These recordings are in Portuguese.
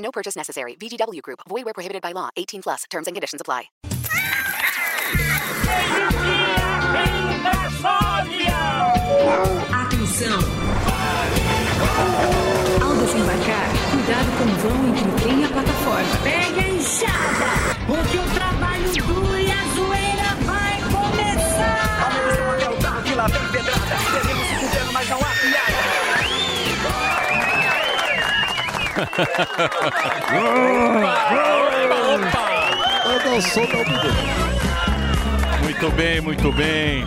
No purchase necessary. VGW Group. Void where prohibited by law. 18 plus. Terms and conditions apply. Atenção! Ao desembarcar, cuidado com o vão entre o trem e a plataforma. Pegue a enxada, porque o trabalho duro Muito bem, muito bem.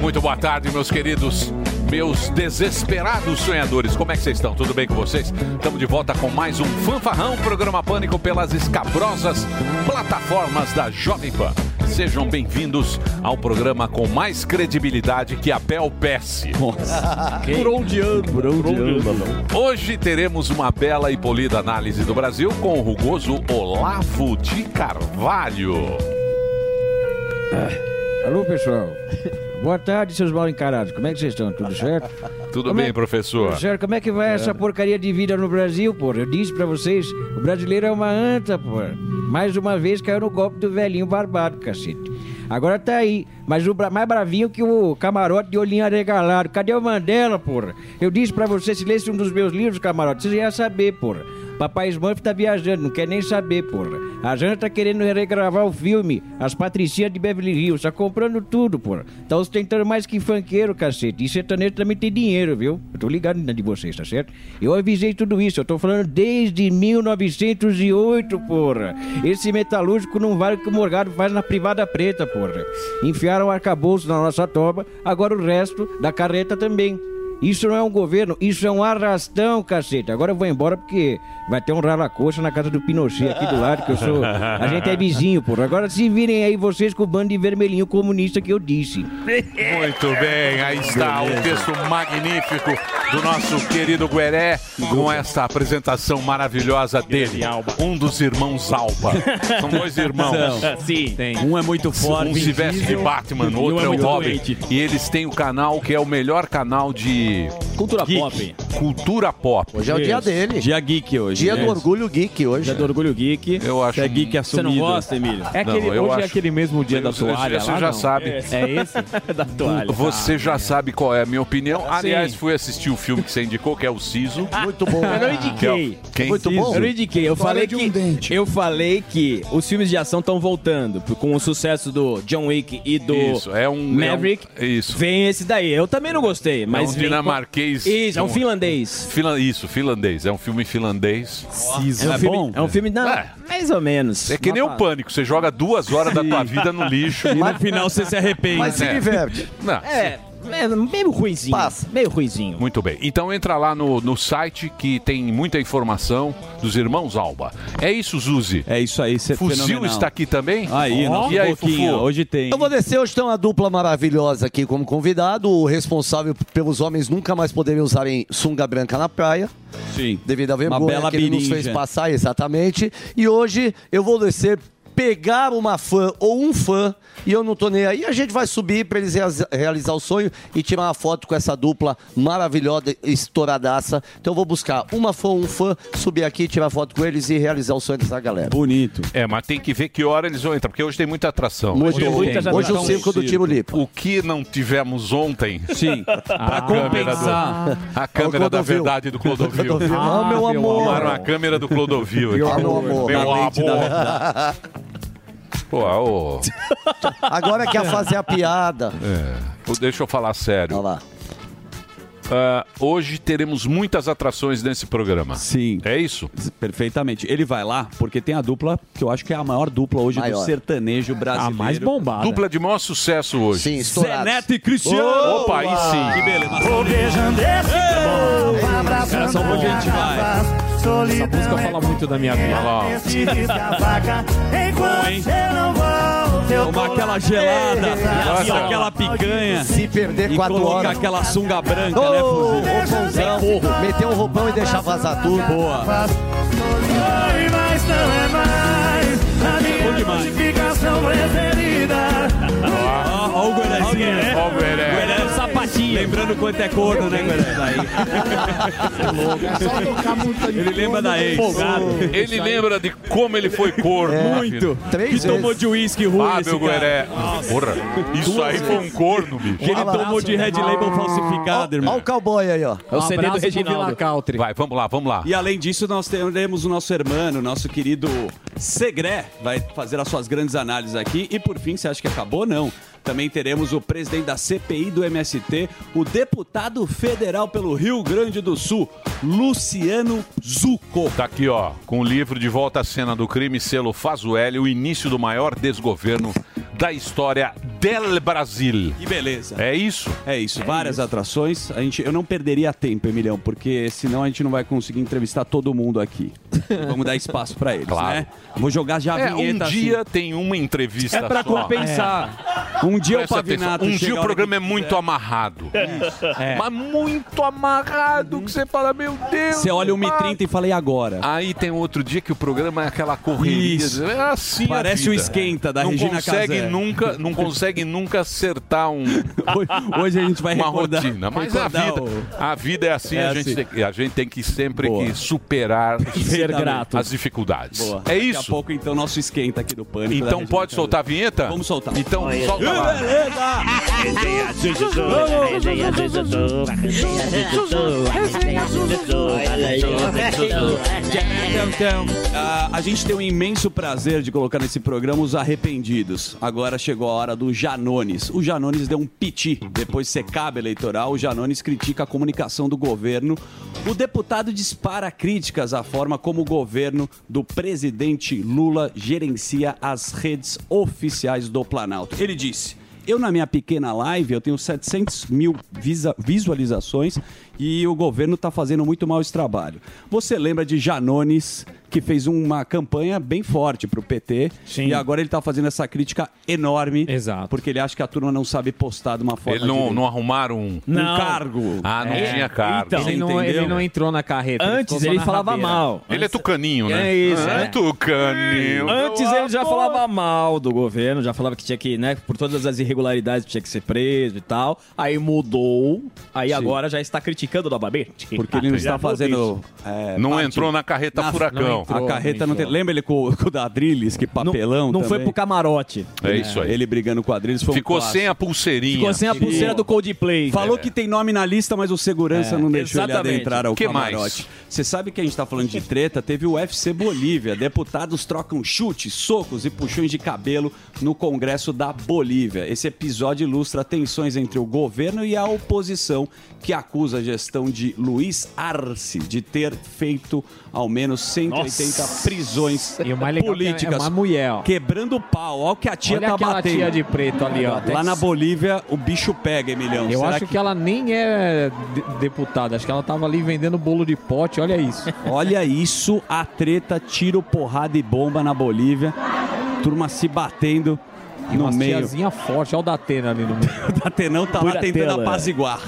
Muito boa tarde, meus queridos, meus desesperados sonhadores. Como é que vocês estão? Tudo bem com vocês? Estamos de volta com mais um Fanfarrão, programa Pânico pelas escabrosas plataformas da Jovem Pan. Sejam bem-vindos ao programa com mais credibilidade que a Bel Pesce. Por onde anda? Por onde anda? Hoje teremos uma bela e polida análise do Brasil com o rugoso Olavo de Carvalho. Alô, pessoal. Boa tarde, seus mal encarados. Como é que vocês estão? Tudo certo? Tudo Como bem, é- professor? Tudo certo? Como é que vai essa porcaria de vida no Brasil, pô? Eu disse pra vocês, o brasileiro é uma anta, pô. Mais uma vez caiu no golpe do velhinho barbado, cacete. Agora tá aí, mas o bra- mais bravinho que o camarote de olhinho arregalado. Cadê o Mandela, porra? Eu disse pra você, se lesse um dos meus livros, camarote, você ia saber, porra. Papai Smurf tá viajando, não quer nem saber, porra. A Jana tá querendo regravar o filme As Patricinhas de Beverly Hills, tá comprando tudo, porra. Tá ostentando mais que funkeiro, cacete. E sertanejo também tem dinheiro, viu? Eu tô ligado na de vocês, tá certo? Eu avisei tudo isso, eu tô falando desde 1908, porra. Esse metalúrgico não vale o que o Morgado faz na privada preta, porra. Enfiaram o arcabouço na nossa toba, agora o resto da carreta também. Isso não é um governo, isso é um arrastão, cacete. Agora eu vou embora porque vai ter um rala-coxa na casa do Pinochet aqui do lado, que eu sou. A gente é vizinho, porra. Agora se virem aí vocês com o bando de vermelhinho comunista que eu disse. Muito bem, aí está o texto magnífico do nosso querido Gueré com esta apresentação maravilhosa dele. Um dos irmãos Alba. São dois irmãos. Sim, tem. Um é muito forte. Um se veste de Batman, outro um é o Robin. E eles têm o canal que é o melhor canal de Cultura geek. pop. Cultura pop. Hoje é o dia dele. Dia geek hoje. Dia né? do orgulho geek hoje. Dia do orgulho geek. Eu acho é geek um- assumido. Você não gosta, Emílio? É Não, aquele, eu hoje é acho- aquele mesmo dia da Você- toalha você lá, já não? sabe. É, é esse? da toalha. Você já sabe qual é a minha opinião. Aliás, Sim. fui assistir o filme que você indicou, que é o Siso. Muito bom. Eu não indiquei. Quem? Muito bom. Eu não indiquei. Eu falei de um que eu falei que os filmes de ação estão voltando com o sucesso do John Wick e do Isso, é um... Maverick. é um- isso. Vem esse daí. Eu também não gostei, mas é um vem dinamarquês. Isso, é um finlandês. Filan- Isso, finlandês. É um filme finlandês. É um filme, é um filme não, É. mais ou menos. É que nem o Pânico. Você joga duas horas da tua vida no lixo. E no final você se arrepende. Mas se É. diverte. Não, É, é meio ruizinho. Passa. Meio ruizinho. Muito bem. Então entra lá no, no site que tem muita informação dos irmãos Alba. É isso, Zuzi. É isso aí, você Fuzil está aqui também? Aí, nosso e aí, Fufu? hoje tem. Eu vou descer, hoje tem uma dupla maravilhosa aqui como convidado, o responsável pelos homens nunca mais poderem usarem sunga branca na praia, Sim. devido à Uma vergonha bela que ele nos fez passar, exatamente. E hoje eu vou descer, pegar uma fã ou um fã, e eu não tô nem aí, a gente vai subir pra eles rea- realizar o sonho e tirar uma foto com essa dupla maravilhosa, estouradaça. Então eu vou buscar uma fã ou um fã, subir aqui, tirar foto com eles e realizar o sonho dessa galera. Bonito. É, mas tem que ver que hora eles vão entrar, porque hoje tem muita atração. Muito Hoje bom. tem. Hoje o Então, circo do tiro lipo. O que não tivemos ontem, Sim. Pra a câmera, compensar. do, a câmera da Clodovil. verdade do Clodovil. Ah, meu amor. Arrumaram a câmera do Clodovil. aqui. Ah, meu amor. Meu amor. Pô, ô, Agora quer fazer a piada. pô, deixa eu falar sério. Olha lá. Ah, hoje teremos muitas atrações nesse programa. Sim. É isso? Perfeitamente. Ele vai lá porque tem a dupla, que eu acho que é a maior dupla hoje Maior. do sertanejo brasileiro. A mais bombada. Dupla de maior sucesso hoje. Sim, Zé. Neto e Cristiano. Opa, aí sim. Que beleza. Um pouquinho, a gente vai. solidão música fala muito da minha vida. Se risca a faca enquanto Tomar aquela gelada, assar aquela picanha. Se perder e quatro colocar horas. aquela sunga branca, né, Ô, fuzil? roupãozão, meter um roupão e deixar vazar tudo. Boa. Oi, mas não é mais a minha notificação preferida. Ó, o Guerezinho, né? Ó o Gueré. Lembrando quanto é corno, né, Gueré? Ele lembra da ex. Ele lembra de como ele foi corno. Muito. Três que tomou vezes. de uísque ruim Fábio cara. Gueré. Porra, isso aí foi um corno, bicho. Que ele tomou de Red Label falsificado, irmão. Olha o cowboy aí, ó. É o CD do Reginaldo. Vai, vamos lá, vamos lá. E além disso, nós teremos o nosso irmão, nosso querido Segré, vai fazer as suas grandes análises aqui. E por fim, você acha que acabou? Não. Também teremos o presidente da CPI do MST, o deputado federal pelo Rio Grande do Sul, Luciano Zucco. Tá aqui, ó, com o livro De Volta à Cena do Crime, selo Fazueli, o início do maior desgoverno da história del Brasil. Que beleza. É isso? É isso, várias atrações. A gente, eu não perderia tempo, Emilhão, porque senão a gente não vai conseguir entrevistar todo mundo aqui. Vamos dar espaço pra eles, Claro. né? Vou jogar já a É, um vinheta. assim. dia tem uma entrevista É pra só. compensar. Um dia o Presta atenção, Pavinato Um dia o programa é muito quiser. amarrado. É. Mas muito amarrado, que você fala, meu Deus. Você olha o mano. 1h30 e fala, e agora? Aí tem outro dia que o programa é aquela correria. Isso. É assim a Parece o esquenta da não Regina consegue Casé. nunca Não consegue nunca acertar um, Hoje, a gente vai uma recordar, rotina. Mas a vida, o- a vida é assim, É a, gente assim. Tem, a gente tem que sempre Boa. que superar Ser grato. as dificuldades. Boa. É Daqui isso. a pouco, então, nosso esquenta aqui do Pânico. Então pode soltar a vinheta? Vamos soltar. Então solta lá. Ah, a gente tem um imenso prazer de colocar nesse programa os arrependidos. Agora chegou a hora do Janones. O Janones deu um piti. Depois de ser cabo eleitoral, o Janones critica a comunicação do governo. O deputado dispara críticas à forma como o governo do presidente Lula gerencia as redes oficiais do Planalto. Ele disse... Eu, na minha pequena live, eu tenho 700 mil visualizações e o governo está fazendo muito mal esse trabalho. Você lembra de Janones, que fez uma campanha bem forte para o PT e agora ele está fazendo essa crítica enorme Exato. porque ele acha que a turma não sabe postar de uma forma Ele não, não arrumaram um, um cargo. Ah, não É. tinha cargo. Então, ele, não, ele não entrou na carreta. Antes ele na falava rabeira. mal. Ele é tucaninho, né? É isso, Ah, é. tucaninho. Antes ele já falava mal do governo, já falava que tinha que, né, por todas as irregularidades tinha que ser preso e tal. Aí mudou, aí agora já está criticando novamente. Porque ele não está fazendo. é, Não parte- entrou na carreta na- furacão. a carreta não tem. Lembra ele com, com o Dadriles, que papelão? não foi também? pro camarote. É isso aí. Ele brigando com o Adriles foi um Ficou clássico. sem a pulseirinha. Ficou sem a pulseira do Coldplay. Falou que tem nome na lista, mas o segurança É, não deixou exatamente. ele adentrar ao Que camarote. mais? Você sabe que a gente tá falando de treta? Teve o UFC Bolívia. Deputados trocam chutes, socos e puxões de cabelo no Congresso da Bolívia. Esse episódio ilustra tensões entre o governo e a oposição, que acusa a gestão de Luiz Arce de ter feito ao menos 180 prisões E o mais legal é que é políticas. uma mulher, ó. Quebrando o pau. Olha o que a tia Olha tá aquela batendo. tia de preto ali, ó. Lá na Bolívia, o bicho pega, Emilhão. Eu Será acho que... ela nem é de- deputada. Acho que ela tava ali vendendo bolo de pote. Olha isso. Olha isso, a treta, tiro, porrada e bomba na Bolívia. Turma se batendo E no uma meio. tiazinha forte. Olha o Datena ali no meio. O Datenão tá lá Pura tentando tela. apaziguar.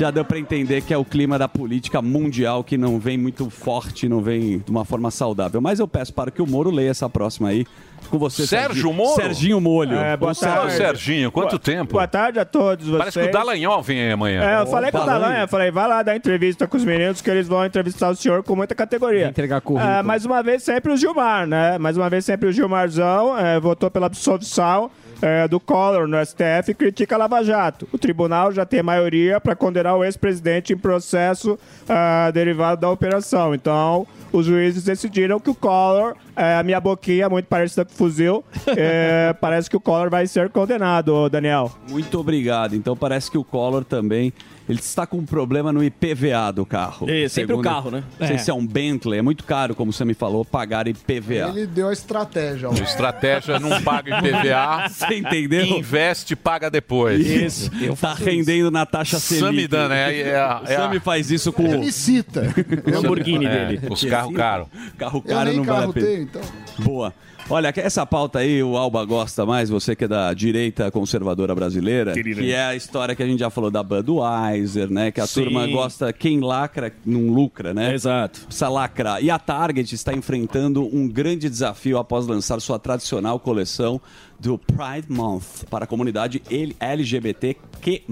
Já deu pra entender que é o clima da política mundial que não vem muito forte, não vem de uma forma saudável. Mas eu peço para que o Moro leia essa próxima aí. Com você, Sérgio Serginho. Moro? Serginho Molho. É, boa O Sérgio- tarde. Serginho, quanto Boa- tempo? Boa tarde a todos vocês. Parece que o Dallagnol vem aí amanhã. É, eu falei com o. Dallagnol, eu falei, vai lá dar entrevista com os meninos que eles vão entrevistar o senhor com muita categoria. Entregar currículo. É, mais uma vez sempre o Gilmar, né? Mais uma vez sempre o Gilmarzão é, votou pela absolvição é, do Collor no STF critica a Lava Jato. O tribunal já tem maioria para condenar o ex-presidente em processo ah, derivado da operação. Então, os juízes decidiram que o Collor é, a minha boquinha é muito parecida com fuzil. É, parece que o Collor vai ser condenado, Daniel. Muito obrigado. Então parece que o Collor também. Ele está com um problema no IPVA do carro. É, sempre o carro, né? Não sei É. se é um Bentley, é muito caro, como você me falou, pagar IPVA. Ele deu a estratégia. ó. Estratégia não paga IPVA. Você entendeu? Investe, paga depois. Isso. tá rendendo na taxa Selic. Samidana, é, é, a- é o Sami faz isso com Ele me cita. Lamborghini É, dele. os carros caros. Carro Eu caro nem não vale carro a pena. tenho, então. Boa. Olha, essa pauta aí o Alba gosta mais, você que é da direita conservadora brasileira, Querida. que é a história que a gente já falou da Budweiser, né? Que a Sim. turma gosta, quem lacra não lucra, né? Exato. Precisa lacrar. E a Target está enfrentando um grande desafio após lançar sua tradicional coleção do Pride Month para a comunidade LGBTQ+,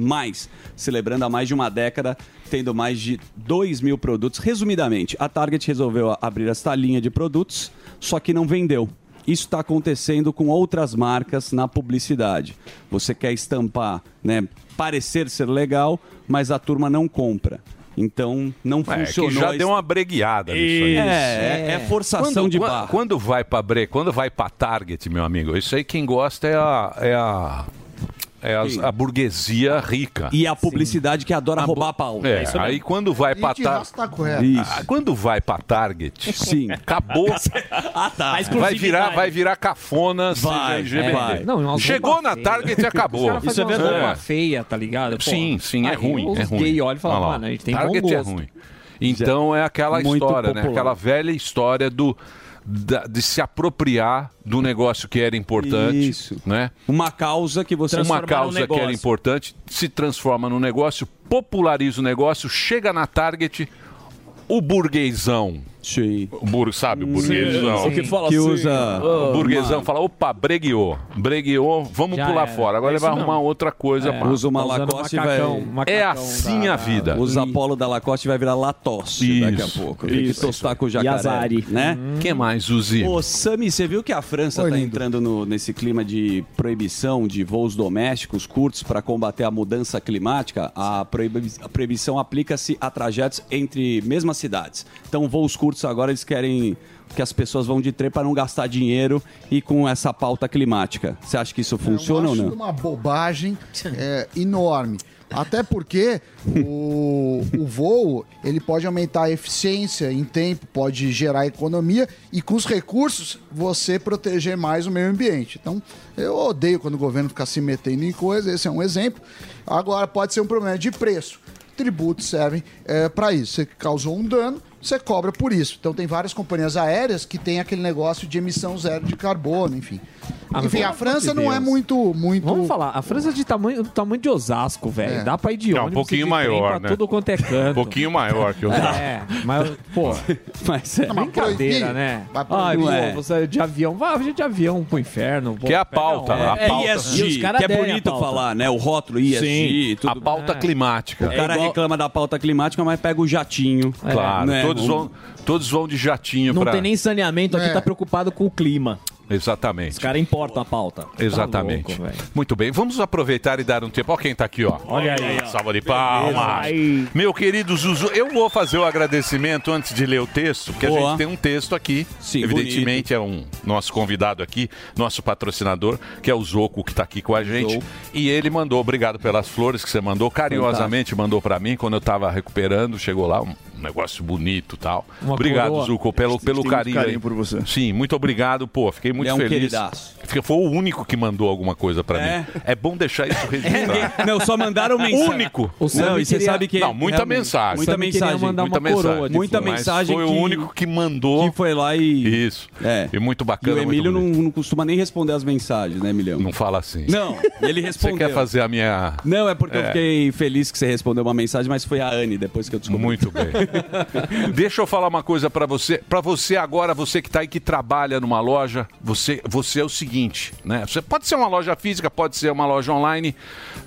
celebrando há mais de uma década, tendo mais de 2 mil produtos. Resumidamente, a Target resolveu abrir esta linha de produtos, só que não vendeu. Isso está acontecendo com outras marcas na publicidade. Você quer estampar, né, parecer ser legal, mas a turma não compra. Então, não É, funcionou. que já a deu uma bregueada nisso aí. É, é, é forçação quando, de barra. Quando vai pra bre, quando vai pra Target, meu amigo, isso aí quem gosta é a é a é as- a, burguesia rica. E a publicidade que adora roubar pau. É, isso aí quando vai pra te Target, rastar correto. Isso. quando vai pra Target, Sim. acabou. ah, tá. Vai virar, vai virar cafona Vai, LGBT. vai. Não, umas Chegou na feia. Target e acabou. Caras fazem umas É. feia, tá ligado? Pô, Sim, sim, é aí ruim. Os É ruim. gays olham e falam, Olha lá. mano, a gente tem Target bom é gosto. ruim. Então é aquela Muito história, né? popular. Aquela velha história do de se apropriar do negócio que era importante, Isso. né? Uma causa que você Uma causa que era importante se transforma num negócio, populariza o negócio, chega na Target, o burguesão. O bur, sabe, o burguesão. sim. O que fala Que assim, usa- O burguesão uma- fala, opa, bregueou. Bregueou, vamos Já pular era. fora. Agora É ele vai isso arrumar outra coisa. É, usa uma Tá Lacoste e macacão, vai... É assim da- a vida. Usa Apolo da Lacoste e vai virar Lacoste daqui a pouco. Tem que tostar com o jacaré. Yazari. Né? que mais, Uzi? Ô, Sami, você viu que a França Oi, está entrando no- nesse clima de proibição de voos domésticos curtos para combater a mudança climática? A, proibi- a proibição aplica-se a trajetos entre mesmas cidades. Então, voos curtos agora eles querem que as pessoas vão de trem para não gastar dinheiro e com essa pauta climática. Você acha que isso funciona eu ou não? uma bobagem é, enorme. Até porque o, o voo ele pode aumentar a eficiência em tempo, pode gerar economia e com os recursos você proteger mais o meio ambiente. Então eu odeio quando o governo fica se metendo em coisas, esse é um exemplo. Agora pode ser um problema de preço. Tributos servem para isso. Você causou um dano, você cobra por isso. Então tem várias companhias aéreas que têm aquele negócio de emissão zero de carbono, enfim. Ah, enfim, a França de não é muito, muito. Vamos falar, a França é de tamanho, do tamanho de Osasco, velho. É. Dá pra ir de Não, um ônibus pouquinho e de trem maior, pra né? tudo quanto é canto. Um pouquinho maior que o É, mas, pô, Mas é. Não, mas brincadeira, proibir? né? Vai Ai, proibir? pô, é. você de avião, vai de avião pro inferno. pô, Que é a pauta, onda. a É pauta. E ESG, caras que é bonito falar, né? O rótulo ESG, tudo. A pauta É. climática. O cara igual- reclama da pauta climática, mas pega o jatinho. Claro, né? todos, Um- vão, todos vão de jatinho Não pra... tem nem saneamento aqui, É. tá preocupado com o clima. Exatamente. Os caras importam a pauta. Exatamente. Tá louco. Muito bem, vamos aproveitar e dar um tempo. Olha quem tá aqui, ó. Olha aí, ó. Salva de palmas. Meu querido Zuzu, eu vou fazer o agradecimento antes de ler o texto, porque a Boa. gente tem um texto aqui. Sim, Evidentemente é um nosso convidado aqui, nosso patrocinador, que é o Zoco, que tá aqui com a gente. Zoco. E ele mandou, obrigado pelas flores que você mandou, carinhosamente mandou para mim quando eu tava recuperando. Chegou lá um negócio bonito e tal. Uma obrigado, coroa. Zuco, pelo, pelo carinho. carinho aí. por você. Sim, muito obrigado, pô. Fiquei muito Ele é um feliz. queridaço. Foi o único que mandou alguma coisa pra É. mim. É bom deixar isso registrado. Não, só mandaram mensagem. Único. O Sammy Não, e você queria- sabe que. Não, muita mensagem. Muita mensagem. mandar muita uma coroa mensagem. de Muita mensagem Foi que- o único que mandou. Que foi lá e. Isso. É. E muito E bacana. o Emílio não, não costuma nem responder as mensagens, né, Emilhão? não fala assim. Não, ele Você respondeu. quer fazer a minha. Não, é porque eu É. fiquei feliz que você respondeu uma mensagem, mas foi a Anne depois que eu descobri. Muito bem. Deixa eu falar uma coisa pra você. Pra você agora, você que tá aí que trabalha numa loja, você, você é o seguinte. né? Você pode ser uma loja física, pode ser uma loja online.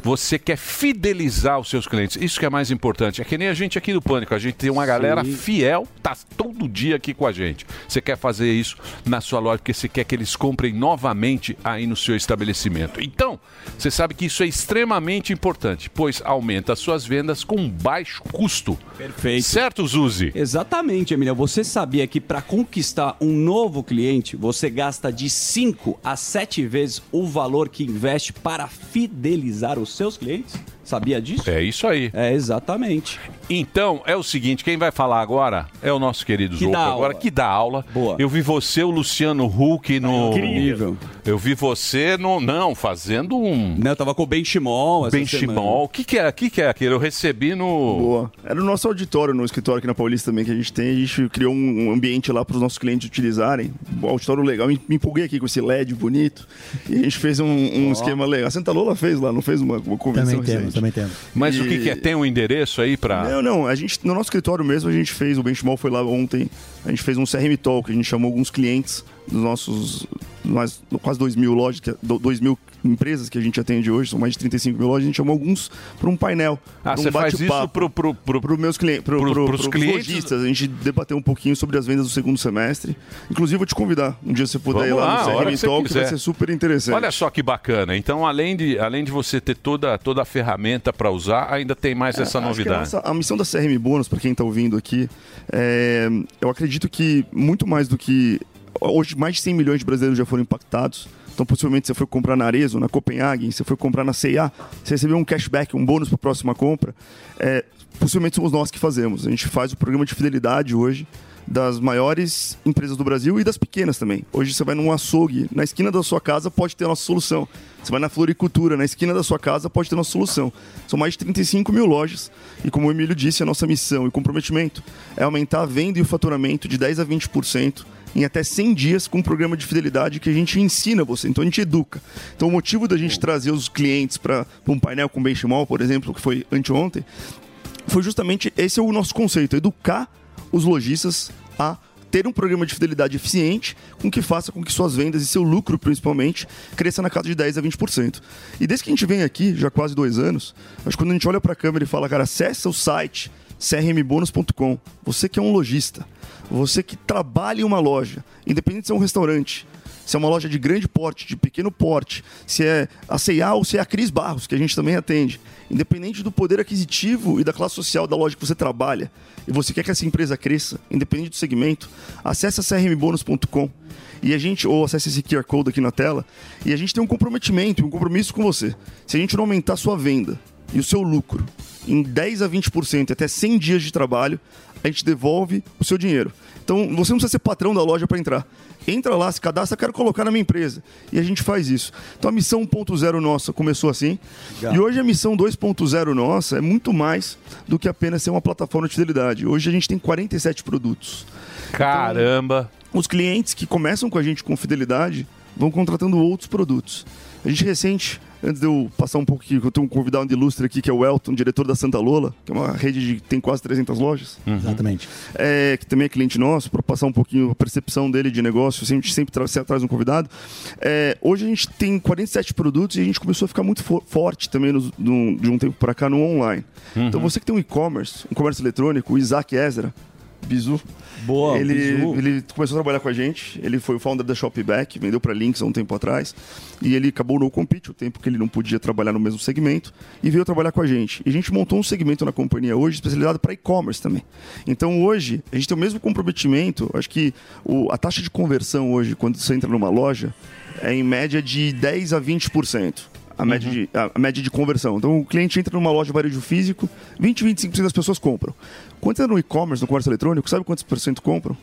Você quer fidelizar os seus clientes. Isso que é mais importante. É que nem a gente aqui do Pânico. A gente tem uma galera Sim. fiel, tá todo dia aqui com a gente. Você quer fazer isso na sua loja porque você quer que eles comprem novamente aí no seu estabelecimento. Então, você sabe que isso é extremamente importante, pois aumenta as suas vendas com baixo custo. Perfeito. Certo, Zuzi? Exatamente, Emília. Você sabia que para conquistar um novo cliente, você gasta de 5 a 7 vezes o valor que investe para fidelizar os seus clientes? Sabia disso? É isso aí. É, exatamente. Então, é o seguinte, quem vai falar agora é o nosso querido Que agora que dá aula. Boa. Eu vi você, o Luciano Huck, no... Incrível. Eu vi você no... Não, fazendo um... Não, eu tava com o Benchimol essa Benchimol. O que que é, o que que é aquele? Eu recebi no... Boa. Era o nosso auditório no escritório aqui na Paulista também que a gente tem. A gente criou um ambiente lá para os nossos clientes utilizarem. Um auditório legal. Me, me empolguei aqui com esse LED bonito. E a gente fez um, um esquema legal. A Santa Lola fez lá, não fez uma, uma convenção Também temos. Também temos. Mas E- o que que é? Tem um endereço aí pra... Não, não. A gente, no nosso escritório mesmo, a gente fez, o Benchmall foi lá ontem, a gente fez um CRM Talk, a gente chamou alguns clientes dos nossos, mais, quase 2 mil lojas, que- do- 2 mil empresas que a gente atende hoje, são mais de 35 mil lojas, a gente chamou alguns para um painel. Ah, um você faz isso bate-papo. pro, pro, pro, meus clientes, pro, Pro- pros clientes? lojistas, a gente debateu um pouquinho sobre as vendas do segundo semestre. Inclusive, vou te convidar. Um dia você puder ir Vamos lá, lá, a no CRM que Talk, vai quiser. ser super interessante. Olha só que bacana. Então, além de, além de você ter toda, toda a ferramenta para usar, ainda tem mais essa É, que a, novidade. nossa- a missão da CRM Bônus, para quem está ouvindo aqui, é, eu acredito que muito mais do que. Hoje, mais de 100 milhões de brasileiros já foram impactados. Então, possivelmente, você foi comprar na Arezzo, na Copenhagen, você foi comprar na C&A, você recebeu um cashback, um bônus para a próxima compra. É, possivelmente somos nós que fazemos. A gente faz o programa de fidelidade hoje das maiores empresas do Brasil e das pequenas também. Hoje você vai num açougue, na esquina da sua casa pode ter a nossa solução. Você vai na floricultura, na esquina da sua casa pode ter a nossa solução. São mais de 35 mil lojas e como o Emílio disse, a nossa missão e comprometimento é aumentar a venda e o faturamento de 10 a 20% em até 100 dias com um programa de fidelidade que a gente ensina você, então a gente educa. Então o motivo da gente trazer os clientes para um painel com benchmark, por exemplo, que foi anteontem, foi justamente esse é o nosso conceito, educar os lojistas a ter um programa de fidelidade eficiente com que faça com que suas vendas e seu lucro, principalmente, cresça na casa de 10 a 20%. E desde que a gente vem aqui, já quase dois anos, acho que quando a gente olha para a câmera e fala, cara, acessa o site crmbonus.com. Você que é um lojista, você que trabalha em uma loja, independente se é um restaurante, se é uma loja de grande porte, de pequeno porte, se é a C&A ou se é a Cris Barros, que a gente também atende. Independente do poder aquisitivo e da classe social da loja que você trabalha, e você quer que essa empresa cresça, independente do segmento, acesse crmbonus.com e a gente, ou acesse esse QR Code aqui na tela, e a gente tem um comprometimento, um compromisso com você. Se a gente não aumentar a sua venda e o seu lucro em 10 a 20% e até 100 dias de trabalho, a gente devolve o seu dinheiro. Então, você não precisa ser patrão da loja para entrar. Entra lá, se cadastra, quero colocar na minha empresa. E a gente faz isso. Então, a missão 1.0 nossa começou assim. Legal. E hoje a missão 2.0 nossa é muito mais do que apenas ser uma plataforma de fidelidade. Hoje a gente tem 47 produtos. Caramba! os clientes que começam com a gente com fidelidade vão contratando outros produtos. A gente recente, antes de eu passar um pouco aqui, eu tenho um convidado de ilustre aqui, que é o Elton, diretor da Santa Lola, que é uma rede de tem quase 300 lojas. Exatamente. É, que também é cliente nosso, para passar um pouquinho a percepção dele de negócio, a gente sempre tra traz um convidado. É, hoje a gente tem 47 produtos e a gente começou a ficar muito fo- forte também nos- no- de um tempo para cá no online. Então você que tem um e-commerce, um comércio eletrônico, o Isaac Ezra, Bizu. Boa, ele, Bizu. ele começou a trabalhar com a gente, ele foi o founder da Shopback, vendeu para Links há um tempo atrás, e ele acabou no compete, o tempo que ele não podia trabalhar no mesmo segmento, e veio trabalhar com a gente. E a gente montou um segmento na companhia hoje especializado para e-commerce também. Então hoje, a gente tem o mesmo comprometimento, acho que o- a taxa de conversão hoje, quando você entra numa loja, é em média de 10 a 20%. A média, de, a, a média de conversão. Então, o cliente entra numa loja de varejo físico, 20, 25% das pessoas compram. Quando entra no e-commerce, no comércio eletrônico, sabe quantos por cento compram?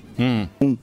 Um.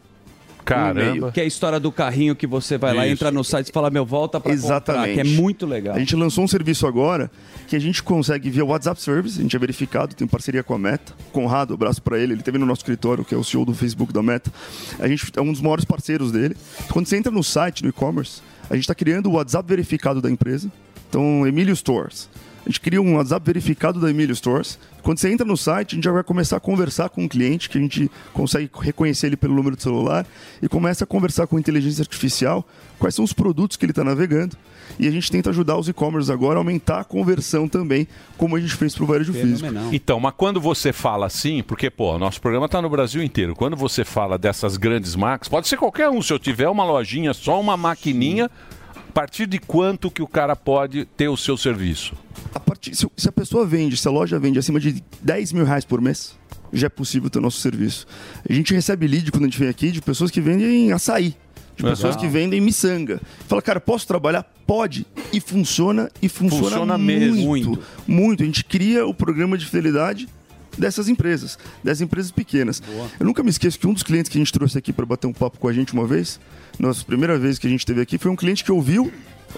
Caramba. Que é a história do carrinho que você vai lá, Isso. entra no site e fala, meu, volta pra Exatamente. comprar, que é muito legal. A gente lançou um serviço agora que a gente consegue via WhatsApp Service, a gente é verificado, tem parceria com a Meta. Conrado, abraço para ele, ele teve no nosso escritório, que é o CEO do Facebook da Meta. A gente é um dos maiores parceiros dele. Quando você entra no site, no e-commerce, a gente está criando o WhatsApp verificado da empresa. Então, Emílio Stores. A gente cria um WhatsApp verificado da Emílio Stores. Quando você entra no site, a gente já vai começar a conversar com o cliente, que a gente consegue reconhecer ele pelo número de celular, e começa a conversar com inteligência artificial quais são os produtos que ele está navegando. E a gente tenta ajudar os e-commerce agora a aumentar a conversão também, como a gente fez para o varejo físico. Então, mas quando você fala assim, porque, pô, nosso programa está no Brasil inteiro. Quando você fala dessas grandes marcas, pode ser qualquer um. Se eu tiver uma lojinha, só uma maquininha, a partir de quanto que o cara pode ter o seu serviço? A partir, se, se a pessoa vende, se a loja vende acima de 10 mil reais por mês, já é possível ter o nosso serviço. A gente recebe lead quando a gente vem aqui de pessoas que vendem açaí. De pessoas Legal. que vendem miçanga. Fala, cara, posso trabalhar? Pode. E funciona, e funciona, Funciona muito, mesmo. muito. Muito. A gente cria o programa de fidelidade dessas empresas, dessas empresas pequenas. Eu nunca me esqueço que um dos clientes que a gente trouxe aqui para bater um papo com a gente uma vez, nossa primeira vez que a gente teve aqui, foi um cliente que ouviu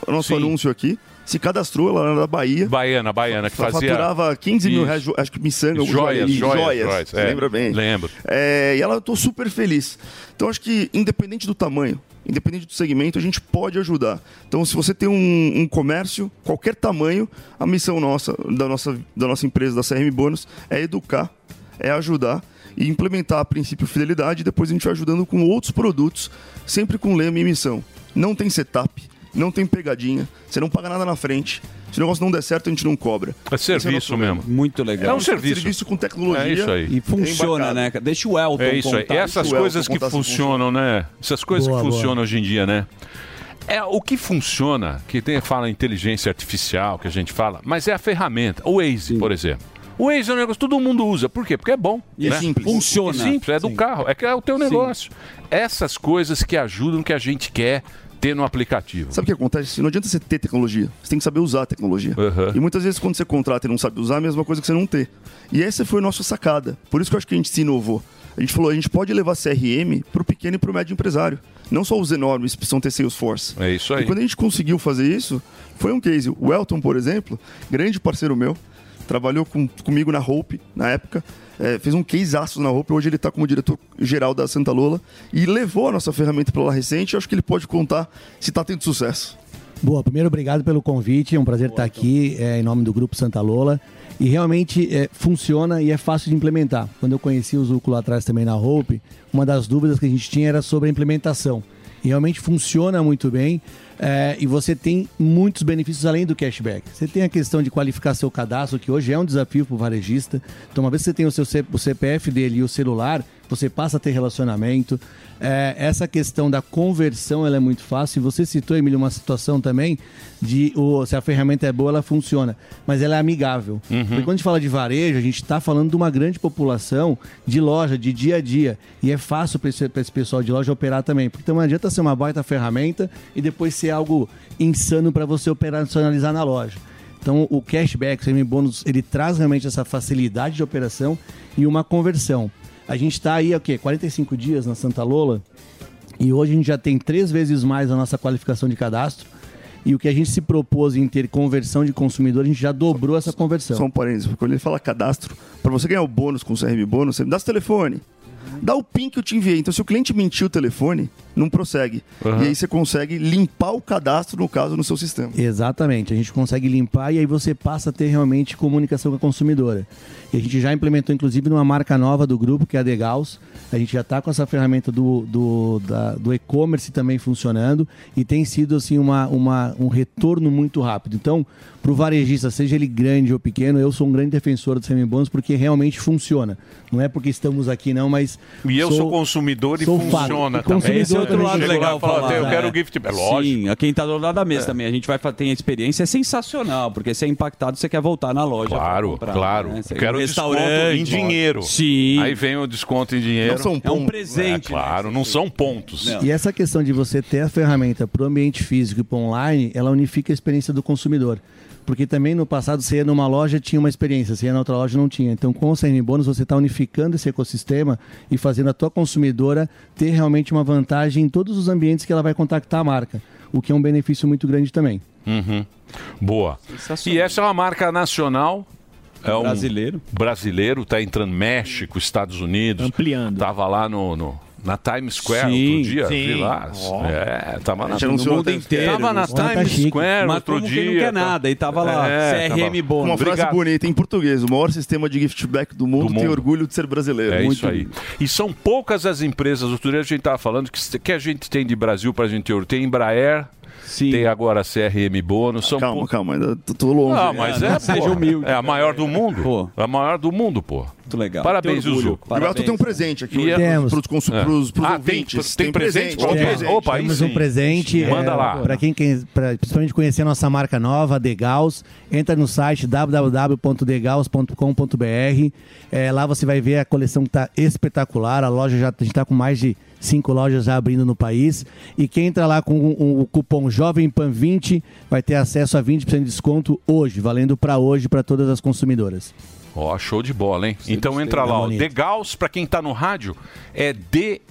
o nosso anúncio aqui, se cadastrou lá na Bahia. Baiana, baiana, que fazia. Faturava 15 mil reais, acho que miçanga, Joias, joias, joias, Você é. lembra bem? Lembro. É, e ela, eu tô super feliz. Então, acho que, independente do tamanho, independente do segmento, a gente pode ajudar. Então, se você tem um, um comércio, qualquer tamanho, a missão nossa, da nossa, da nossa empresa, da CRM Bônus, é educar, é ajudar e implementar a princípio fidelidade. E depois a gente vai ajudando com outros produtos, sempre com lema e missão. Não tem setup, não tem pegadinha, você não paga nada na frente. Se o negócio não der certo, a gente não cobra. É é serviço nosso mesmo. Muito legal. É um serviço. Serviço com tecnologia. É isso aí. E funciona, né? Deixa o Elton É isso aí. contar. Essas coisas que funcionam, né? Essas coisas Boa, que boa. funcionam hoje em dia, né? É o que funciona, que tem fala inteligência artificial, que a gente fala, mas é a ferramenta. O Waze, por exemplo. O Waze é um negócio que todo mundo usa. Por quê? Porque é bom. E é né? simples. Funciona. É simples, é do Sim. carro. É que é o teu Sim. negócio. Essas coisas que ajudam que a gente quer ter no aplicativo. Sabe o que acontece? Não adianta você ter tecnologia, você tem que saber usar a tecnologia. E muitas vezes quando você contrata e não sabe usar, é a mesma coisa que você não ter. E essa foi a nossa sacada. Por isso que eu acho que a gente se inovou. A gente falou, a gente pode levar CRM para o pequeno e para o médio empresário. Não só os enormes precisam ter Salesforce. É isso aí. E quando a gente conseguiu fazer isso, foi um case. O Elton, por exemplo, grande parceiro meu, trabalhou com- comigo na Hope, na época, é, fez um caseaço na Hope, hoje ele está como diretor-geral da Santa Lola e levou a nossa ferramenta para lá recente. Eu acho que ele pode contar se está tendo sucesso. Boa, primeiro obrigado pelo convite, é um prazer estar aqui é, em nome do Grupo Santa Lola. E realmente é, funciona e é fácil de implementar. Quando eu conheci o Zuco lá atrás também na Hope, uma das dúvidas que a gente tinha era sobre a implementação. E realmente funciona muito bem é, e você tem muitos benefícios além do cashback. Você tem a questão de qualificar seu cadastro, que hoje é um desafio para o varejista. Então, uma vez que você tem o seu C- o CPF dele e o celular, você passa a ter relacionamento. É, essa questão da conversão ela é muito fácil. E Você citou, Emílio, uma situação também de o, se a ferramenta é boa, ela funciona, mas ela é amigável. Porque quando a gente fala de varejo, a gente está falando de uma grande população de loja, de dia a dia. E é fácil para esse, esse pessoal de loja operar também. Porque não adianta ser uma baita ferramenta e depois ser algo insano para você operacionalizar na loja. Então, o cashback, o CM bônus, ele traz realmente essa facilidade de operação e uma conversão. A gente está aí, o quê? 45 dias na Santa Lola e hoje a gente já tem três vezes mais a nossa qualificação de cadastro. E o que a gente se propôs em ter conversão de consumidor, a gente já dobrou essa conversão. Só um parênteses, quando ele fala cadastro, para você ganhar o bônus com o CRM bônus, você me dá seu telefone. Dá o PIN que eu te enviei. Então, se o cliente mentiu o telefone, não prossegue. Aham. E aí você consegue limpar o cadastro, no caso, no seu sistema. Exatamente, a gente consegue limpar e aí você passa a ter realmente comunicação com a consumidora. E a gente já implementou, inclusive, numa marca nova do grupo, que é a Degaus. A gente já está com essa ferramenta do, do, da- do e-commerce também funcionando e tem sido assim uma, uma, um retorno muito rápido. Então, para o varejista, seja ele grande ou pequeno, eu sou um grande defensor do semi-bônus porque realmente funciona. Não é porque estamos aqui, não, mas. E eu sou, consumidor e sou fato. funciona E também. consumidor Esse é outro lado legal e fala, falar. eu né? quero o gift, é lógico. Sim, a quem tá do lado da mesa É. também. A gente vai ter a experiência, é sensacional, porque você é impactado, você quer voltar na loja. Claro, comprar, claro. né? Você Eu quero desconto restaurante. em dinheiro. Sim. Aí vem o desconto em dinheiro. Não são É um pontos. presente, É, claro, não são pontos. E essa questão de você ter a ferramenta para o ambiente físico e para online, ela unifica a experiência do consumidor. Porque também no passado você ia numa loja tinha uma experiência, você ia na outra loja não tinha. Então com o CRM Bônus você está unificando esse ecossistema e fazendo a tua consumidora ter realmente uma vantagem em todos os ambientes que ela vai contactar a marca, o que é um benefício muito grande também. Uhum. Boa. E essa é uma marca nacional. É um Brasileiro. Brasileiro, tá entrando México, Estados Unidos. Ampliando. Tava lá no, no- Na Times Square Sim, outro dia, sim. vi lá. Ó. É, tava na, no mundo inteiro. Tava na tá Times chique. Square Mas outro como quem dia. não quer nada, e tava lá, CRM Com uma frase Obrigado. bonita em português. O maior sistema de gift back do mundo, Do tem mundo. orgulho de ser brasileiro. É Muito isso aí. E são poucas as empresas, outro dia a gente estava falando, que, que a gente tem de Brasil para a gente ter. Tem Embraer, tem agora a CRM Bônus. São Calma, pou- calma, ainda tô- longe. Ah, mas é, pô, É a maior do mundo. É a maior do mundo, pô. Muito legal. Parabéns, Tem. Zuzu. Gilberto tem um presente aqui E é- Temos. pros, consu- É. pros, pros Ah, tem- ouvintes. tem presente? Tem Temos. Opa, Temos sim. um presente. Manda lá. Para quem quer, pra, principalmente conhecer a nossa marca nova, Degaus, entra no site www.degaus.com.br. É, lá você vai ver a coleção que está espetacular. A loja já está com mais de cinco lojas já abrindo no país. E quem entra lá com o, o cupom Jovem Pan 20 vai ter acesso a 20% de desconto hoje, valendo para hoje para todas as consumidoras. Ó, show de bola, hein? então entra lá, ó. bonito. Degaus, pra quem tá no rádio, é D-E-G-A-L-L-S.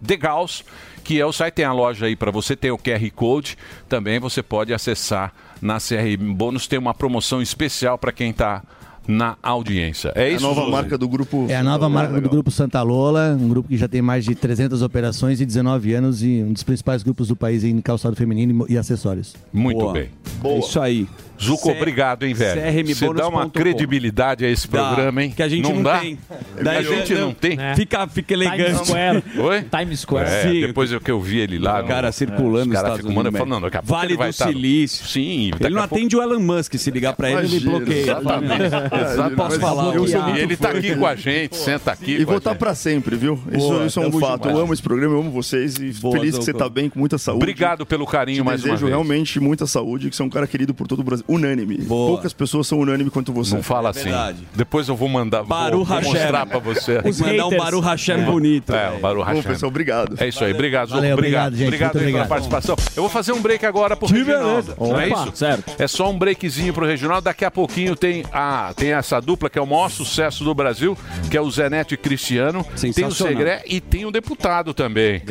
Degaus, que é o site, tem a loja aí pra você, tem o QR Code, também você pode acessar na CRM Bônus, tem uma promoção especial pra quem tá na audiência. É isso, Zuzu? do grupo. É a nova marca do Grupo Santa Lola, um grupo que já tem mais de 300 operações e 19 anos e um dos principais grupos do país em calçado feminino e acessórios. Muito Boa. bem. É Isso aí. Zuco, C- obrigado, hein, velho? Você dá uma credibilidade a esse Dá, programa, hein? que a gente não dá? tem. A Daí gente não- não tem. É. Fica- fica elegante. Times Square. Oi? Times Square. É, Sim. depois que eu vi ele lá. O cara circulando Os nos caras ficam mandando, não, daqui a pouco Vale ele vai do estar... Silício. Sim. Ele não a pouco- atende o Elon Musk. Se ligar pra ele, ele bloqueia. exatamente. Exatamente. Posso falar? Eu sou E muito ele tá aqui com a gente, senta aqui. E vou estar pra sempre, viu? Isso, Boa, isso é um fato. junto. Eu amo esse programa, eu amo vocês e Boa, feliz que você tá bem, com muita saúde. Obrigado pelo carinho Te mais uma desejo vez. realmente muita saúde, que você é um cara querido por todo o Brasil. Unânime. Poucas pessoas são unânimes quanto você. Não fala assim. Depois eu vou mandar, vou, Baru vou Hashem. mostrar pra você. Os mandar um. Baru Hashem bonito. É, o Baru Bom, Hashem. pessoal, obrigado. É isso aí, obrigado. Valeu, obrigado. obrigado, gente. Obrigado pela participação. Eu vou fazer um break agora pro Reginaldo. Não é isso? certo. É só um breakzinho pro Reginaldo. Daqui a pouquinho tem, a, tem essa dupla que é o maior sucesso do Brasil, que é o Zé Neto e Cristiano. Tem o. Segre e tem um deputado também.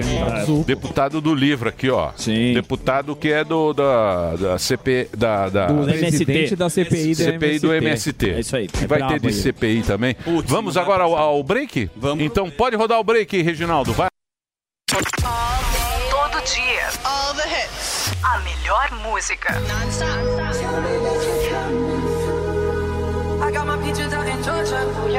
Deputado do livro aqui, ó. Sim. Deputado que é do da, da CP da, da Do Presidente da CPI do CPI do MST. MST. É isso aí. É vai ter de aí. CPI também. Vamos agora ao, ao break? Vamos. Então pode rodar o break, Reginaldo. Vai. Todo dia. All the hits. A melhor música. I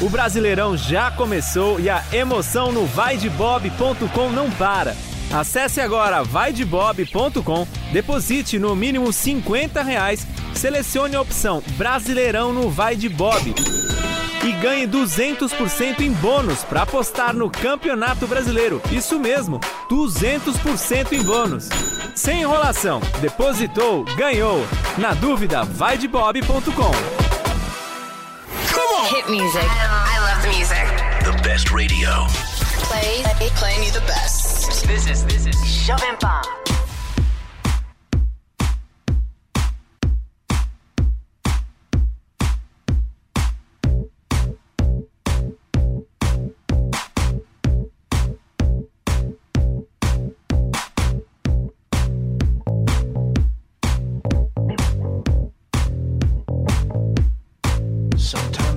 O Brasileirão já começou e a emoção no vaidebob.com não para. Acesse agora vaidebob.com, deposite no mínimo 50 reais, selecione a opção Brasileirão no Vai de Bob e ganhe 200% em bônus para apostar no Campeonato Brasileiro. Isso mesmo, 200% em bônus. Sem enrolação, depositou, ganhou. Na dúvida, vaidebob.com. Hit music. I love the music. The best radio. Play, playing you the best. This is this is Jovem Pan. Sometimes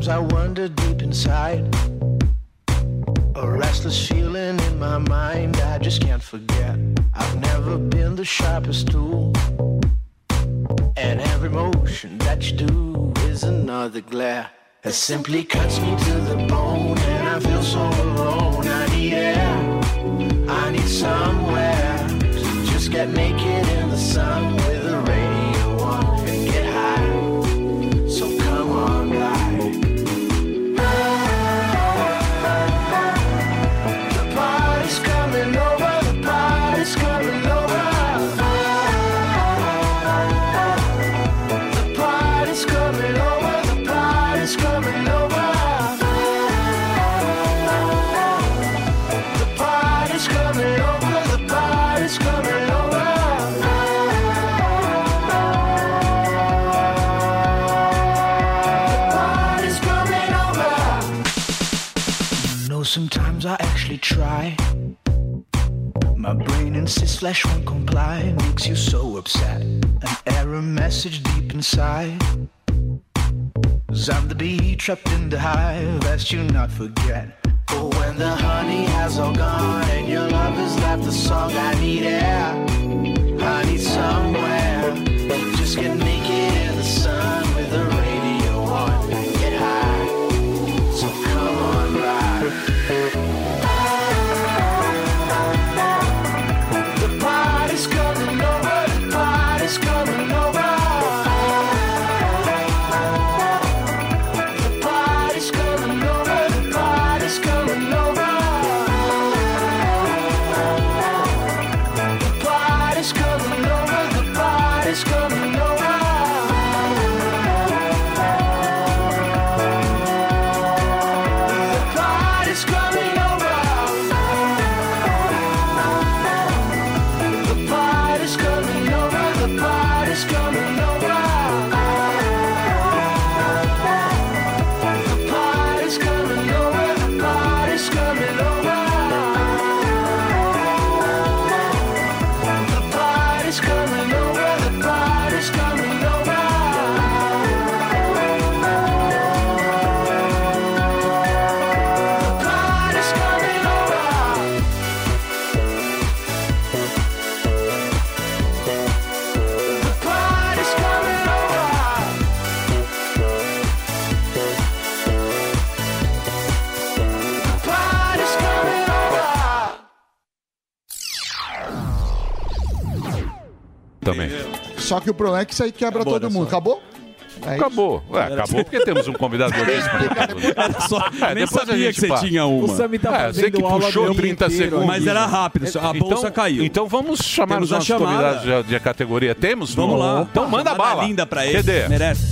I wonder deep inside. A restless feeling in my mind I just can't forget. I've never been the sharpest tool. And every motion that you do is another glare. It simply cuts me to the bone and I feel so alone. I need air, I need somewhere to just get naked in the sun with insists flesh won't comply, makes you so upset. An error message deep inside. Cause I'm the bee trapped in the hive, lest you not forget. But when the honey has all gone and your love has left the song, I need air. I need somewhere. Just get naked in the sun Também. Só que o problema é que isso aí quebra Acabou, todo né, mundo. só? Acabou? É. Acabou. Ué, acabou porque temos um convidado novíssimo. Era só, É, nem sabia que você fala. tinha uma. O Sami tá É, sei que puxou 30 segundos. Mas era rápido, a bolsa então, caiu. Então vamos chamar Temos os a nossos chamada. convidados de, de categoria. Temos? Vamos No- lá. Então manda Chamada bala. linda pra ele. Cadê? Merece.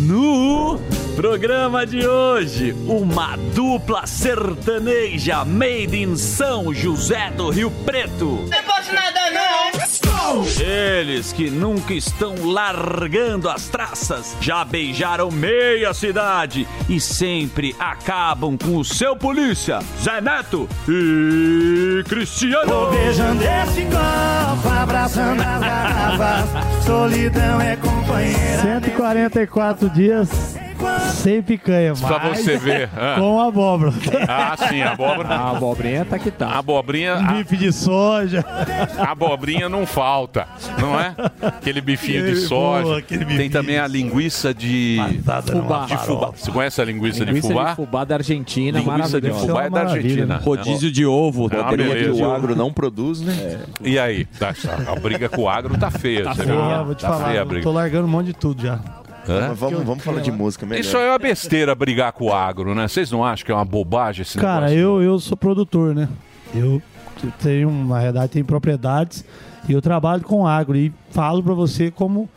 No programa de hoje, uma dupla sertaneja made in São José do Rio Preto. Não posso nada não. Eles que nunca estão largando as traças, já beijaram meia cidade e sempre acabam com o seu polícia, Zé Neto e Cristiano. Tô beijando esse copo, abraçando as garrafas. Solidão é companheira. 144 dias sem picanha, Pra mas você ver. Ah. com abóbora. Ah, sim, a abóbora. A abobrinha tá que tá. A abobrinha. Um bife de soja. A abobrinha não falta, não é? Aquele bifinho de soja. boa, bifinho Tem também a linguiça de Fubá. De fubá. Você conhece a linguiça, Linguiça de fubá? de fubá da Argentina, Linguiça de fubá é da Argentina. Rodízio de ovo. É rodízio beleza. de ovo. não produz, né? E aí? Tá, a briga com o agro tá feia. Tá você feia, viu? vou te Tá falar. tô largando um monte de tudo já. Hã? Vamos- vamos falar de música melhor. Isso é uma besteira brigar com o agro, né? Vocês não acham que é uma bobagem esse Cara, negócio? eu, eu sou produtor, né? Eu tenho, na verdade, tenho propriedades e eu trabalho com agro e falo pra você como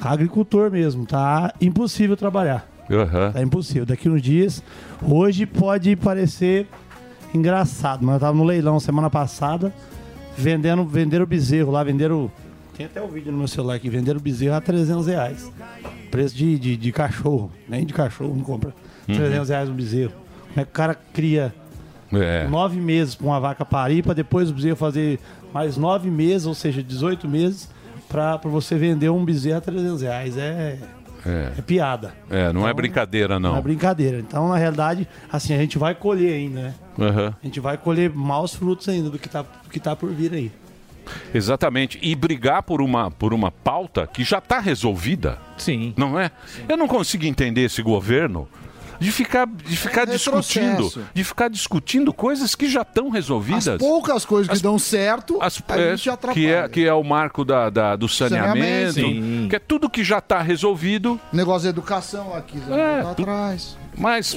agricultor mesmo, tá impossível trabalhar. Aham. Tá impossível. Daqui uns dias, hoje pode parecer engraçado, mas eu tava no leilão semana passada, vendendo, venderam o bezerro lá, venderam. Tem até o vídeo no meu celular aqui, venderam bezerro a 300 reais. Preço de, de, de cachorro, nem de cachorro não compra. Uhum. 300 reais o bezerro. Como é que o cara cria É. nove meses pra uma vaca parir, pra depois o bezerro fazer mais nove meses, ou seja, 18 meses, pra, pra você vender um bezerro a 300 reais. É, É. é piada. É, não é brincadeira, Não é não. brincadeira. Então, na realidade, assim, a gente vai colher ainda, né? Aham. A gente vai colher maus frutos ainda do que tá, do que tá por vir aí. Exatamente. E brigar por uma, por uma pauta que já está resolvida. Sim. Não é? Eu não consigo entender esse governo de ficar, de ficar discutindo. retrocesso. De ficar discutindo coisas que já estão resolvidas. As poucas coisas que dão certo, As- a é, gente atrapalha. que, é, que é o marco da, da- do saneamento, Saneamento. que é tudo que já está resolvido. Negócio de educação aqui, É, lá atrás. Mas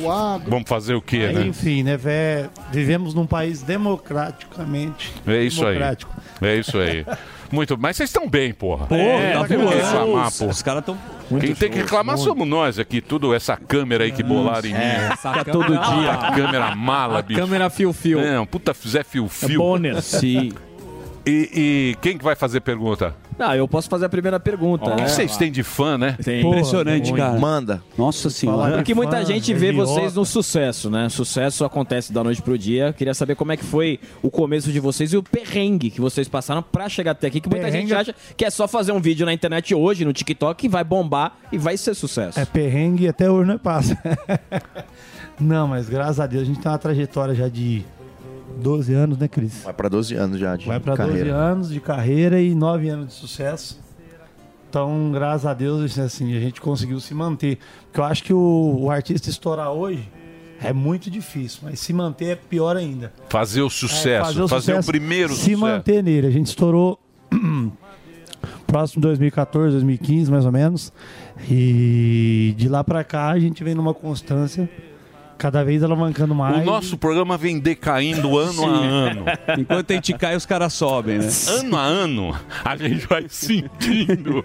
vamos fazer o quê, Aí, né? Enfim, né, vé, vivemos num país democraticamente. É isso aí. democrático. É isso aí. Muito, mas vocês estão bem, porra. Pô, é, tá voando. reclamar, porra. Os caras estão. Quem tem que reclamar somos nós aqui, tudo essa câmera aí que bolaram em mim. É, essa Fica câmera- todo dia. A câmera mala, A bicho. câmera fio-fio. Não, puta, Zé Fio Fio. É bonus. Sim. E, e quem que vai fazer pergunta? Não, eu posso fazer a primeira pergunta. O que né? vocês têm de fã, né? Tem. Impressionante, Muito. cara. Manda. Nossa senhora. Porque muita gente vê vocês no sucesso, né? Sucesso acontece da noite pro dia. Queria saber como é que foi o começo de vocês e o perrengue que vocês passaram pra chegar até aqui. Que muita Perrengue- gente acha que é só fazer um vídeo na internet hoje, no TikTok, que vai bombar e vai ser sucesso. É perrengue e até hoje não passa. não, mas graças a Deus a gente tem uma trajetória já de 12 anos, né, Cris? Vai pra 12 anos já de Vai pra 12 carreira. anos de carreira e 9 anos de sucesso. Então, graças a Deus, assim, a gente conseguiu se manter. Porque eu acho que o, o artista estourar hoje é muito difícil, mas se manter é pior ainda. Fazer o É, sucesso, fazer, o sucesso, primeiro Se sucesso. manter nele. A gente estourou próximo 2014, 2015, mais ou menos. E de lá pra cá a gente vem numa constância, cada vez alavancando mais. O nosso programa vem decaindo ano a ano. Enquanto a gente cai, os caras sobem, né? Ano a ano, a gente vai sentindo.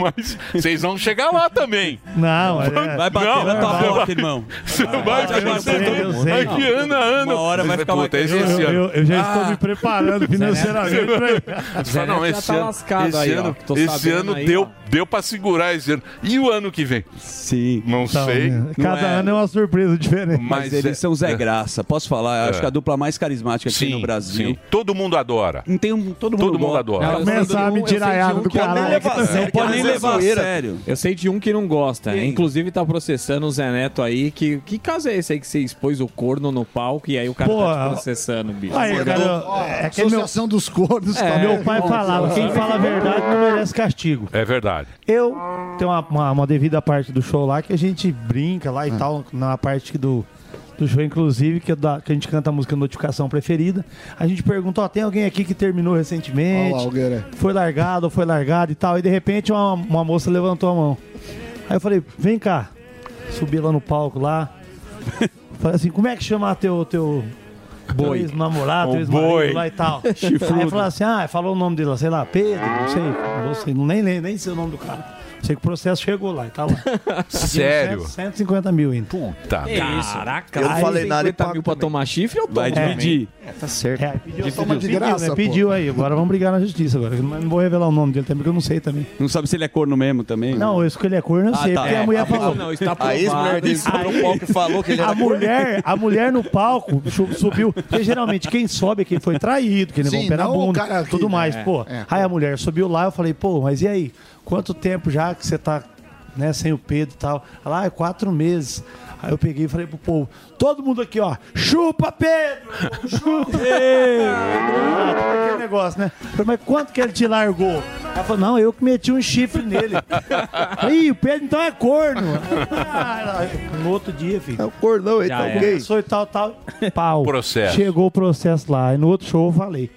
Mas vocês vão chegar lá também. Não, é- Vai bater na tua porta, vai- irmão. Você vai eu bater sei, eu sei. aqui ano a ano. Uma hora vai ficar Puta, mais- esse, Eu, ano. eu- eu já estou me preparando financeiramente pra não, já esse tá ano, lascado esse aí, ó. ano, Tô esse ano aí, deu, ó. deu pra segurar esse ano. E o ano que vem? Sim. Não Então, sei. né, Cada Não é- ano é uma surpresa diferente. Mas, eles são Zé é. Graça. Posso falar? Eu Acho É. que a dupla mais carismática aqui Sim, no Brasil. sim. Todo mundo adora. Não tem um, todo mundo, Todo mundo adora. De a mentiraiada um do que caralho. não pode que nem levar a sério. Eu sei de um que não gosta. Inclusive tá processando o Zé Neto aí. Que, que caso é esse aí que você expôs o corno no palco e aí o cara Pô, tá te processando, bicho? Aí, cara, é que meu, Associação dos Cornos. é, tá meu pai falava, quem fala a verdade não merece castigo. É verdade. Eu tenho uma, uma, uma devida parte do show lá que a gente brinca lá e Ah. tal, na parte do, do show, inclusive, que, é da- que a gente canta a música Notificação Preferida. A gente pergunta, ó, tem alguém aqui que terminou recentemente? Olha lá, Algueira. foi largado ou foi largado e tal. E de repente uma, uma moça levantou a mão. Aí eu falei, vem cá. Subi lá no palco lá. Falei assim, como é que chama teu, teu Boi. ex-namorado, O teu ex-marido boi. lá e tal? Chifrudo. Aí falou assim, ah, falou o nome dele lá, sei lá, Pedro, não sei, não sei, nem, nem, nem sei o nome do cara. Sei que o processo chegou lá e tá lá. Sério? 150 mil ainda. Tá. Caraca, Eu não falei nada e 50 pago mil pra também. tomar chifre, eu tomo Vai também. dividir. Tá certo. É, pediu, Toma de pediu, graça, né? pô. Pediu aí, agora vamos brigar na justiça agora. Mas Não vou revelar o nome dele também, porque eu não sei também. Não sabe se ele é corno mesmo também? Não, eu escolhi a cor, não Ah, sei, tá. porque É, a mulher a falou. Não, está A ex-mulher provado. dele subiu no palco e falou que ele era A mulher, a mulher no palco su- subiu. Porque geralmente quem sobe é quem foi traído, quem levou um pé na o bunda, cara que- tudo mais. é, pô, é, aí a mulher subiu lá, eu falei, pô, mas e aí? Quanto tempo já que você tá né, sem o Pedro e tal? Ela, ah, é quatro meses. Aí eu peguei e falei pro povo, todo mundo aqui, ó, chupa Pedro! Chupa Pedro! Aquele negócio, né? Falei, mas quanto que ele te largou? Ela falou, não, eu que meti um chifre nele. Ih, o Pedro então é corno. Ah, no outro dia, filho. É o cordão, ele tá é. ok. Começou e tal, tal. Pau. Processo. Chegou o processo lá. E no outro show eu falei.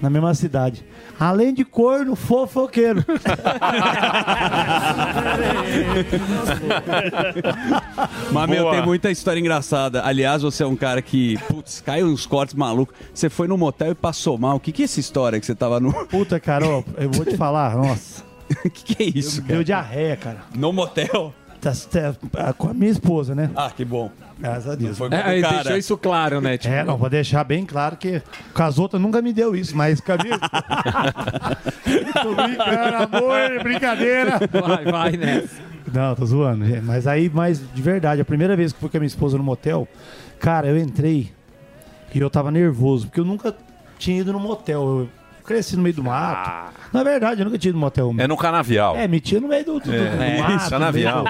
Na mesma cidade. Além de corno, fofoqueiro. Mas, meu, Boa. tem muita história engraçada. Aliás, você é um cara que, putz, caiu uns cortes malucos. Você foi no motel e passou mal. O que, que é essa história que você tava no. Puta, cara, ó, eu vou te falar, nossa. O que, que é isso, Deu cara? diarreia, cara. No motel? Tá- tá- com a minha esposa, né? Ah, que bom. Graças a Deus. É, cara. deixou isso claro, né? Tipo, É, não, vou deixar bem claro que com as outras nunca me deu isso, mas com a minha... Tô brincando, amor, brincadeira. Vai, vai, né? Não, tô zoando. Mas aí, mas de verdade, a primeira vez que fui com a minha esposa no motel, cara, eu entrei e eu tava nervoso, porque eu nunca tinha ido no motel. Eu cresci no meio do mato. Na verdade, eu nunca tinha ido no motel. É no canavial. É, metia no meio do, do, do É, mato. isso, canavial.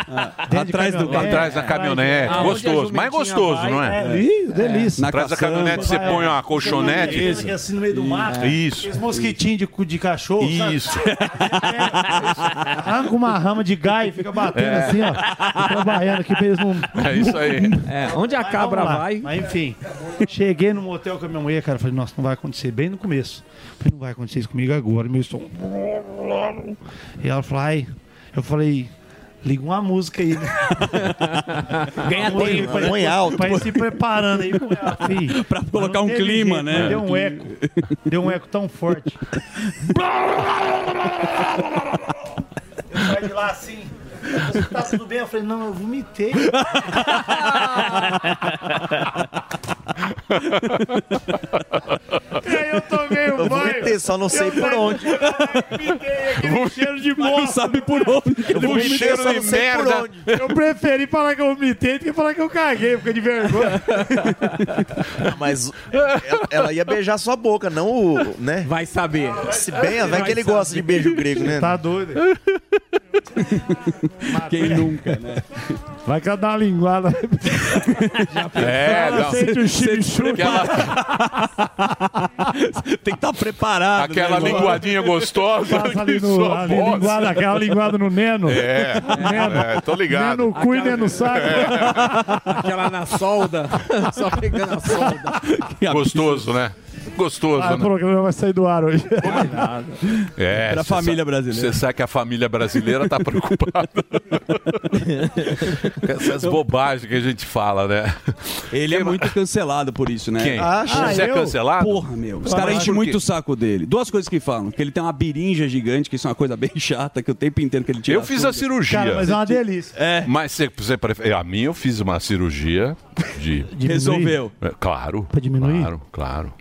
de Atrás do- caminhonete. atrás da caminhonete. Aonde Gostoso, mais gostoso, vai, não é? É, ih, delícia. Atrás da caminhonete você põe uma colchonete. Isso, assim no meio do mato. Isso. Aqueles mosquitinhos de, de cachorro? Isso. Arranca uma rama de gai e fica batendo É. assim, ó. Trabalhando aqui pra eles não. É isso aí. É, onde a cabra vai. Mas enfim, cheguei no motel com a minha mulher, cara. Falei, nossa, não vai acontecer. Bem no começo. Falei, não vai acontecer isso comigo agora. Meu estômago. E ela falou, ai. Eu falei, liga uma música aí. né? Ganha Uma tempo, pra- né? Põe alto. Pra ir se preparando aí. Filho. pra colocar um clima, jeito, né? Deu um eco. Deu um eco tão forte. Eu saí de lá assim. Você tá tudo bem? Eu falei, não, eu vomitei. e aí eu tomei um banho. meter, só não sei por onde. Aquele cheiro de Mas não sabe por onde. Eu vou Um cheiro só de não sei por merda. onde. Eu preferi falar que eu vomitei do que falar que eu caguei, fica de vergonha. Mas ela, ela ia beijar sua boca, não o. né? Vai saber. Se bem, vai que ele gosta de beijo grego, né? Tá doido. Quem nunca, né? Vai que ela dá uma linguada. É, Ela não. sente o chimichurri. Aquela, Tem que estar preparado. aquela né, linguadinha gostosa. Passa ali no ali, linguada, aquela linguada no neno. É, Neno. é, tô ligado. Nem no cu e nem no saco. Aquela na solda. Só pegando a solda. Gostoso, né? Gostoso, Ah, o né? programa vai sair do ar hoje. É, Pra cê família brasileira. Você sabe que a família brasileira tá preocupada com essas bobagens que a gente fala, né? Ele é muito cancelado por isso, né? Quem? Acha? Você é cancelado? Porra, meu. Os Ah, caras enchem muito o saco dele. Duas coisas que falam. Que ele tem uma birinja gigante, que isso é uma coisa bem chata, que o tempo inteiro que ele tira Eu fiz a cirurgia. Cara, mas é uma delícia. É, Mas você, você prefere... A minha eu fiz uma cirurgia de... resolveu. É, Claro. Pra diminuir? Claro, claro.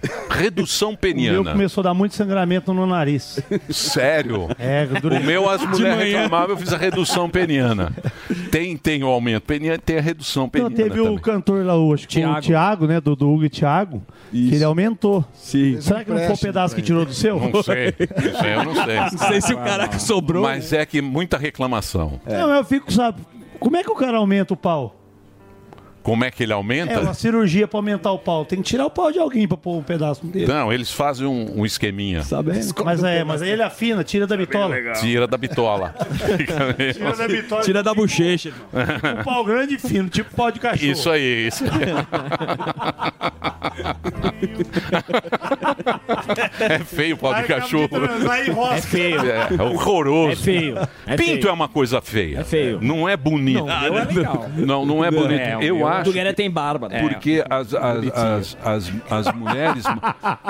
Redução O meu peniana. começou a dar muito sangramento no nariz. Sério? É, durei- O meu, as mulheres manhã. reclamavam, eu fiz a redução peniana. Tem, tem o aumento peniano, tem a redução Não, peniana teve o também. cantor lá, o, acho que o Thiago. Thiago, né? Do, do Hugo e Thiago, que ele aumentou. Sim. Será que não foi o pedaço que tirou do seu? Não sei, isso aí eu não sei. Não sei se o cara que sobrou. Mas é que muita reclamação. Não, eu fico, sabe? Como é que o cara aumenta o pau? Como é que ele aumenta? É uma cirurgia pra aumentar o pau. Tem que tirar o pau de alguém pra pôr um pedaço dele. Não, eles fazem um, um esqueminha. Sabendo. Mas é, mas aí ele afina, tira da bitola. Tira da bitola. Tira da bitola. Tira da bochecha. O pau grande e fino, tipo pau de cachorro. Isso aí, isso É feio o pau de cachorro. É feio. É horroroso. É feio. É Pinto feio. é uma coisa feia. É feio. Não é bonito. Não, o meu é legal. Não, não é bonito. É, Eu acho. O Guilherme tem barba. né? Porque as, as, as, as, as mulheres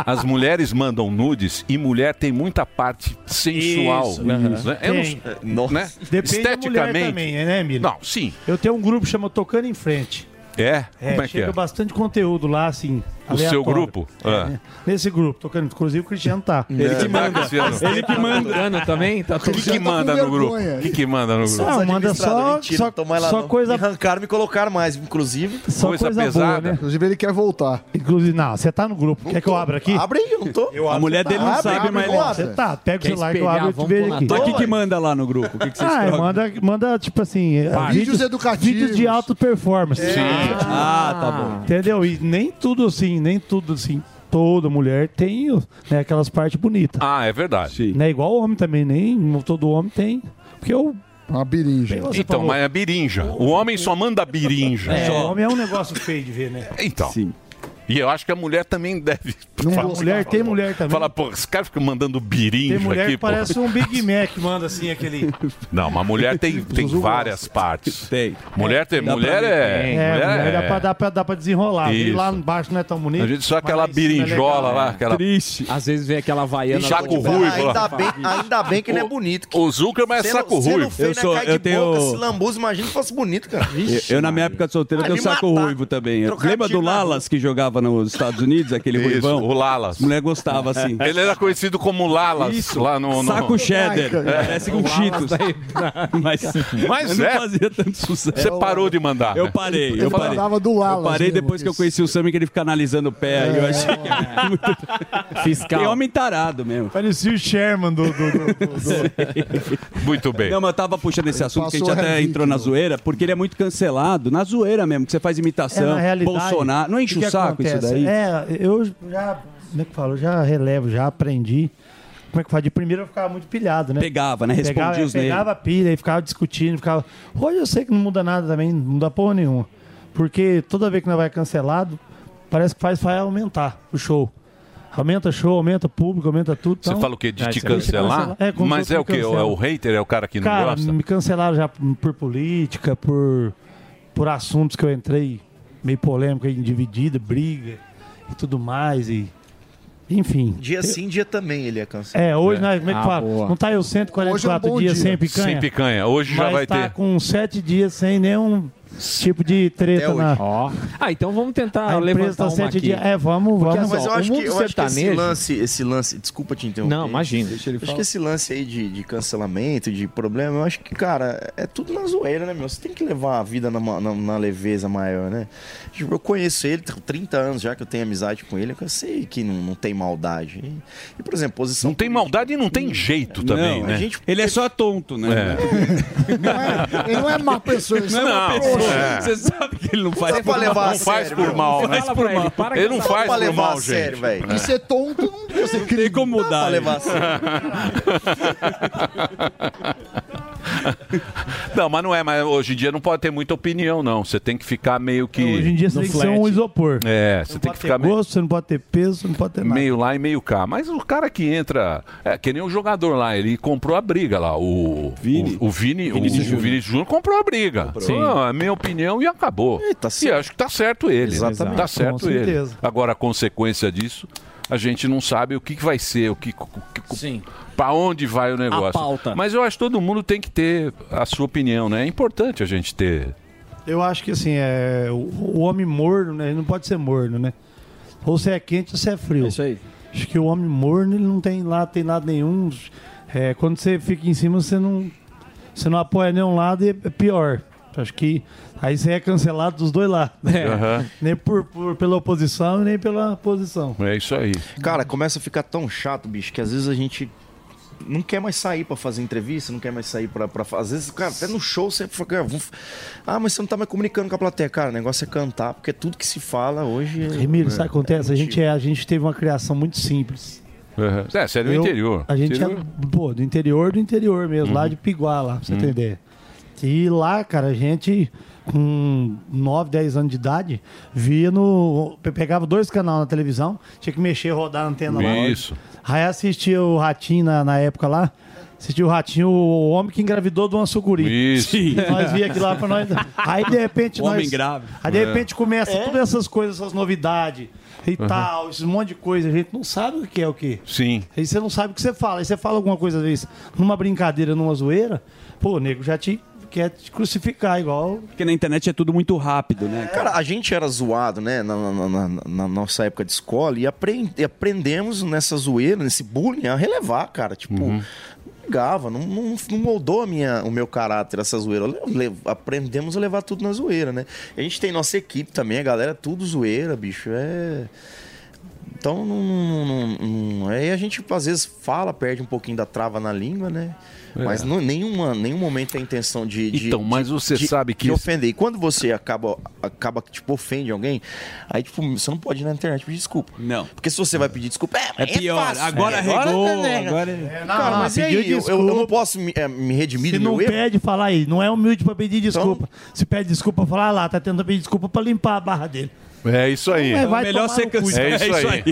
as mulheres mandam nudes e mulher tem muita parte sensual. Isso, né? né? Depende da mulher também, né, Emílio? Não, sim. Eu tenho um grupo que chama Tocando em Frente. É? É, Como é que chega é? bastante conteúdo lá, assim. O seu aleatório. grupo? É, Ah. né? Nesse grupo, tocando. Inclusive o Cristiano tá. Ele que manda. Cristiano. Ele que manda. também? Tá O que, que manda no grupo? O que, que manda no grupo? Não, manda só, Mentira, só, não tô lá só não. coisa, Me arrancaram, me colocaram mais, inclusive. só coisa, boa, né? Inclusive, ele quer voltar. Inclusive, não, você tá no grupo. Quer que eu abra aqui? Abre aí, eu não tô. A mulher dele não Abre, sabe, mas eu. Você tá, pega o celular que eu abro e te vejo aqui. O que que manda lá no grupo? O que, vocês Ah, trocam? manda, manda, tipo assim, é, Vídeos educativos. Vídeos de alta performance. Ah, tá bom. Entendeu? E nem tudo assim, nem tudo assim. Toda mulher tem né, aquelas partes bonitas. Ah, é verdade. Não é igual homem também, nem todo homem tem. Porque eu. Uma birinja. Então, falou. mas é birinja. O homem só manda birinja. É, Só. homem é um negócio feio de ver, né? Então. E eu acho que a mulher também deve. Não, falar- mulher, tem mulher também. Fala, pô, esse cara fica mandando mulher aqui, que pô. parece um Big Mac, manda assim aquele. Não, uma mulher tem, tem várias partes. Tem. Mulher tem. Dá mulher é. É, mulher dá, é- pra, dá, pra, dá pra desenrolar. Isso. lá embaixo não é tão bonito. A gente só aquela é birinjola legal. lá, aquela. Triste. Às vezes vem aquela vaiana. De- ruivo. Ainda lá. bem, ainda bem que não é bonito. O Zuckerman é saco ruivo. feio, Eu né, sou- cai eu tenho- se lambuza, imagina se fosse bonito, cara. Eu, na minha época de solteiro, eu tenho saco ruivo também. Lembra do Lalas que jogava nos Estados Unidos, aquele Isso, ruivão? o Lalas. As mulheres gostavam assim. Ele era conhecido como Lalas Isso. lá no. no... Saco cheddar. É. Parece um Cheetos. Mas, Mas não é. fazia tanto sucesso. Você parou de mandar. Eu né? parei, Ele eu parei. mandava do Lalas Eu parei mesmo, depois que eu conheci o Sammy, que ele fica analisando o pé. aí Eu achei que era muito... Fiscal. Tem homem tarado mesmo. Parecia o Sherman do. do, do, do- Muito bem. Não, mas eu tava puxando esse assunto que a gente até a entrou na zoeira, porque ele é muito cancelado. Na zoeira mesmo, que você faz É, imitação. na realidade, Bolsonaro. Não enche o o, saco isso daí? É, eu já. Como é que falo? Já relevo, já aprendi. Como é que faz? De primeiro eu ficava muito pilhado, né? Pegava, né? Respondia pegava, os Pegava a pilha e ficava discutindo. Ficava... Hoje eu sei que não muda nada também, não muda porra nenhuma. Porque toda vez que nós vai cancelado, parece que faz, vai aumentar o show. Aumenta show, aumenta público, aumenta tudo. Você então- fala o quê? De É, te cancelar? cancela- é, Mas é o quê? É o hater? É o cara que não Cara, gosta? me cancelaram já por política, por, por assuntos que eu entrei meio polêmico, aí, dividida, briga e tudo mais. E, enfim. Dia sim, dia também ele é cancelado. É, hoje, né, como é que Ah, fala? boa. Não tá eu Hoje é um 144 bom dias dia. sem picanha? Sem picanha. Hoje já mas vai tá ter. com 7 dias sem nenhum tipo de treta na. Ah, então vamos tentar A levantar tá uma aqui. dias. É, vamos, Porque, vamos. assim, Mas eu ó, acho, que, eu acho que esse lance, esse lance, desculpa te interromper. Não, imagina. Deixa ele acho falar. que esse lance aí de, de cancelamento, de problema, eu acho que, cara, é tudo na zoeira, né, meu? Você tem que levar a vida na, na, na leveza maior, né? Tipo, eu conheço ele, tem 30 anos já que eu tenho amizade com ele, eu sei que não, não tem maldade. E, por exemplo, posição. Não tem maldade e não tem jeito também, Não, né? a gente- Ele é só tonto, né? Ele não é má pessoa, ele Não é uma Não, pessoa. É. Você sabe que ele não faz Não é levar a Não faz por mal, né? ele, para Ele que não não faz pra por levar mal, a sério, gente. velho. É. E ser tonto não você Tem como Pra mudar. levar a sério. Não, mas não é, mas hoje em dia não pode ter muita opinião, não. Você tem que ficar meio que. Hoje em dia você No tem que ser um flat. isopor. É, Você tem que ficar ter meio, gosto, você não pode ter peso, você não pode ter nada. meio lá e meio cá. Mas o cara que entra. É que nem o jogador lá, ele comprou a briga lá. O Vini. O, o Vini, Vinícius o, o Júnior. Vinícius Júnior comprou a briga. Sim. Não, é minha opinião e acabou. E, acho que tá certo ele. Exatamente. Tá certo Com ele. certeza. Agora, a consequência disso, a gente não sabe o que, que vai ser, o que. Sim. Pra onde vai o negócio. pauta. Mas eu acho que todo mundo tem que ter a sua opinião, né? É importante a gente ter. Eu acho que assim, é, o, homem morno, né? Ele não pode ser morno, né? Ou você é quente ou você é frio. isso aí. Acho que o homem morno, ele não tem lá, tem nada nenhum. É, quando você fica em cima, você não, você não apoia nenhum lado e é pior. Acho que aí você é cancelado dos dois lados. né? Aham. Nem por, por- pela oposição e nem pela posição. É isso aí. Cara, começa a ficar tão chato, bicho, que às vezes a gente não quer mais sair pra fazer entrevista, não quer mais sair pra, pra às vezes, cara, até no show você fala, vamos- ah, mas você não tá mais comunicando com a plateia, cara, o negócio é cantar, porque tudo que se fala hoje... Remiro, é, sabe o que acontece? A gente, é, a gente teve uma criação muito simples. Uhum. É, você é do Eu- interior. A gente Interior. é, pô, do interior do interior mesmo, lá de Piguá, lá, pra você Uhum. entender. E lá, cara, a gente, com 9, 10 anos de idade, via no. pe- Pegava dois canais na televisão, tinha que mexer, rodar a antena lá. Isso. Aí assistia o Ratinho na, na época lá. Assistia o Ratinho, o homem que engravidou de uma sucuri. Isso. Sim. Nós via aquilo lá pra nós. Aí de repente O nós. homem grávido. Aí de É. repente começa todas essas coisas, essas novidades e Uhum. tal, esse monte de coisa. A gente não sabe o que é o que. Sim. Aí você não sabe o que você fala. Aí você fala alguma coisa, às vezes, numa brincadeira, numa zoeira, pô, o nego já te quer te crucificar, igual. Porque na internet é tudo muito rápido, né? Cara, a gente era zoado, né, na, na- na- na- nossa época de escola e, aprend- e aprendemos nessa zoeira, nesse bullying, a relevar, cara. Tipo, não ligava, não, não, não moldou a minha, o meu caráter, essa zoeira. Le- aprendemos a levar tudo na zoeira, né? A gente tem nossa equipe também, a galera é tudo zoeira, bicho. É. Então, não, não- não- não- aí a gente às vezes fala, perde um pouquinho da trava na língua, né? É. Mas não, nenhuma, nenhum momento tem a intenção de, de- Então, mas de- você de- sabe que de isso- ofender. E quando você acaba, acaba que tipo, ofende alguém, aí tipo, você não pode ir na internet pedir desculpa. Não. Porque se você vai pedir desculpa, é, mas É pior, fácil, agora né? regou, né? agora- É, não, cara, não, mas e aí? Eu, eu- não posso me, é, me redimir Se do não meu erro? pede, fala aí. Não é humilde pra pedir desculpa. Se pede desculpa, fala ah lá, tá tentando pedir desculpa pra limpar a barra dele. É isso aí. É, vai Melhor ser cancelado. É isso É isso aí.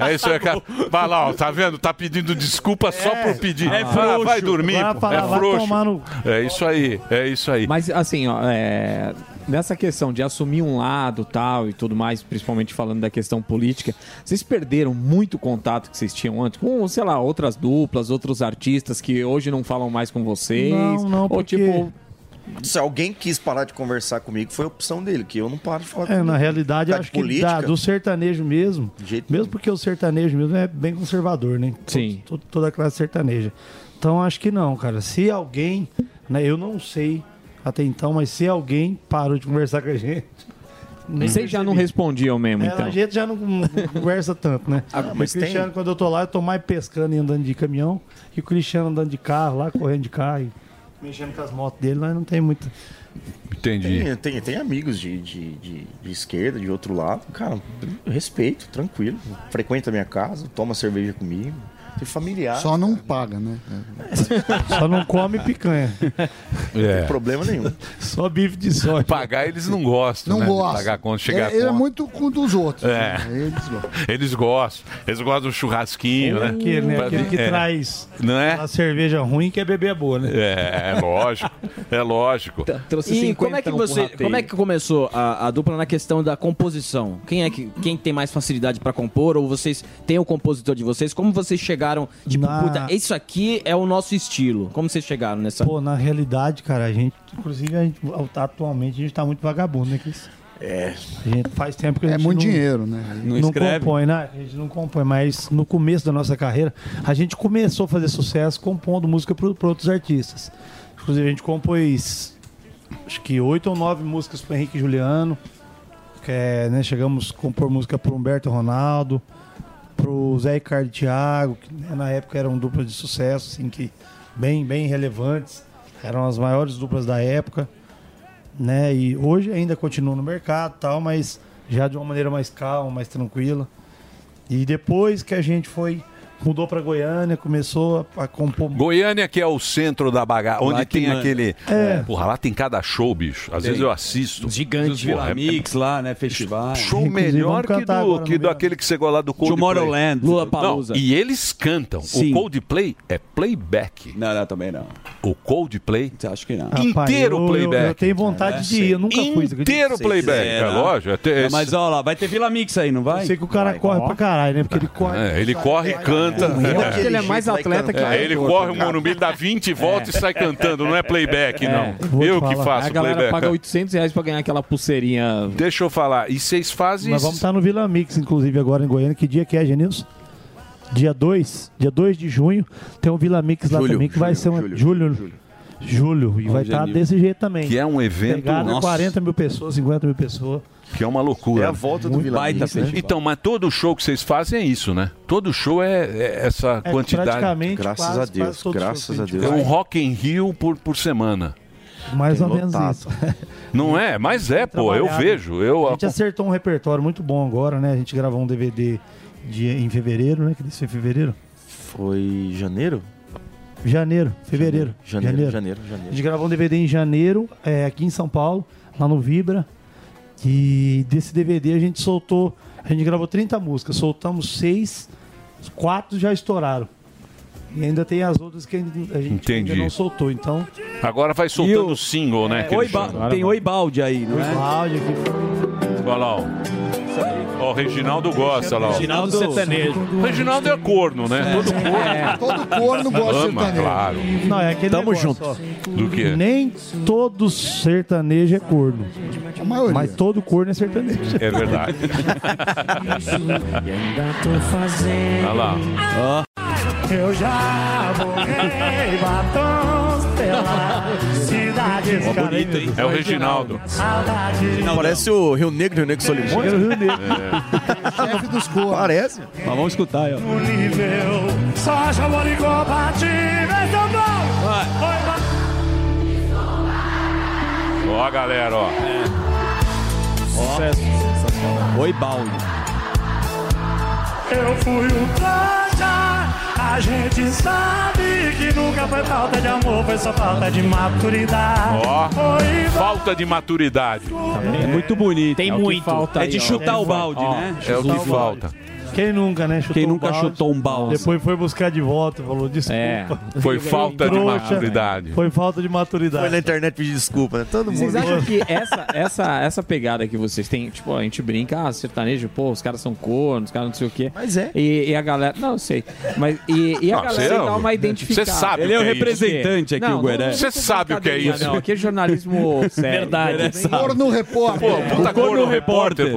É isso aí, cara. Vai lá, ó, tá vendo? Tá pedindo desculpa só por pedir. é Ah, frouxo. vai dormir, Vai falar, é frouxo. tomar no- É isso aí, é isso aí. Mas assim, ó, é, nessa questão de assumir um lado tal e tudo mais, principalmente falando da questão política, vocês perderam muito contato que vocês tinham antes com, sei lá, outras duplas, outros artistas que hoje não falam mais com vocês? Não, não, Ou porque- tipo, Se alguém quis parar de conversar comigo, foi a opção dele, que eu não paro de falar É, com na ele. realidade, Tá eu acho que da- do sertanejo mesmo, mesmo porque o sertanejo mesmo é bem conservador, né? Sim. Todo- toda a classe sertaneja. Então, acho que não, cara. Se alguém, né, eu não sei até então, mas se alguém parou de conversar com a gente... nem vocês já não respondiam mesmo, É, então? A gente já não, não conversa tanto, né? Ah, mas o Cristiano, tem- quando eu tô lá, eu tô mais pescando e andando de caminhão, e o Cristiano andando de carro lá, correndo de carro, e mexendo com as motos dele, nós não tem muito... Entendi. Tem, tem, tem amigos de, de, de, de esquerda, de outro lado. Cara, respeito, tranquilo. Frequenta a minha casa, toma cerveja comigo. Tem familiar. Só não paga, né? Só não come picanha. É. Tem problema nenhum. Só bife de soja. Pagar eles não gostam, Não né? de gosta. Pagar quando chegar ele é conta. muito com dos outros. É. né? Eles gostam. Eles gostam. Eles gostam do churrasquinho, né? Aquele, né? Aquele que é. traz Não é? a cerveja ruim que é beber boa, né? É, é lógico. É lógico. E como é que você, como é que começou a, a dupla na questão da composição? Quem é que quem tem mais facilidade pra compor ou vocês têm o compositor de vocês? Como vocês chegaram chegaram, tipo, Na- puta, isso aqui é o nosso estilo? Como vocês chegaram nessa... Pô, na realidade, cara, a gente, inclusive, a gente, atualmente, a gente tá muito vagabundo, né, Cris? É. A gente faz tempo que a É gente muito não, dinheiro, né? Não, Não escreve? compõe, né? A gente não compõe, mas no começo da nossa carreira, a gente começou a fazer sucesso compondo música para outros artistas. Inclusive, a gente compôs acho que oito ou nove músicas para Henrique e Juliano. Que é, né, chegamos a compor música para Humberto Ronaldo, pro Zé Ricardo e Thiago, que né, na época eram duplas de sucesso, assim, que bem, bem relevantes. Eram as maiores duplas da época né? E hoje ainda continua no mercado tal, mas já de uma maneira mais calma, mais tranquila. E depois que a gente foi mudou para Goiânia, começou a, a compor Goiânia, que é o centro da bagaça, onde tem manda. aquele. É. Porra, lá tem cada show, bicho. Às Tem. vezes eu assisto. Gigante. Vila Porra, é- Mix lá, né? Festival. Show melhor que, do, que do aquele que você gosta lá do Coldplay. Tomorrowland. Lollapalooza. Não, e eles cantam. Sim. O Coldplay é playback. Não, não, também não. O Coldplay. Acho que não. Inteiro eu- eu- playback. eu tenho vontade de ir, eu nunca fui, você acredita? Inteiro playback. quiser, É né? lógico. Não, mas olha lá, vai ter Vila Mix aí, não vai? Eu sei que o cara corre pra caralho, né? Porque ele corre. É, ele corre e canta. Eu acho que ele é mais atleta que É, ele corre o. Morumbi, dá 20 voltas e sai cantando. Não é playback, não. Vou te Eu que falar. faço a galera playback. paga 800 reais pra ganhar aquela pulseirinha. Deixa eu falar. E vocês fazem Nós vamos estar no Vila Mix, inclusive, agora em Goiânia. Que dia que é, Genilson? Dia 2, dia 2 de junho, tem um Vila Mix lá Julho, também, que vai julho, ser uma. julho, Julho. Julho. E Ó, vai estar Genil. desse jeito também. Que é um evento- Pegada Nossa. 40 mil pessoas, 50 mil pessoas. Que é uma loucura. É a volta do Vila baita Mix, né? Então, mas todo show que vocês fazem é isso, né? Todo show é, é essa É, quantidade. praticamente Graças quase- a Deus, quase graças que a É gente um faz. Rock in Rio por, por semana. Mais Tem ou menos lotado. isso. Não é? Mas é, pô. Eu Trabalhado. vejo. Eu, A gente acertou um repertório muito bom agora, né? A gente gravou um DVD de, em fevereiro, né? Que isso foi em fevereiro? Foi janeiro? Janeiro, fevereiro. Janeiro, janeiro, janeiro. A gente gravou um DVD em janeiro, é, aqui em São Paulo, lá no Vibra. E desse DVD a gente soltou. A gente gravou 30 músicas, soltamos seis, quatro já estouraram. E ainda tem as outras que a gente Entendi. ainda não soltou. Então. Agora vai soltando o single, né? que Oi, tem Oi Balde aí, não é? Balde aqui. Olha lá, ó. Ó, o Reginaldo gosta lá. ó. Reginaldo sertanejo. O Reginaldo é corno, né? Todo corno. Todo corno gosta de Ama, sertanejo. claro. Não, é aquele Tamo negócio, junto. ó. Do quê? Nem todo sertanejo é corno. A maioria. Mas todo corno é sertanejo. É verdade. Olha lá. Eu já voguei batons pela cidade. Ó, bonito, hein? É o Reginaldo. Saudade. Parece o Rio Negro, Rio Negro Solimões. Rio Negro. Chefe dos cornos. Parece. Mas vamos escutar aí, ó. No nível, só chamou ligou pra ti, vê seu Ó, galera, ó. Sucesso. Oi Balde. Eu fui o trouxa, a gente sabe que nunca foi falta de amor, foi só falta de maturidade. Ó, Foi falta de maturidade. É muito bonito. Tem É muito. falta É de aí, ó. chutar Tem o balde, ó, né? É o que falta. Quem nunca, né? Chutou Quem um nunca balde, chutou um balde? Depois foi buscar de volta, falou desculpa. É. Foi falta de Trouxa. maturidade. Foi falta de maturidade. Foi na internet pedir desculpa, né? Todo Vocês mundo. acham que essa, essa, essa pegada que vocês têm, tipo, a gente brinca, ah, sertanejo, pô, os caras são cornos, os caras não sei o quê. Mas é. E, e a galera. Não, eu sei. Mas e, e a Não, galera você é dá uma identificada. você sabe Ele é o é representante aqui, o Gueré. não- Você sabe o que é isso. Não, aqui é jornalismo sério. Verdade. Corno repórter. Pô, puta corno repórter.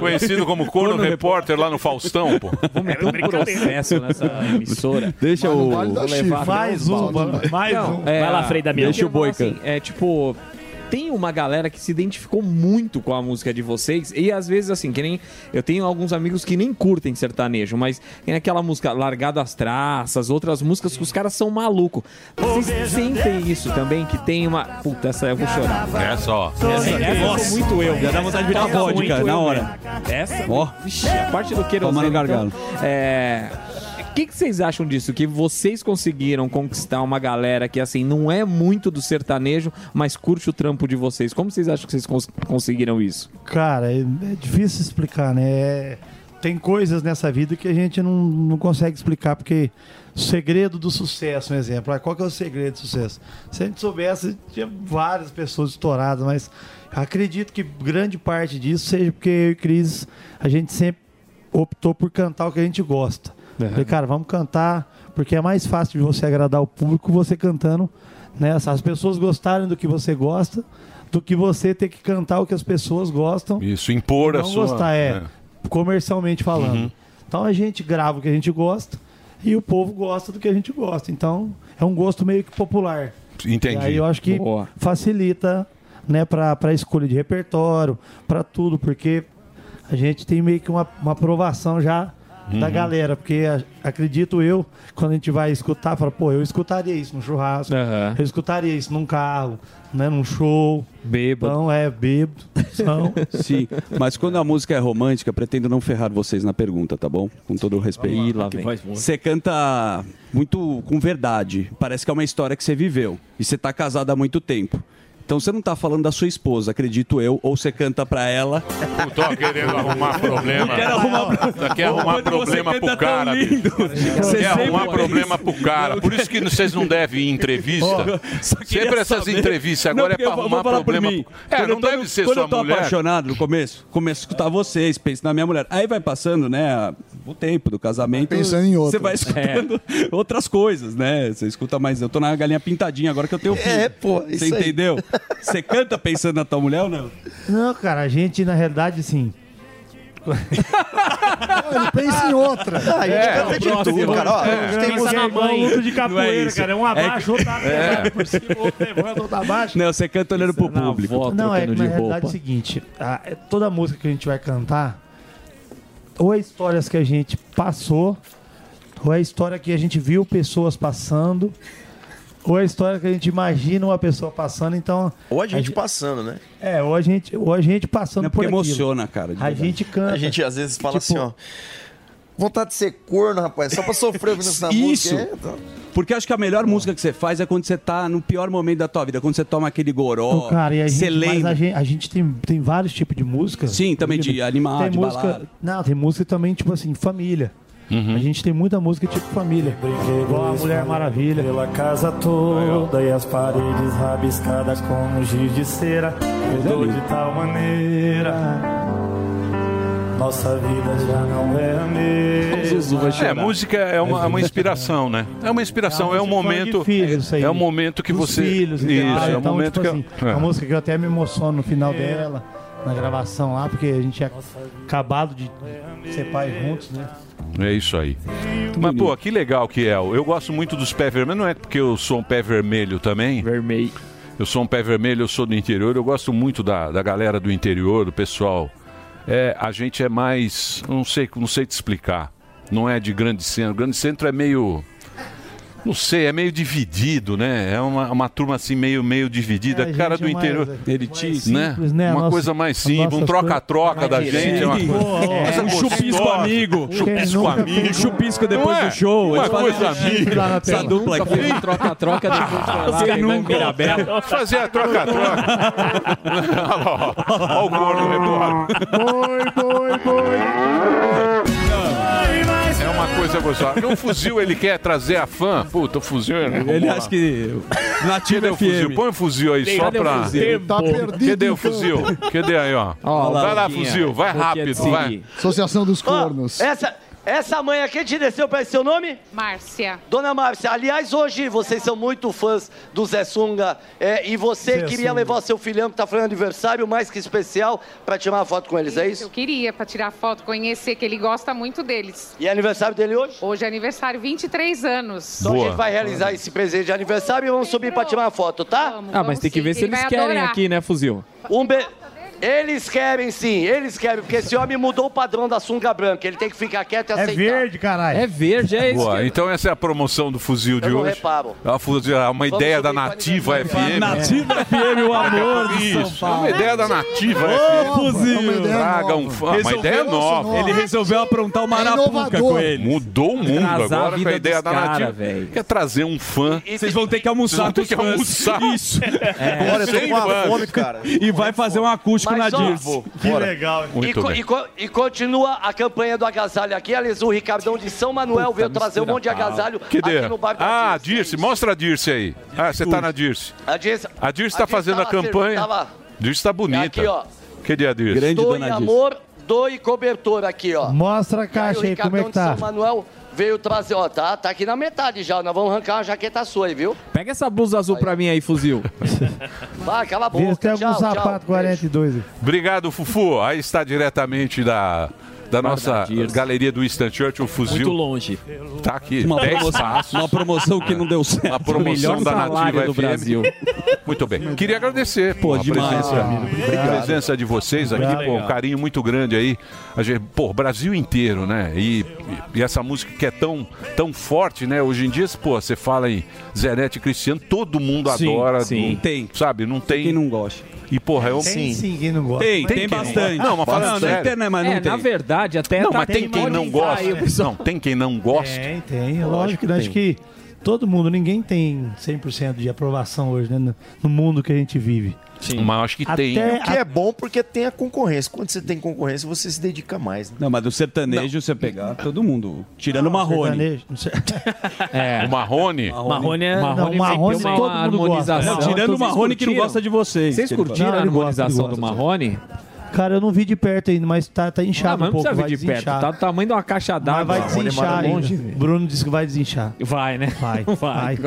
Conhecido como corno repórter lá no Faustão, pô. Vou meter um processo nessa emissora. Deixa Mas o. Vale da levar Mais um, mais Não, um. é, Vai lá, Frei Damião. Deixa o Deixa o boi, Boica. É tipo. Tem uma galera que se identificou muito com a música de vocês e às vezes assim, que nem eu tenho alguns amigos que nem curtem sertanejo, mas tem aquela música Largado as Traças, outras músicas que os caras são malucos. Vocês sentem isso também que tem uma, puta, essa eu vou chorar. Essa, ó. Essa, essa eu sou muito eu. Já dá vontade de virar Essa sou vodka, na hora. Essa, Ó. Vixe, a parte do querosene. Tomando gargalo. então, é, o que, que vocês acham disso? Que vocês conseguiram conquistar uma galera que, assim, não é muito do sertanejo, mas curte o trampo de vocês. Como vocês acham que vocês cons- conseguiram isso? Cara, é, é difícil explicar, né? É- tem coisas nessa vida que a gente não, não consegue explicar, porque o segredo do sucesso, um exemplo. Ah, Qual que é o segredo do sucesso? Se a gente soubesse, tinha várias pessoas estouradas, mas acredito que grande parte disso seja porque eu e Cris, a gente sempre optou por cantar o que a gente gosta. Falei, cara, vamos cantar, porque é mais fácil de você agradar o público você cantando, né? As pessoas gostarem do que você gosta, do que você ter que cantar o que as pessoas gostam. Isso, impor a não sua- gostar, é, é. comercialmente falando. Uhum. Então a gente grava o que a gente gosta e o povo gosta do que a gente gosta. Então é um gosto meio que popular. Entendi. E aí eu acho que Boa. facilita, né, pra, pra escolha de repertório, pra tudo, porque a gente tem meio que uma, uma aprovação já da Uhum. galera, porque a- acredito eu, quando a gente vai escutar, fala, pô, eu escutaria isso no churrasco, eu escutaria isso num carro, né, num show. Bêbado. Então, é, bêbado. Então, Sim, mas quando a música é romântica, pretendo não ferrar vocês na pergunta, tá bom? Com todo o respeito. Ih, lá vem. Você canta muito com verdade. Parece que é uma história que você viveu. E você tá casado há muito tempo. Então você não tá falando da sua esposa, acredito eu, ou você canta pra ela. Não tô querendo arrumar problema. Não quero arrumar Não quer arrumar Quando problema pro cara. Você Quer arrumar problema pro cara. Por isso que vocês não devem ir em entrevista. queria Sempre essas saber- entrevistas Não, agora é pra eu vou- arrumar problema. pro- É, Quando não tô deve ser quando sua eu tô mulher. apaixonado no começo, começo a escutar vocês, penso na minha mulher. Aí vai passando, né, o tempo do casamento. Pensando em Você outras. vai escutando outras coisas, né? Você escuta mais. Eu tô na galinha pintadinha agora que eu tenho filho. É, pô, Você isso aí. entendeu? Você canta pensando na tua mulher ou não? não, cara, a gente, na realidade, assim... Ele pensa em outra. Ah, a gente É, canta de tudo, cara. Ó, É. a gente tem Pensa na mãe. luta de é capoeira, isso. cara. É um abaixo, É- outro É. por cima, outro levando, outro abaixo. Não, você canta olhando pro público. Não, é que na realidade é o seguinte, a- é toda música que a gente vai cantar, ou é histórias que a gente passou, ou é história que a gente viu pessoas passando, ou é história que a gente imagina uma pessoa passando, então... Ou a gente passando, né? É, ou a gente, ou a gente passando Não, por porque aquilo. emociona, cara, de A verdade. gente canta. A gente às vezes fala Tipo, assim, ó. Vontade de ser corno, rapaz, só pra sofrer ouvindo essa Isso. música. É, tá. Porque acho que a melhor música que você faz é quando você tá no pior momento da tua vida, quando você toma aquele goró, Ô, cara, e a você gente, mas lembra. a gente, a gente tem, tem vários tipos de música. Sim, também de animar, tem de música, balada. Não, tem música também, tipo assim, família. A gente tem muita música tipo família. Igual a Mulher Maravilha. Pela casa toda e as paredes rabiscadas como giz de cera. Mudou de tal maneira. Nossa vida já não é a mesma. É, música é uma, é uma inspiração, né? É uma inspiração, é um momento. É um momento que Dos você. filhos, Isso, é um então, momento tipo que. assim, é. Uma música que eu até me emociono no final dela, na gravação lá, porque a gente tinha acabado de ser pai juntos, né? É isso aí. Mas, pô, que legal que é. Eu gosto muito dos pés vermelhos. Não é porque eu sou um pé vermelho também. Vermelho. Eu sou um pé vermelho, eu sou do interior. Eu gosto muito da, da galera do interior, do pessoal. É, a gente é mais. Não sei, não sei te explicar. Não é de grande centro. Grande centro é meio. Não sei, é meio dividido, né? É uma, uma turma assim meio, meio dividida. É, a cara do é mais- interior. mais né? simples, né? A Uma nossa- coisa mais simples, um troca-troca da gente. É uma coisa, coisa um chupisco amigo. Chupisco amigo. um chupisco depois é? do show, Uma coisa amiga. Essa dupla aqui. fez um troca-troca depois foi lá, Você nunca. Fazer a troca-troca. Olha lá, ó. Olha o gordo rebora. Boi, boi, boi. É uma coisa gostosa. Porque o fuzil ele quer trazer a fã. Puta, o fuzil. Ele acha que. Nativo Cadê o fuzil? Põe o fuzil aí só pra. fuzil? Tá perdido Cadê o fuzil? Cadê aí, ó? Vai lá, fuzil. Vai rápido, vai. Associação dos Cornos. Essa, essa mãe aqui te desceu para esse seu nome? Márcia. Dona Márcia, aliás, hoje vocês são muito fãs do Zé Sunga é, e você Zé queria Sunga. levar seu filhão que tá fazendo aniversário mais que especial para tirar uma foto com eles, é isso? Eu queria para tirar foto, conhecer, que ele gosta muito deles. E é aniversário dele hoje? Hoje é aniversário, 23 anos. Então a gente vai realizar esse presente de aniversário e vamos subir para tirar uma foto, tá? Ah, mas tem que ver se Ele eles querem adorar. aqui, né, fuzil? Um be... Eles querem sim, eles querem, porque esse homem mudou o padrão da sunga branca. Ele tem que ficar quieto e É aceitar. verde, caralho. É verde, é isso. Boa, então essa é a promoção do fuzil de Eu não hoje. reparo. É uma, fuzil- é uma Vamos ideia da a Nativa. FM. Nativa FM, o amor de São é Paulo. uma ideia da Nativa Ô, FM. fuzil. Traga um fã. Uma ideia nova. Ele resolveu aprontar uma arapuca com ele. Mudou o mundo a agora com a ideia da cara, Nativa. Quer trazer um fã. Vocês vão ter que almoçar Vocês vão ter com que os fãs. almoçar. Isso. É. Olha, eu tô com uma fome, cara. E vai fazer um acústico Mas, na ó. Que Bora. legal. E, Muito co- bem. e co- e continua a campanha do agasalho aqui. Aliás, o Ricardão de São Manuel veio trazer um monte de agasalho Cadê? aqui no bar da Ah, Dirce. Dirce, mostra a Dirce aí. Ah, você tá na Dirce. A Dirce, A Dirce tá fazendo a tava campanha. tava- Dirce tá bonita. Aqui, ó. Cadê a Dirce? Doe amor, doe cobertor aqui, ó. Mostra a Aí caixa aí, como é Ricardão que de tá? São Manuel veio trazer, ó, tá, tá aqui na metade já. Nós vamos arrancar uma jaqueta sua aí, viu? Pega essa blusa azul pra mim aí, fuzil. Vai, cala a Vê boca. tem algum Tchau, tchau. sapato 42. Obrigado, Fufu. Aí está diretamente da, da nossa galeria do Winston Churchill, o fuzil. Muito longe. Tá aqui, Uma 10 promoção- uma promoção que não deu certo. Uma promoção Melhor da Nativa do FM. Brasil. Muito bem. Queria agradecer pô, a, demais, presença, a presença de vocês aqui, pô, um carinho muito grande aí. A gente, pô, Brasil inteiro, né? E, e essa música que é tão, tão forte, né? Hoje em dia, pô, você fala em Zerete e Cristiano, todo mundo Sim, adora. sim. Não tem. Sabe? Não tem. Quem não gosta. E, porra, é um. Tem sim, quem não gosta. Tem, tem, não bastante. Não, mas falando sério. internet, mas não é, tem. na verdade, até Não, tá- mas tem quem não gosta. aí. Não, tem quem não gosta. Tem, tem. É lógico que acho que todo mundo, ninguém tem 100% de aprovação hoje, né? No, no mundo que a gente vive. Sim. Mas acho que Até tem. a- O que é bom porque tem a concorrência. Quando você tem concorrência, você se dedica mais. Né? Não, mas do sertanejo você pegar todo mundo. Tirando o Marrone. É. O Marrone. Marrone é- Marrone Não, Marrone uma todo mundo gosta. harmonização. Não, tirando o Marrone que não gosta de vocês. Vocês curtiram a Não, gosta, harmonização do gosta. Marrone? Cara, eu não vi de perto ainda, mas tá, tá Ah, inchado mas um não pouco. precisa vai ver de perto. Tá do tamanho de uma caixa Mas d'água. vai Marrone é desinchar longe. Bruno disse que vai desinchar. Vai, né? Vai, vai.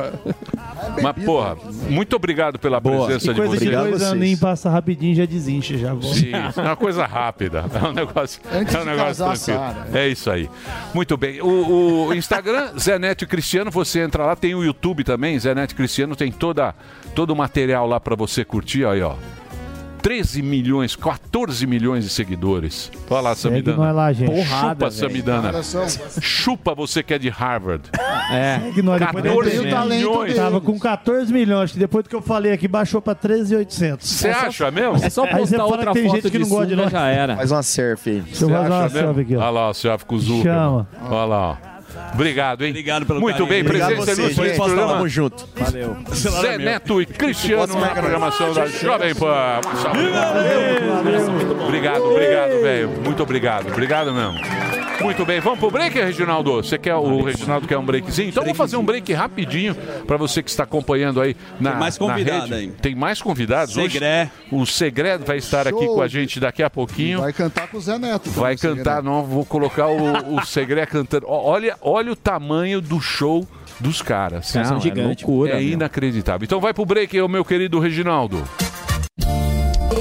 Mas, porra, muito obrigado pela presença Que de coisa de vocês. dois aninhos passa rapidinho já desincha. Já volta. Sim, é uma coisa rápida. É um negócio, Antes é um negócio tranquilo. É isso aí. Muito bem. O, o Instagram, Zé Neto e Cristiano, você entra lá, tem o YouTube também, Zé Neto e Cristiano, tem toda, todo o material lá pra você curtir. Aí, ó. 13 milhões, 14 milhões de seguidores. Olha lá, Segue Samidana. nós lá, gente. Chupa, Porrada, velho. Samidana. Cara, são- Chupa você que é de Harvard. É. Segue nós, depois 14 tem o talento milhões. Tava com 14 milhões, que depois do que eu falei aqui, baixou pra 13,800. Você acha mesmo? É só Aí você postar fala outra que tem foto gente que não gosta de nós. já era. Faz uma surf aí. Deixa eu fazer uma selfie aqui, ó. Olha lá o selfie com o Zucca. Chama. Olha lá, ó. Obrigado, hein? Obrigado pelo Muito carinho. bem, Obrigado presença você, ilustre gente. nesse programa. Tamo junto. Valeu. Zé Neto e Cristiano na programação da Jovem Pan. Salve. Obrigado, obrigado, velho. Muito obrigado. Obrigado mesmo. Muito bem, vamos pro break, Reginaldo? Você quer o Reginaldo quer um breakzinho? Então vamos fazer um break rapidinho para você que está acompanhando aí na Tem mais convidado rede. aí. Tem mais convidados hoje. Segré. O Segré vai estar aqui com a gente daqui a pouquinho. Vai cantar com o Zé Neto. Vai também, cantar, não, vou colocar o, o Segré cantando. Olha, olha o tamanho do show dos caras. Não, é gigante. loucura, É meu. inacreditável. Então vai pro break, meu querido Reginaldo.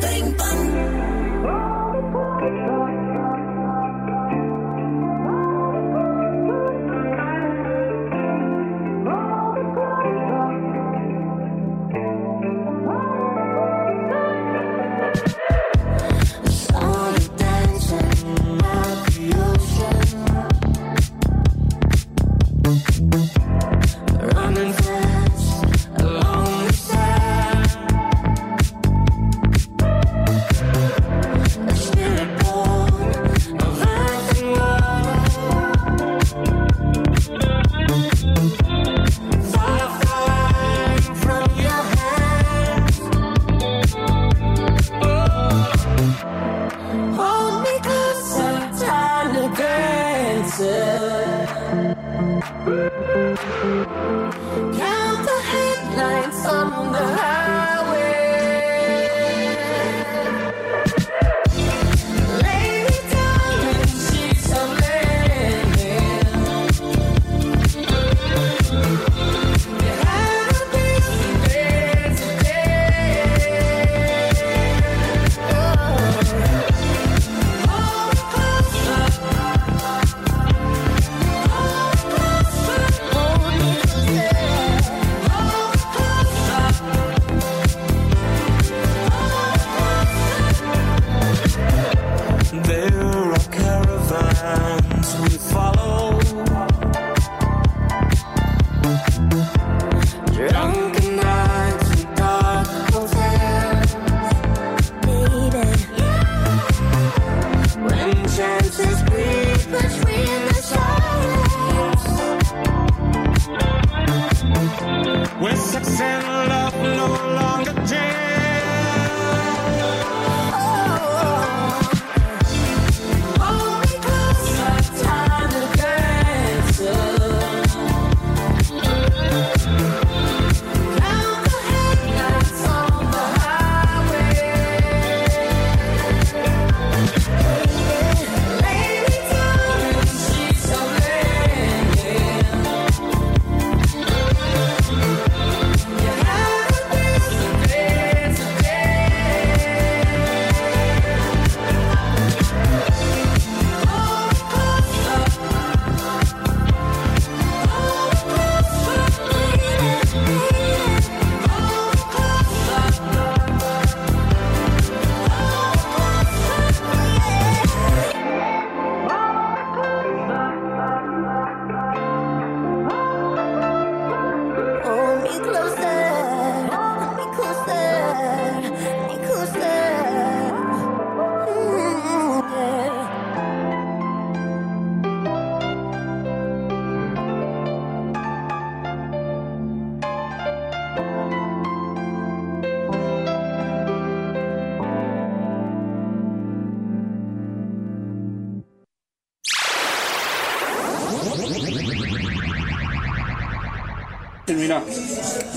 Running Count the headlights on the highway.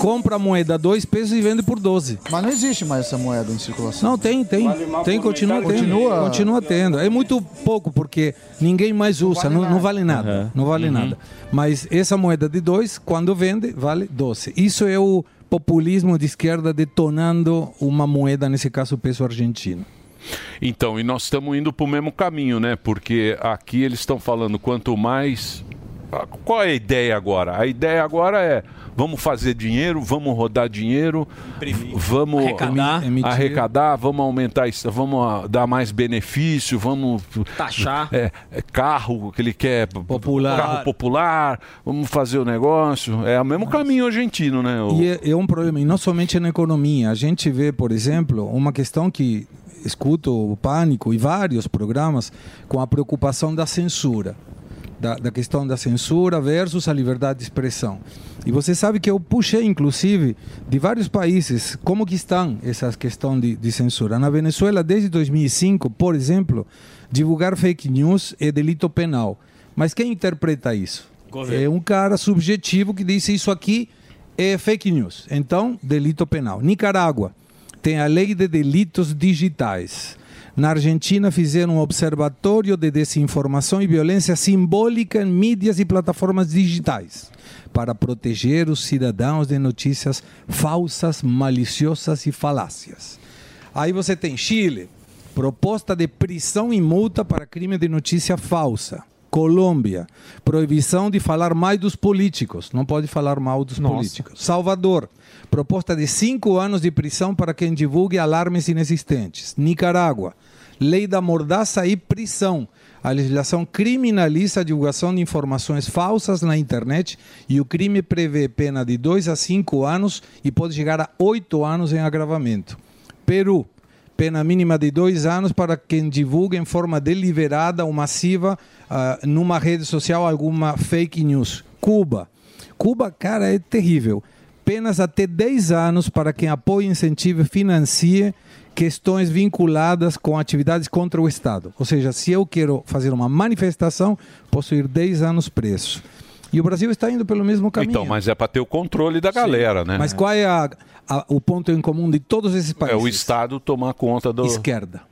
Compra a moeda 2 pesos e vende por 12. Mas não existe mais essa moeda em circulação. Não, tem, tem. Tem, continua tendo. Continua? Continua tendo. É muito pouco, porque ninguém mais usa, não, não vale nada. Não vale Uhum. nada. Mas essa moeda de 2, quando vende, vale 12. Isso é o populismo de esquerda detonando uma moeda, nesse caso o peso argentino. Então, e nós estamos indo para o mesmo caminho, né? Porque aqui eles estão falando quanto mais. Qual é a ideia agora? A ideia agora é vamos fazer dinheiro, vamos rodar dinheiro, vamos Arrecadar. arrecadar, vamos aumentar isso, vamos ah, dar mais benefício, vamos Taxar. É, é carro que ele quer popular, carro popular, vamos fazer o negócio. É o mesmo caminho argentino, né? O- E é, é um problema, e não somente na economia. A gente vê, por exemplo, uma questão que escuto o Pânico e vários programas com a preocupação da censura. Da, da questão da censura versus a liberdade de expressão. E você sabe que eu puxei, inclusive, de vários países, como que estão essas questões de, de censura. Na Venezuela, desde 2005, por exemplo, divulgar fake news é delito penal. Mas quem interpreta isso? É um cara subjetivo que disse isso aqui é fake news. Então, delito penal. Nicarágua tem a lei de delitos digitais. Na Argentina fizeram um observatório de desinformação e violência simbólica em mídias e plataformas digitais para proteger os cidadãos de notícias falsas, maliciosas e falácias. Aí você tem Chile, proposta de prisão e multa para crime de notícia falsa. Colômbia, proibição de falar mais dos políticos, não pode falar mal dos políticos. Salvador, proposta de cinco anos de prisão para quem divulgue alarmes inexistentes. Nicarágua, lei da mordaça e prisão. A legislação criminaliza a divulgação de informações falsas na internet e o crime prevê pena de dois a cinco anos e pode chegar a oito anos em agravamento. Peru, pena mínima de dois anos para quem divulga em forma deliberada ou massiva ah, numa rede social alguma fake news. Cuba. Cuba, cara, é terrível. Penas até 10 anos para quem apoia, incentive e financie questões vinculadas com atividades contra o Estado. Ou seja, se eu quero fazer uma manifestação, posso ir 10 anos preso. E o Brasil está indo pelo mesmo caminho. Então, mas é para ter o controle da galera, né? Mas qual é a- a- o ponto em comum de todos esses É países? o Estado tomar conta do. Esquerda.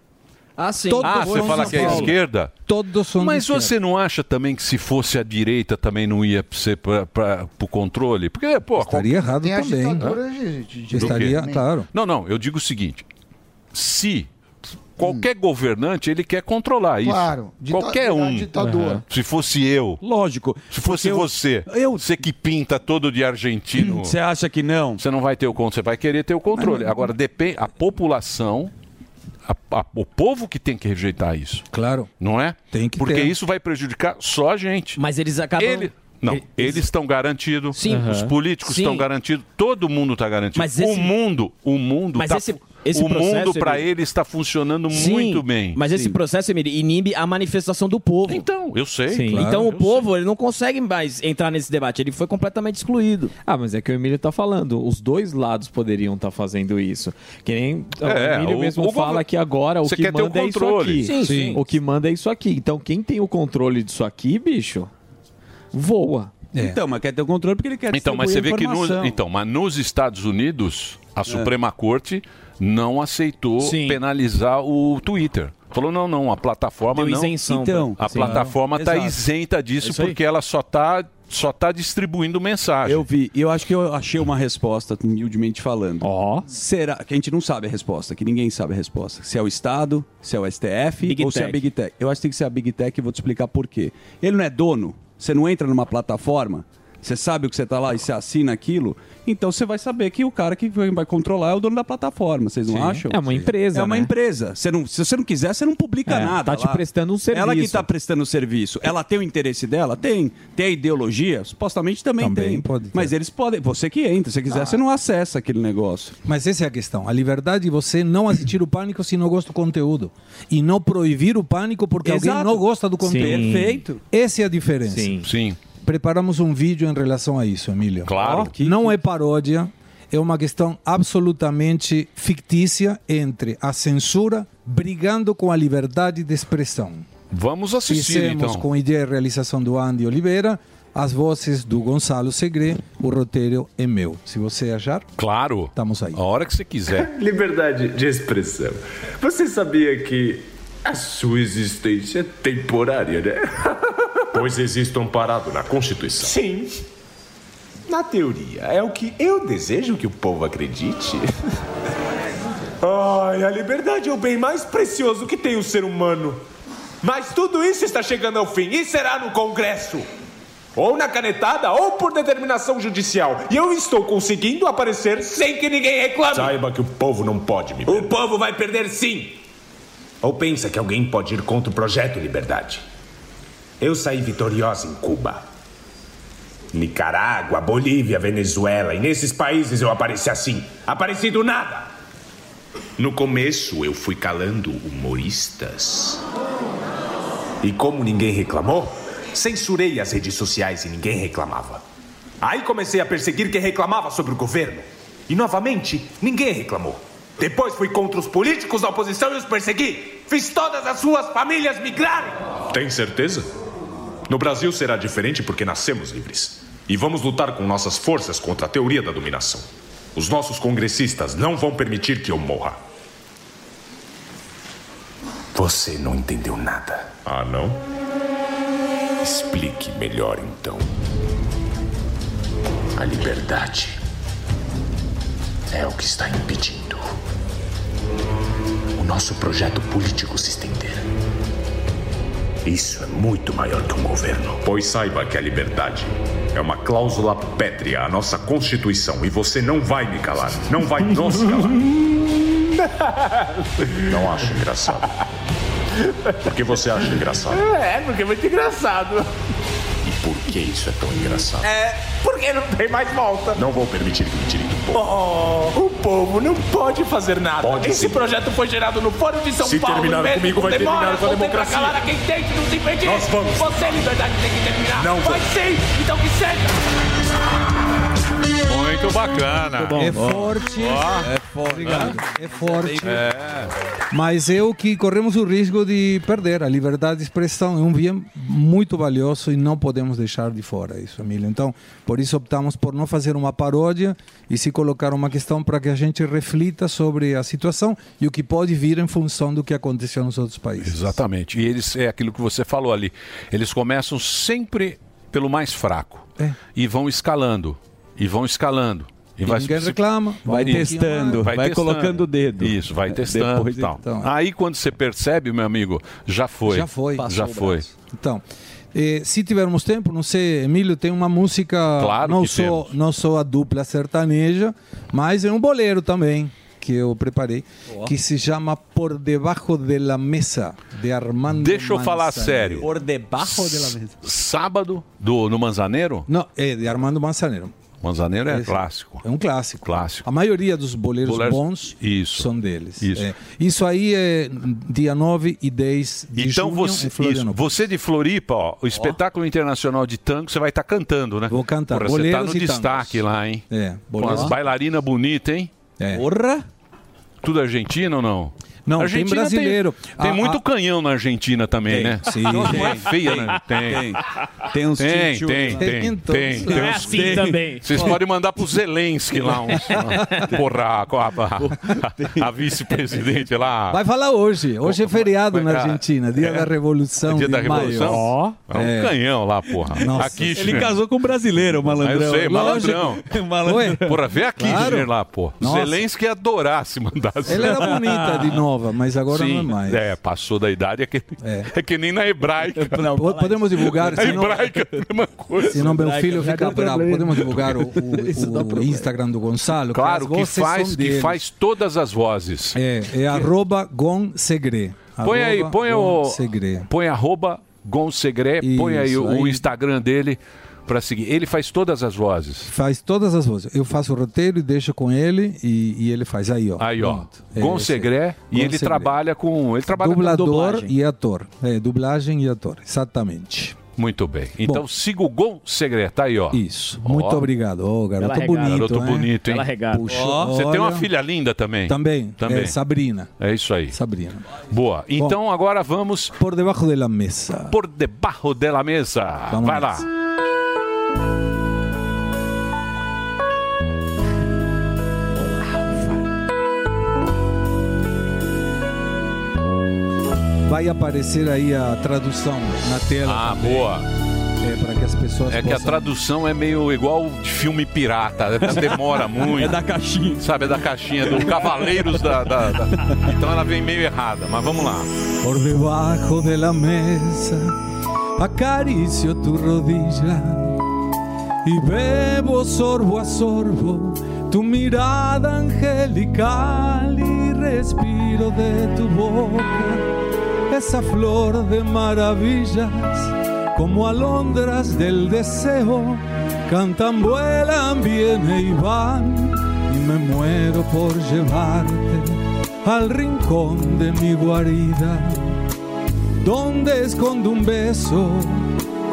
Ah, sim. Todos ah, você fala que é Paulo. esquerda? Todos de Mas esquerda. você não acha também que se fosse a direita também não ia ser para o controle? Porque, pô. Estaria errado Tem também. ditaduras de- de- de- Estaria, claro. Não, não, eu digo o seguinte: se qualquer governante ele quer controlar isso. Claro, qualquer um. ditador. Uhum. Se fosse eu. Lógico. Se fosse eu- você. Você que pinta todo de argentino. Você acha que não? Você não vai ter o controle, você vai querer ter o controle. Agora, depende. A população. A- a- o povo que tem que rejeitar isso. Claro. Não é? Tem que Porque ter. isso vai prejudicar só a gente. Mas eles acabam. Ele- Não, eles estão garantidos. Sim. Os políticos Sim. estão garantidos. Todo mundo está garantido. Mas esse- O mundo, o mundo Mas tá esse- esse o processo, mundo para ele está funcionando Sim, muito bem. Mas esse processo, Emílio, inibe a manifestação do povo. Então, eu sei. Sim. então Claro. o povo ele não consegue mais entrar nesse debate. Ele foi completamente excluído. Ah, mas é que o Emílio tá falando. Os dois lados poderiam estar fazendo isso. Que nem É, o Emílio o- mesmo o fala que agora o que ter o manda é isso aqui. Sim, sim. O que manda é isso aqui. Então quem tem o controle disso aqui, bicho, voa. Então, mas quer ter o controle porque ele quer Então, mas você vê que então, mas nos Estados Unidos, a Suprema Corte não aceitou Sim. penalizar o Twitter. Falou, não, não, a plataforma Deu não. isenção Então, a sim. plataforma está isenta disso É porque ela só está só tá distribuindo mensagem. Eu vi, e eu acho que eu achei uma resposta, humildemente falando. Ó. Será que a gente não sabe a resposta, que ninguém sabe a resposta. Se é o Estado, se é o STF Big ou se é a Tech. Big Tech. Eu acho que tem que ser a Big Tech e vou te explicar por quê. Ele não é dono, você não entra numa plataforma, você sabe o que você tá lá e você assina aquilo, então você vai saber que o cara que vai controlar é o dono da plataforma, vocês não Sim. acham? É uma empresa, É uma né? empresa. Você não, se você não quiser, você não publica É, nada. tá te lá. prestando um Ela que serviço. tá prestando serviço. Ela tem o interesse dela? Tem. Tem a ideologia? Supostamente também, Também tem. pode ter. Mas eles podem. Você que entra, se quiser, você não acessa aquele negócio. Mas essa é a questão. A liberdade de você não assistir o pânico se não gosta do conteúdo. E não proibir o pânico porque alguém Exato. não gosta do conteúdo. Sim. Perfeito. Essa é a diferença. Sim. Sim. Preparamos um vídeo em relação a isso, Emílio. Claro. Ó, não é paródia, é uma questão absolutamente fictícia entre a censura brigando com a liberdade de expressão. Vamos assistir Fizemos então. com ideia e realização do Andy Oliveira, as vozes do Gonçalo Segre, o roteiro é meu. Se você achar, Claro. estamos aí. A hora que você quiser. Liberdade de expressão. Você sabia que a sua existência é temporária, né? Pois existe um parado na Constituição. Sim. Na teoria, é o que eu desejo que o povo acredite. Ai, a liberdade é o bem mais precioso que tem o ser humano. Mas tudo isso está chegando ao fim e será no Congresso. Ou na canetada, ou por determinação judicial. E eu estou conseguindo aparecer sem que ninguém reclame. Saiba que o povo não pode me O povo vai perder sim. Ou pensa que alguém pode ir contra o projeto Liberdade? Eu saí vitoriosa em Cuba. Nicarágua, Bolívia, Venezuela. E nesses países eu apareci assim. Apareci do nada. No começo eu fui calando humoristas. E como ninguém reclamou, censurei as redes sociais e ninguém reclamava. Aí comecei a perseguir quem reclamava sobre o governo. E novamente, ninguém reclamou. Depois fui contra os políticos da oposição e os persegui. Fiz todas as suas famílias migrarem. Tem certeza? No Brasil será diferente porque nascemos livres. E vamos lutar com nossas forças contra a teoria da dominação. Os nossos congressistas não vão permitir que eu morra. Você não entendeu nada. Ah, não? Explique melhor então. A liberdade é o que está impedindo o nosso projeto político se estender. Isso é muito maior que um governo. Pois saiba que a liberdade é uma cláusula pétrea à nossa Constituição e você não vai me calar. Não vai nos calar. Não acho engraçado. Por que você acha engraçado? É, porque é muito engraçado. Por que isso é tão engraçado? É, porque não tem mais volta. Não vou permitir que me tirem do povo. Oh, o povo não pode fazer nada. Pode Esse sim. projeto foi gerado no Fórum de São Se Paulo. terminar e mesmo comigo, vai demora, terminar com a democracia. pra calar a quem tente nos impedir. Nós vamos. Você, liberdade, tem que terminar. Não vai sim, então que seja. Muito Muito bacana. É forte. Ó. É forte. Obrigado. É forte. É. Mas é o que corremos o risco de perder. A liberdade de expressão é um bem muito valioso e não podemos deixar de fora isso, Emílio. Então, por isso optamos por não fazer uma paródia e se colocar uma questão para que a gente reflita sobre a situação e o que pode vir em função do que aconteceu nos outros países. Exatamente. E eles, é aquilo que você falou ali. Eles começam sempre pelo mais fraco. É. E vão escalando. E vão escalando. E ninguém reclama, vai pouquinho testando, mais. vai colocando o dedo. Isso, vai É, testando depois, e tal. então. Aí quando você percebe, meu amigo, já foi. Já foi. Já foi. Então, eh, se tivermos tempo, não sei, Emílio, tem uma música, Claro não, que só, não só a dupla sertaneja, mas é um boleiro também, que eu preparei, Ó. que se chama Por Debajo de la Mesa, de Armando Deixa eu falar Manzanero. sério. Por debaixo de la mesa. Sábado, do, no Manzaneiro? Não, é de Armando Manzanero. Manzaneiro é Esse- clássico. É um clássico. Clássico. A maioria dos boleiros Boleiros- bons Isso. são deles. Isso. É. Isso aí é dia 9 e 10 de Então junho você, em isso, você de Floripa, ó, o espetáculo internacional de tango, você vai estar cantando, né? Vou cantar. Porra, você tá Boleiros no e destaque lá, hein? É, Com boleiros. as bailarinas bonitas, hein? É. Porra! Tudo argentino ou não? Não, tem Argentina brasileiro. Tem, A- muito a- canhão na Argentina também, Tem, né? sim. Não, é Tem, feia, tem, né? Tem. tem. Tem uns Tem, tem, tem, Tem tem. tem é uns- assim tem. também. Vocês Ó. podem mandar pro Zelensky lá uns. Porra, a, a, a vice-presidente lá. Vai falar hoje. Hoje é feriado na Argentina, dia é. da Revolução Dia da Revolução? maio. É um canhão lá, porra. Nossa. A Kirchner. Ele casou com um brasileiro, o malandrão. Eu sei, malandrão. Malandrão. Oi? Porra, vê a Kirchner Claro. lá, pô. Nossa. Zelensky ia adorar se mandasse. Ela era bonita de nova, mas agora Sim, não é mais. É, passou da idade, é que, é. que nem na hebraica. Po- Podemos divulgar, Na senão, hebraica, a mesma coisa. senão meu filho fica deu bravo. problema. Podemos divulgar o, o- o Instagram do Gonçalo. Claro, que vozes faz, que faz todas as vozes. É, é arroba Gonsegre. Põe aí, põe o. Gonsegre. Põe arroba Gonsegré, põe aí o. Instagram dele pra seguir. Ele faz todas as vozes. Faz todas as vozes. Eu faço o roteiro e deixo com ele e, e ele faz aí, ó. Aí, ó. É, Gonsegré. E ele trabalha com. Ele trabalha Dublador com dublagem. e ator. É, dublagem e ator, exatamente. Muito bem. Então Bom. siga o Gonsegré, tá aí, ó. Isso. Muito obrigado. Ô, garoto Bela bonito. Garoto hein? bonito, hein? Puxa, Ó, Você tem uma filha linda também. Também. Também. É, Sabrina. É isso aí. Sabrina. Boa. Então agora vamos. Por debaixo da mesa. Por debaixo da mesa. Vamos Vai lá. nessa. Vai aparecer aí a tradução na tela. Ah, também. boa. É, para que as pessoas É que a possam... tradução é meio igual de filme pirata, demora muito. É da caixinha. Sabe, é da caixinha, do Cavaleiros da, da- da- Então ela vem meio errada, mas vamos lá. Por debajo de la mesa acaricio tu rodilla y bebo sorbo a sorbo tu mirada angelical y respiro de tu boca esa flor de maravillas como alondras del deseo cantan, vuelan, vienen y van y me muero por llevarte al rincón de mi guarida, donde escondo un beso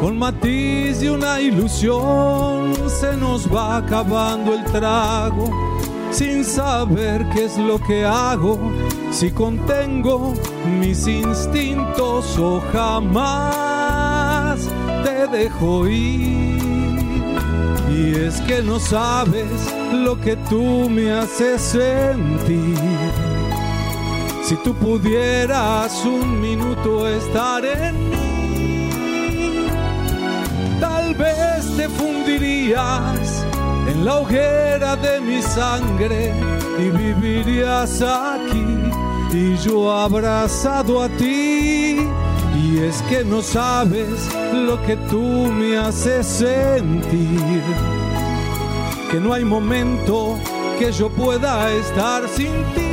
con matiz de una ilusión. Se nos va acabando el trago sin saber qué es lo que hago, si contengo mis instintos o jamás te dejo ir. Y es que no sabes lo que tú me haces sentir. Si tú pudieras un minuto estar en mí, tal vez te fundirías en la hoguera de mi sangre y vivirías aquí y yo abrazado a ti. Y es que no sabes lo que tú me haces sentir, que no hay momento que yo pueda estar sin ti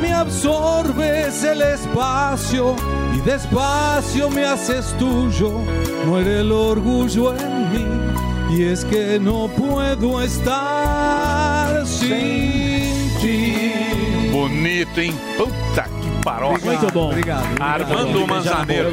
me absorbes el espacio y despacio me haces tuyo. Muere el orgullo en mí y es que no puedo estar sin ti. Bonito, hein? Puta que Paroca. Muito bom. Obrigado. Armando Manzaneiro.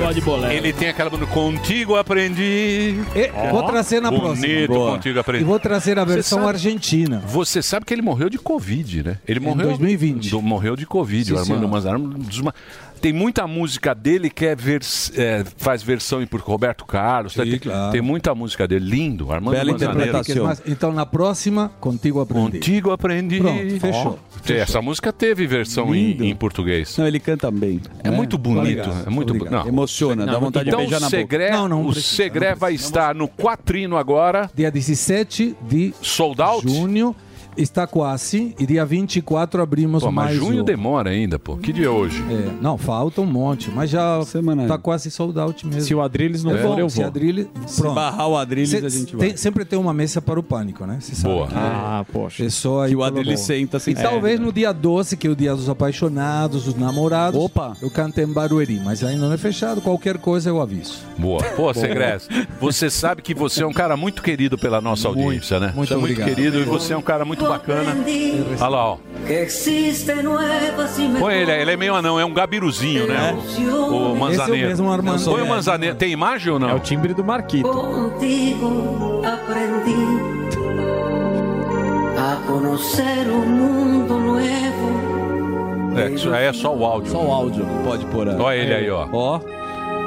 Ele tem aquela música Contigo Aprendi. E- vou trazer na próxima. Bonito. Contigo Aprendi. E vou trazer a Você versão sabe- argentina. Você sabe que ele morreu de Covid, né? Ele morreu 2020. do- morreu de Covid, Sim, o Armando senhor. Tem muita música dele que é vers- é, faz versão em por Roberto Carlos. Sim, tem, claro. tem muita música dele. Lindo, Armando Bela interpretação. Então, na próxima, contigo aprendi. Contigo aprendi. Pronto, fechou. Ó, Essa música teve versão em, em português. Não, ele canta bem. É muito bonito. Obrigado, É muito obrigado. bonito. Emociona, dá vontade de então, beijar na o boca. Segré, Não, não o precisa, Segré vai estar no Quatrino agora. Dia 17 de Sold out? junho. Está quase. E dia 24 abrimos Pô, mas mais junho o- demora ainda, pô. Que dia é hoje? É, não, falta um monte, mas já tá quase sold out mesmo. Se o Adrilles não é for, eu se vou. Adrilles, Se pronto. barrar o Adrilles, a gente tem- vai. sempre tem uma mesa para o pânico, né? Cê sabe. Boa. Ah, poxa. É só aí Que o. Adrilles senta sem E talvez no dia 12, que é o dia dos apaixonados, dos namorados, Opa. eu canto em Barueri, mas ainda não é fechado, qualquer coisa eu aviso. Boa. Pô, Segrés, você sabe que você é um cara muito querido pela nossa audiência, né? muito você é muito obrigado. querido e você é um cara muito bacana. Olha lá, ó. Põe ele, ele é meio anão, é um gabiruzinho, né? O, o Manzaneiro. Esse é o mesmo Armando. Põe o Manzaneiro. Tem imagem ou não? É o timbre do Marquito. Contigo aprendí a conocer um mundo novo. É, isso aí é só o áudio. Só o áudio, pode pôr. Olha ele aí, ó. Ó,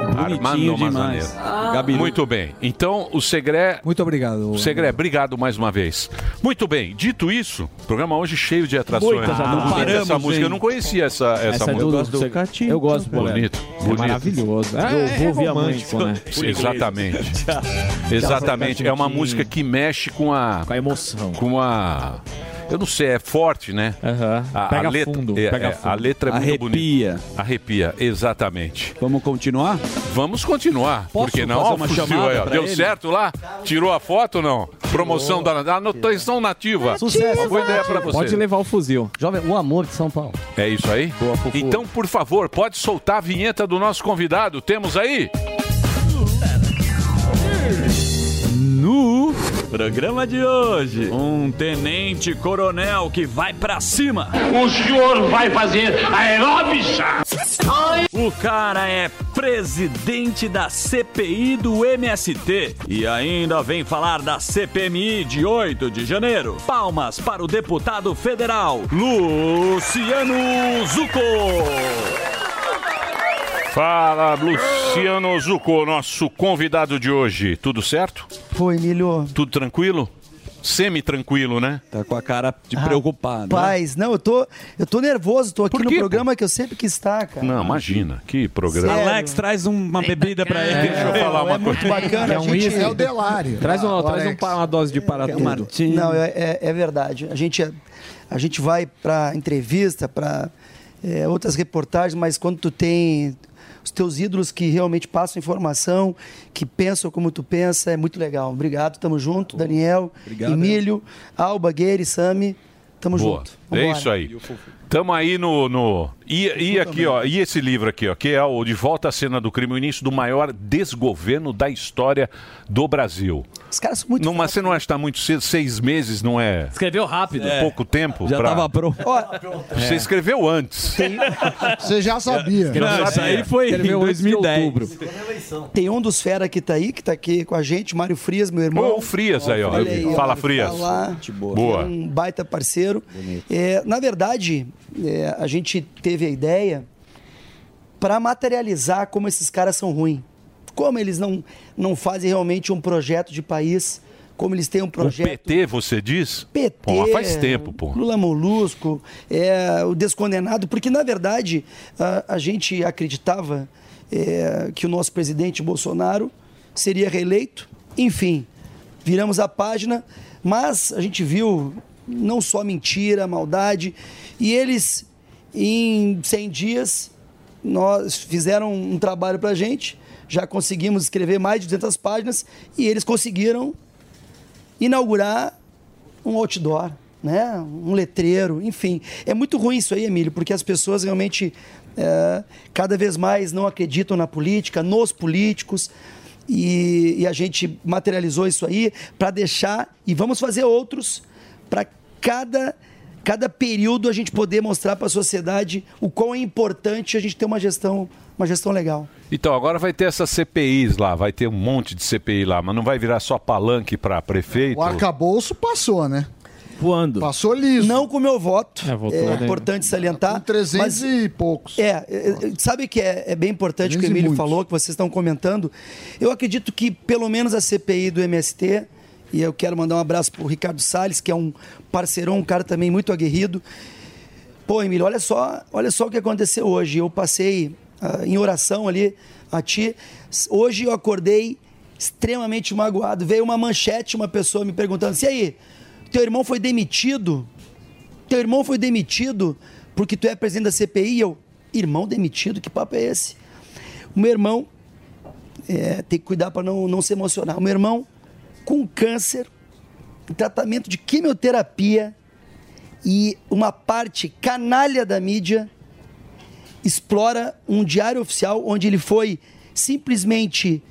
Armando Manzaneiro. demais. Gabiru. Muito bem. Então, o Segré. Muito obrigado. O Segré, obrigado mais uma vez. Muito bem. Dito isso, o programa hoje cheio de atrações. Muitas Ah, atrações. bonita essa Paramos, música. hein? Eu não conhecia essa, essa, Essa é música. do, gosto do do Catito. Eu gosto. Bonito, É bonito. maravilhoso. É, Eu é vou romântico, né? Exatamente. Exatamente. É uma música que mexe com a. Com a emoção. Com a. Eu não sei, é forte, né? Aham. A, Pega a letra, fundo, é, pega é, fundo. A letra é muito Arrepia. bonita. Arrepia, exatamente. Vamos continuar? Vamos continuar. Posso Porque não, fazer uma fuzil chamada aí, Deu ele? certo lá? Tirou a foto ou não? Promoção da anotação nativa. Sucesso. Uma boa ideia pra você. Pode levar o fuzil. Jovem, o amor de São Paulo. É isso aí? Então, por favor, pode soltar a vinheta do nosso convidado. Temos aí? No programa de hoje, um tenente coronel que vai pra cima. O senhor vai fazer aeróbica? O cara é presidente da CPI do MST e ainda vem falar da CPMI de 8 de janeiro. Palmas para o deputado federal Luciano Zucco. Fala, Luciano Zucco, nosso convidado de hoje. Tudo certo? Foi, Emílio. Tudo tranquilo? Semi-tranquilo, né? Tá com a cara de preocupado. Paz, não, eu tô, eu tô nervoso, tô aqui no programa que eu sempre quis estar, cara. Não, imagina. Que programa. Sério? Alex, traz um- uma bebida pra ele. Deixa eu falar uma é muito coisa. bacana. É um gente. É o Delário. Traz, uma, O traz um, uma dose de para tudo. Martim. Não, é, é- é verdade. A gente, a gente vai para entrevista, para outras reportagens, mas quando tu tem os teus ídolos que realmente passam informação, que pensam como tu pensa, é muito legal. Obrigado, tamo junto. Daniel, Obrigado. Emílio, Alba, Gueire, Sami, tamo Boa. junto. É Vambora. isso aí. Tamo aí no. no... E, e aqui, ó, e esse livro aqui, ó, que é o De Volta à Cena do Crime, o início do maior desgoverno da história do Brasil. Os caras são muito. Não, mas você não acha que tá muito cedo? Seis meses não é Escreveu rápido. pouco tempo? Já pra- tava pronto. Você escreveu antes. Você já sabia. Não, isso aí foi em Escreveu de 2010. outubro. tem um dos fera que tá aí, que tá aqui com a gente, Mário Frias, meu irmão. Ô, o Frias aí, ó. Aí, ó, Fala, tá Frias. Boa. é um baita parceiro. É, na verdade, é, a gente teve a ideia para materializar como esses caras são ruins. Como eles não, não fazem realmente um projeto de país, como eles têm um O projeto. PT, você diz? PT, Pô, faz tempo, pô. Lula Molusco, é, o Descondenado, porque na verdade a, a gente acreditava é, que o nosso presidente Bolsonaro seria reeleito. Enfim, viramos a página, mas a gente viu não só mentira, maldade, e eles em 100 dias nós fizeram um trabalho para a gente, já conseguimos escrever mais de 200 páginas e eles conseguiram inaugurar um outdoor, né? um letreiro, enfim. É muito ruim isso aí, Emílio, porque as pessoas realmente é, cada vez mais não acreditam na política, nos políticos. E, e a gente materializou isso aí para deixar, e vamos fazer outros para cada cada período a gente poder mostrar para a sociedade o quão é importante a gente ter uma gestão, uma gestão legal. Então, agora vai ter essas CPIs lá, vai ter um monte de CPI lá, mas não vai virar só palanque para prefeito? O arcabouço passou, né? Voando. Passou liso. Não com o meu voto. É, votou, É, né? importante salientar. Com 300 e poucos. É, é, é, sabe que é, é bem importante o que o 300 Emílio falou, que vocês estão comentando. Eu acredito que pelo menos a CPI do MST, e eu quero mandar um abraço pro Ricardo Salles, que é um parceirão, um cara também muito aguerrido. Pô, Emílio, olha só, olha só o que aconteceu hoje. Eu passei ah, em oração ali a ti. Hoje eu acordei extremamente magoado. Veio uma manchete, uma pessoa me perguntando: "E aí, teu irmão foi demitido? Teu irmão foi demitido porque tu é presidente da CPI?" E eu, irmão demitido? Que papo é esse? O meu irmão é, tem que cuidar para não, não se emocionar. O meu irmão com câncer, tratamento de quimioterapia e uma parte canalha da mídia explora um diário oficial onde ele foi simplesmente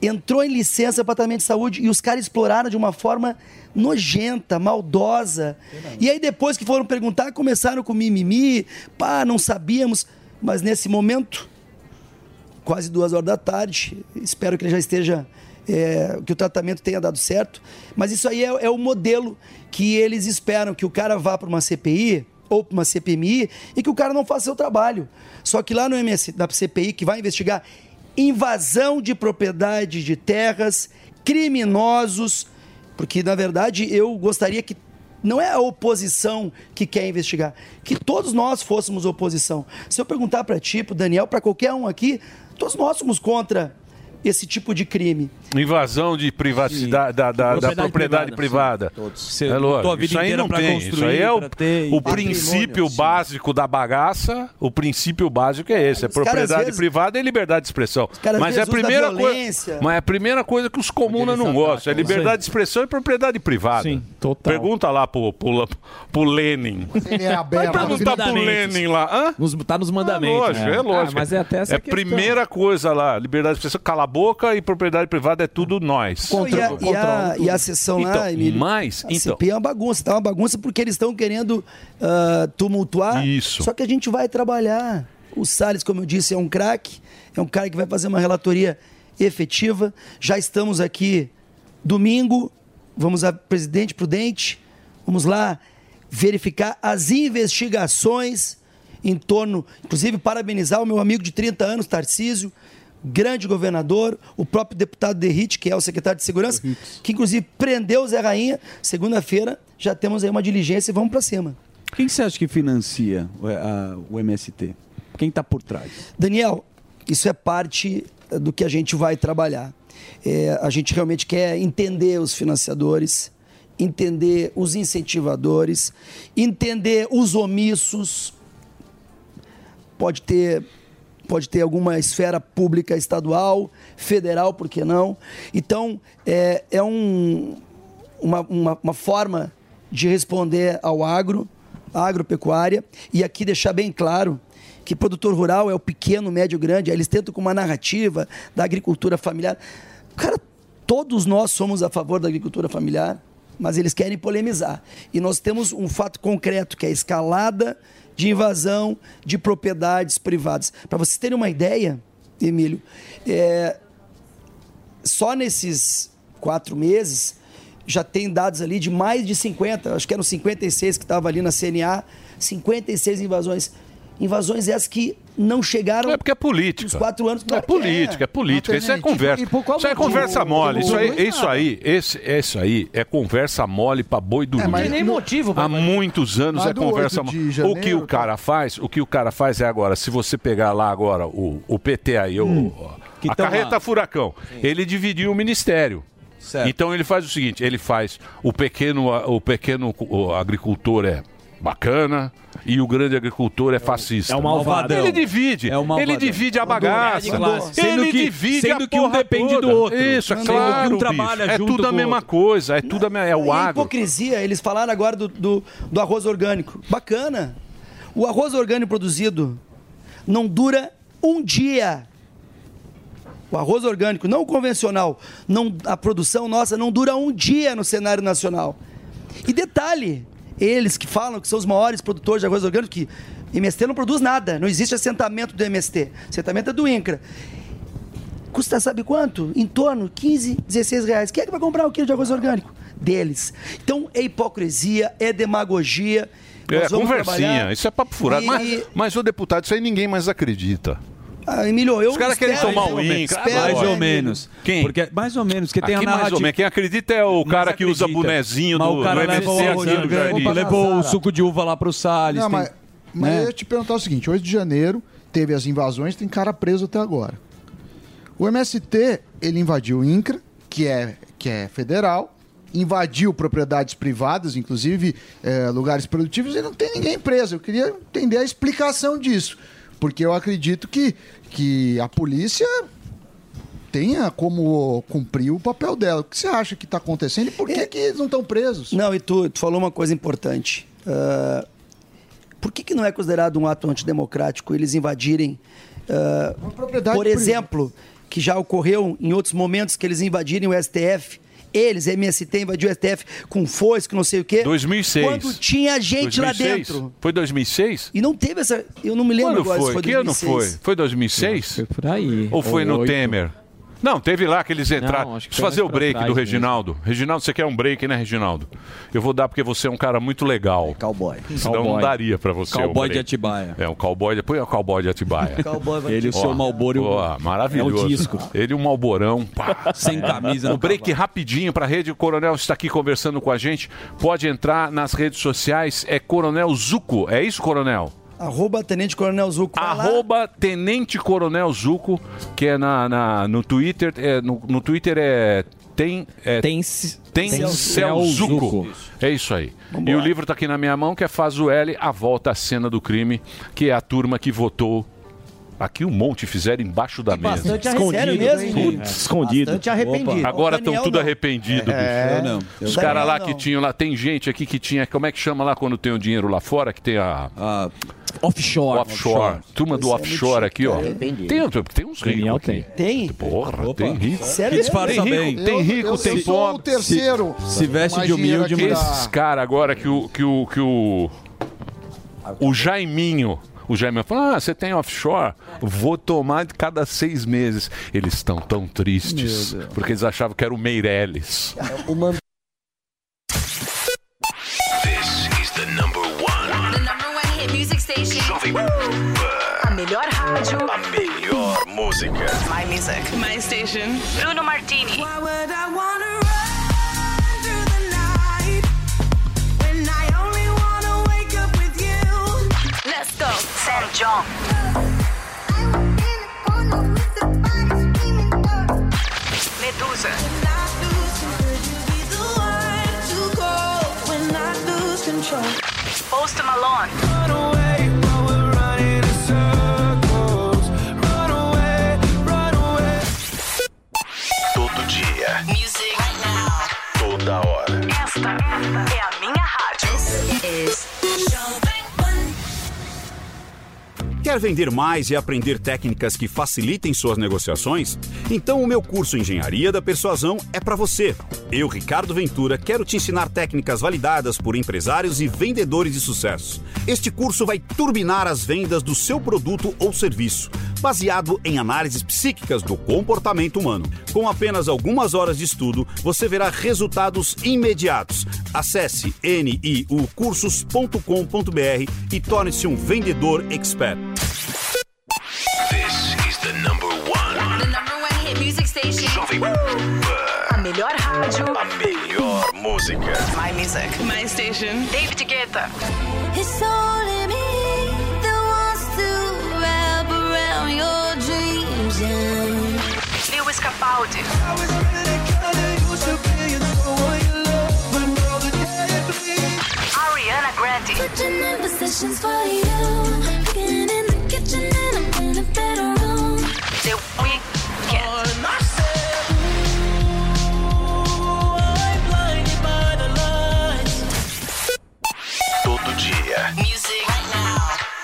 entrou em licença para tratamento de saúde e os caras exploraram de uma forma nojenta, maldosa. E aí depois que foram perguntar, começaram com mimimi, pá, não sabíamos, mas nesse momento quase duas horas da tarde. Espero que ele já esteja. É, que o tratamento tenha dado certo. Mas isso aí é, é o modelo que eles esperam: que o cara vá para uma CPI ou para uma CPMI e que o cara não faça seu trabalho. Só que lá no MS, da CPI, que vai investigar invasão de propriedade de terras, criminosos, porque na verdade eu gostaria que não é a oposição que quer investigar, que todos nós fôssemos oposição. Se eu perguntar para ti, para Daniel, para qualquer um aqui, todos nós somos contra esse tipo de crime. Invasão de privacidade da, da- da Propriedade privada. privada, sim. É lógico. botou a vida Isso aí não tem. Isso aí é o, o princípio sim. básico da bagaça. O princípio básico é esse: é propriedade vezes- privada e liberdade de expressão. caras, Mas é a primeira da coisa. Mas é a primeira coisa que os comunas não gostam: é liberdade de expressão e propriedade privada. Sim, total. Pergunta lá pro, pro, pro Lenin. Ele é aberto. Vai perguntar pro. Lenin lá. Hã? Nos, tá nos É mandamentos. lógico, é, lógico. Ah, mas é até essa É primeira coisa lá, liberdade de expressão, cala a boca e propriedade privada é tudo nós. e, a, e, a, e a sessão lá, Então, Emílio, mas, a então- CPI é uma bagunça, tá uma bagunça porque eles estão querendo ah, tumultuar. Isso. Só que a gente vai trabalhar. O Salles, como eu disse, é um craque, é um cara que vai fazer uma relatoria efetiva. Já estamos aqui domingo, vamos a presidente prudente, vamos lá verificar as investigações em torno, inclusive parabenizar o meu amigo de 30 anos, Tarcísio, grande governador, o próprio deputado Derrite, que é o secretário de Segurança, que inclusive prendeu o Zé Rainha. Segunda-feira já temos aí uma diligência e vamos para cima. Quem você acha que financia o, a- o MST? Quem está por trás? Daniel, isso é parte do que a gente vai trabalhar. É, a gente realmente quer entender os financiadores, entender os incentivadores, entender os omissos. Pode ter, pode ter alguma esfera pública estadual, federal, por que não? Então, é, é um, uma, uma, uma forma de responder ao agro, à agropecuária, e aqui deixar bem claro que produtor rural é o pequeno, médio, grande, eles tentam com uma narrativa da agricultura familiar. Cara, todos nós somos a favor da agricultura familiar, mas eles querem polemizar. E nós temos um fato concreto, que é a escalada de invasão de propriedades privadas. Para vocês terem uma ideia, Emílio, é, só nesses quatro meses já tem dados ali de mais de 50, acho que eram 56 que estavam ali na CNA, 56 invasões. Invasões essas que não chegaram. É porque é política. Nos quatro anos. É política, é política. Isso é conversa. Isso é conversa mole. Isso aí, isso aí, esse, isso aí é conversa mole pra boi dormir. mas- Não tem nem motivo Há muitos anos é conversa 8 de mole. O janeiro, que o cara faz, o que o cara faz é agora, se você pegar lá agora o, o PT aí, o, Que a carreta lá. furacão, ele dividiu o ministério. Então ele faz o seguinte, ele faz o pequeno o pequeno o agricultor é bacana e o grande agricultor é fascista. é o malvadão. Ele divide. É malvadão. ele divide a bagaça. Ele Sendo que- divide sendo a que um depende toda. do outro. Isso, é Sendo que claro, um bicho. trabalha É junto tudo a mesma outro. coisa, é tudo a mesma, é o E a agro. hipocrisia, eles falaram agora do, do, do arroz orgânico. Bacana. O arroz orgânico produzido não dura um dia. O arroz orgânico, não convencional, não, a produção nossa não dura um dia no cenário nacional. E detalhe, Eles que falam que são os maiores produtores de arroz orgânico, que MST não produz nada. Não existe assentamento do MST. Assentamento é do INCRA. Custa sabe quanto? Em torno de 15, 16 reais. Quem é que vai comprar um quilo de arroz orgânico? Deles. Então é hipocrisia, é demagogia. É, Nós vamos conversinha. trabalhar. Isso é papo furado. E- Mas, mas, ô deputado, isso aí ninguém mais acredita. Ah, Emílio, eu Os caras querem tomar o INCRA. espero- Mais ou menos. Quem? Porque, mais ou menos, que tem Aqui a mais narrativa. ou menos. Quem acredita é o cara que usa bonezinho Mas do, o cara do o aqui no orgânico, Jardim. levou o suco de uva lá pro Salles. Não, tem- mas, mas né? eu ia te perguntar o seguinte: 8 de janeiro teve as invasões, tem cara preso até agora. O MST, ele invadiu o INCRA, que é, que é federal, invadiu propriedades privadas, inclusive eh, lugares produtivos, e não tem ninguém preso. Eu queria entender a explicação disso, porque eu acredito que, que a polícia tenha como cumprir o papel dela. O que você acha que está acontecendo e por que, que eles não estão presos? Não, e tu, tu falou uma coisa importante. Ah, por que, que não é considerado um ato antidemocrático eles invadirem, propriedade por exemplo, que já ocorreu em outros momentos que eles invadirem o STF? Eles, MST, invadiu o STF com foice, com não sei o quê. 2006. Quando tinha gente lá 2006? dentro. Foi 2006? E não teve essa. Eu não me lembro Quando agora foi? se foi Que ano 2006. foi? Foi 2006? Foi por aí. Ou foi Ou no oito. Temer? Não, teve lá que eles entraram. Não, Deixa eu fazer o pra break do mesmo. Reginaldo. Reginaldo, você quer um break, né, Reginaldo? Eu vou dar porque você é um cara muito legal. Cowboy. Senão não Cowboy. daria pra você. Cowboy de Atibaia. É, um cowboy. Põe o cowboy de Atibaia. Cowboy vai Ele e o seu Malboro. ó, maravilhoso. É o disco. Ele e o Malborão. pá. Sem camisa O no break rapidinho para a rede. O Coronel está aqui conversando com a gente. Pode entrar nas redes sociais. É Coronel Zuco. É isso, Coronel? Arroba Tenente Coronel Zuco. Lá. Arroba Tenente Coronel Zuco, que é na, na- no Twitter. É, no, no Twitter é. Tem. É, tem tem. Zuco. É isso aí. E o livro está aqui na minha mão, que é Faz o L, A Volta à Cena do Crime, que é a turma que votou. Aqui um monte fizeram embaixo da mesa. bastante Sério mesmo? hein? Putz. Escondido. Bastante arrependido. Opa. Agora estão tudo não. arrependido, É. bicho. Eu não. Eu Os não. caras lá Daniel que não. tinham lá, tem gente aqui que tinha, como é que chama lá quando tem o dinheiro lá fora, que tem a... offshore. Offshore. Turma do é offshore aqui, ó. Arrependido. Tem, tem uns ricos aqui. Tem? Porra, tem rico. Sério Tem mesmo? rico, Eu- tem rico, eu tem sou pobre. o terceiro Se- se veste de humilde, Esses caras agora que o, que o, que o, o Jaiminho, o Jaiminho fala, ah, você tem offshore? Vou tomar de cada seis meses. Eles estão tão tristes, porque eles achavam que era o Meirelles. This is the number one. The number one hit music station. Jovem A melhor rádio. A melhor música. My music. My station. Bruno Martini. Why would I wanna John. Medusa. Post Malone. Quer vender mais e aprender técnicas que facilitem suas negociações? Então o meu curso Engenharia da Persuasão é para você. Eu, Ricardo Ventura, quero te ensinar técnicas validadas por empresários e vendedores de sucesso. Este curso vai turbinar as vendas do seu produto ou serviço, baseado em análises psíquicas do comportamento humano. Com apenas algumas horas de estudo, você verá resultados imediatos. Acesse niucursos.com.br e torne-se um vendedor expert. This is the number one. the number one hit music station. Jovem A melhor rádio. A melhor música. My music. My station. David Guetta. It's only dreams. Lewis Capaldi. Ariana Grande. The Weeknd. Todo dia. Music.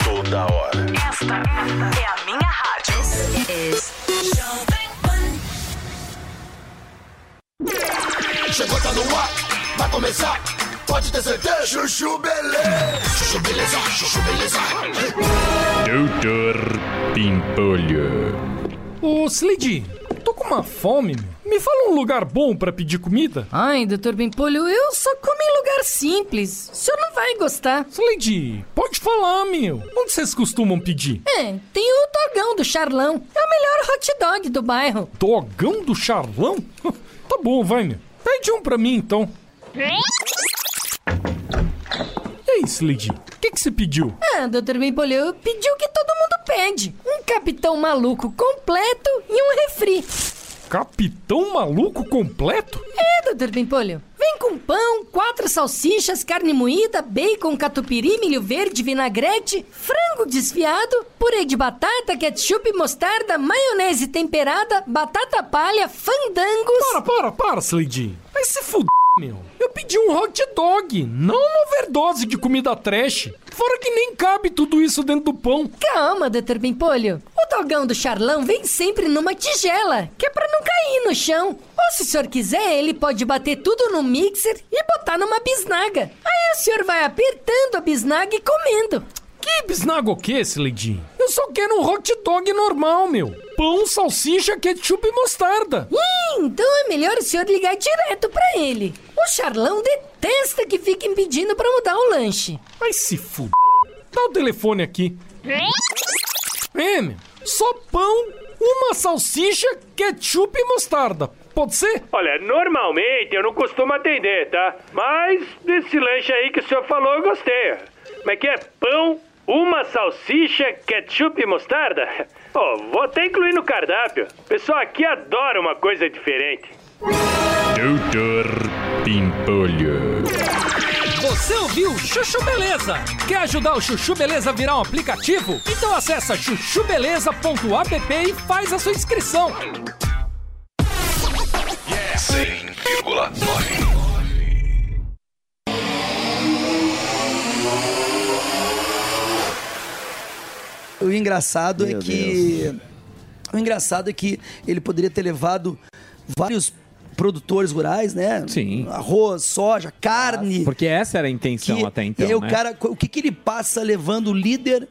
Toda hora. Esta é a minha rádio. Is Chegou, tá no ar. Vai começar. pode ter certeza. Chuchu Beleza. Chuchu Beleza, Chuchu Beleza. Doutor Pimpolho. Ô, Slade, tô com uma fome, meu. Me fala um lugar bom pra pedir comida. Ai, doutor Bimpolho, eu só como em lugar simples. O senhor não vai gostar. Slade, pode falar, meu. Onde vocês costumam pedir? É, tem o Dogão do Charlão. É o melhor hot dog do bairro. Dogão do Charlão? tá bom, vai, meu. Pede um pra mim, então. E aí, Slade, o que que você pediu? Ah, doutor Bimpolho, pediu o que todo mundo pede. Um capitão maluco completo e um refri. Capitão maluco completo? É, doutor Pimpolho. Vem com pão, quatro salsichas, carne moída, bacon, catupiry, milho verde, vinagrete, frango desfiado, purê de batata, ketchup, mostarda, maionese temperada, batata palha, fandangos... Para, para, para, Slade. Vai se fuder, meu. Eu pedi um hot dog, não uma overdose de comida trash. Fora que nem cabe tudo isso dentro do pão. Calma, doutor Pimpolho. O dogão do Charlão vem sempre numa tigela, que é pra não cair no chão. Ou se o senhor quiser, ele pode bater tudo no mixer e botar numa bisnaga. Aí o senhor vai apertando a bisnaga e comendo. Que bisnaga o quê, Slade? Eu só quero um hot dog normal, meu. Pão, salsicha, ketchup e mostarda. Ih, então é melhor o senhor ligar direto pra ele. O Charlão detesta que fiquem pedindo pra mudar o lanche. Vai se fuder. Dá o telefone aqui. É, meu. Só pão, uma salsicha, ketchup e mostarda. Pode ser? Olha, normalmente eu não costumo atender, tá? Mas desse lanche aí que o senhor falou eu gostei. Como é que é? Pão, uma salsicha, ketchup e mostarda? Ó, vou até incluir no cardápio. O pessoal aqui adora uma coisa diferente. Doutor Pimpolho. Você ouviu Chuchu Beleza? Quer ajudar o Chuchu Beleza a virar um aplicativo? Então acessa chuchubeleza.app e faz a sua inscrição. 100,9. O engraçado é que. O engraçado é que ele poderia ter levado vários produtores rurais, né? Sim. Arroz, soja, carne. Porque essa era a intenção que- até então, E aí o né? cara, o que, que ele passa levando o líder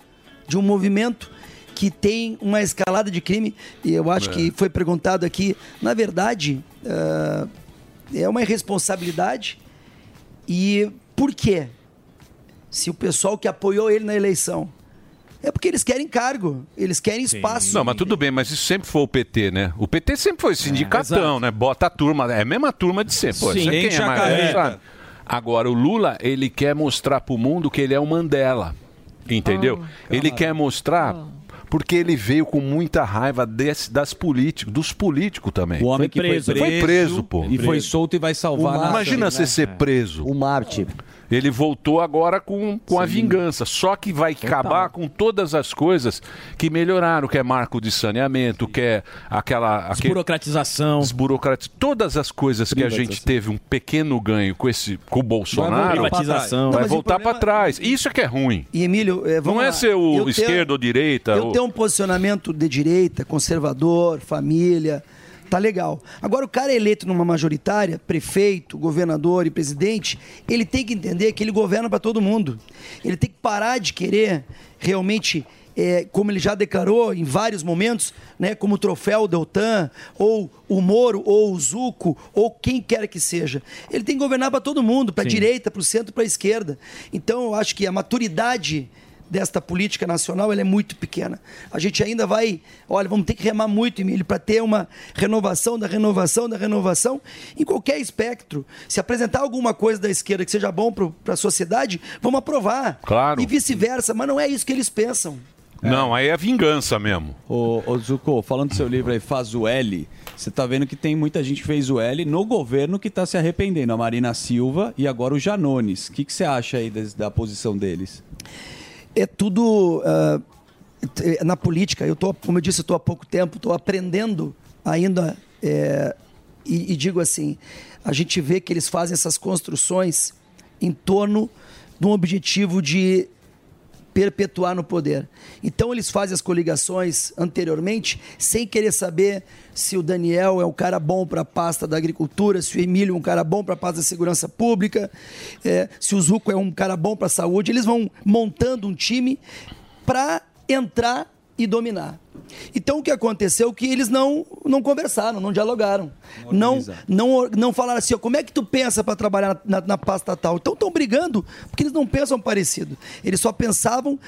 de um movimento que tem uma escalada de crime? E eu acho É. que foi perguntado aqui. Na verdade, ah, é uma irresponsabilidade. E por quê? Se o pessoal que apoiou ele na eleição é porque eles querem cargo, eles querem espaço. Não, mas tudo bem, mas isso sempre foi o PT, né? O PT sempre foi sindicatão, né? Bota a turma, é a mesma turma de sempre. Pô, Sim, isso é quem é mais, sabe? Agora, o Lula, ele quer mostrar pro mundo que ele é o Mandela. Entendeu? ele quer mostrar. Porque ele veio com muita raiva desse, das políticos, dos políticos também. O homem que foi preso. Foi preso, pô. E foi solto e vai salvar Imagina né? você ser preso. O Marte. Ele voltou agora com, com a vingança. Só que vai acabar com todas as coisas que melhoraram, que é marco de saneamento, que é aquela. Desburocratização. Desburocrati- Todas as coisas que a gente teve um pequeno ganho com esse com o Bolsonaro. Vai voltar pra trás. Não, Vai voltar para trás. Isso é que é ruim. E Emílio, é, vamos Não é lá. ser o Eu tenho- esquerda ou direita. Eu ou- tenho um posicionamento de direita, conservador, família, tá legal. Agora, o cara eleito numa majoritária, prefeito, governador e presidente, ele tem que entender que ele governa para todo mundo. Ele tem que parar de querer realmente. é, como ele já declarou em vários momentos, né, como o troféu Deltan, ou o Moro, ou o Zuco, ou quem quer que seja. Ele tem que governar para todo mundo, para a direita, para o centro, para a esquerda. Então, eu acho que a maturidade desta política nacional ela é muito pequena. A gente ainda vai, olha, vamos ter que remar muito, Emílio, para ter uma renovação da renovação da renovação em qualquer espectro. Se apresentar alguma coisa da esquerda que seja bom para a sociedade, vamos aprovar. Claro. E vice-versa, mas não é isso que eles pensam. Não, aí é vingança mesmo. Ô, ô Zuko, falando do seu livro aí, Faz o L, você tá vendo que tem muita gente que fez o L no governo que tá se arrependendo. A Marina Silva e agora o Janones. O que, que você acha aí des- da posição deles? É tudo t- na política. Eu tô, como eu disse, estou há pouco tempo, estou aprendendo ainda é, e, e digo assim, a gente vê que eles fazem essas construções em torno de um objetivo de perpetuar no poder. Então eles fazem as coligações anteriormente sem querer saber se o Daniel é um cara bom para a pasta da agricultura, se o Emílio é um cara bom para a pasta da segurança pública, é, se o Zuco é um cara bom para a saúde. Eles vão montando um time para entrar e dominar. Então o que aconteceu é que eles não, não conversaram, não dialogaram. Não, não, não falaram assim, ó, como é que tu pensa para trabalhar na, na pasta tal? Então estão brigando, porque eles não pensam parecido. Eles só pensavam,